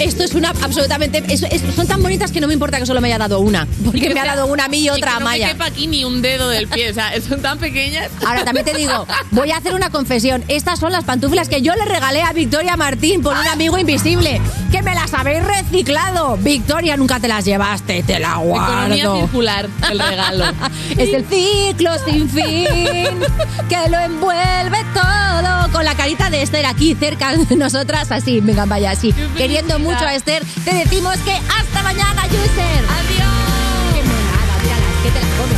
Esto es una absolutamente. es- es- son tan bonitas que no me importa que solo me haya dado una. Porque Que me ha dado una a mí y otra a no Maya. me quepa aquí ni un dedo del pie. O sea, son tan pequeñas. Ahora también te digo, voy a hacer una confesión. Estas son las pantuflas que yo le regalé a Victoria Martín por un amigo invisible. Que me las habéis reciclado. Victoria, nunca te las llevaste, te la Economía guardo. circular, el regalo. Es el ciclo sin fin que lo envuelve todo. Con la carita de Esther aquí cerca de nosotras, así, venga, vaya, así. Queriendo mucho a Esther, te decimos que hasta mañana, user. Adiós. Qué monada, míralas, que te las comes.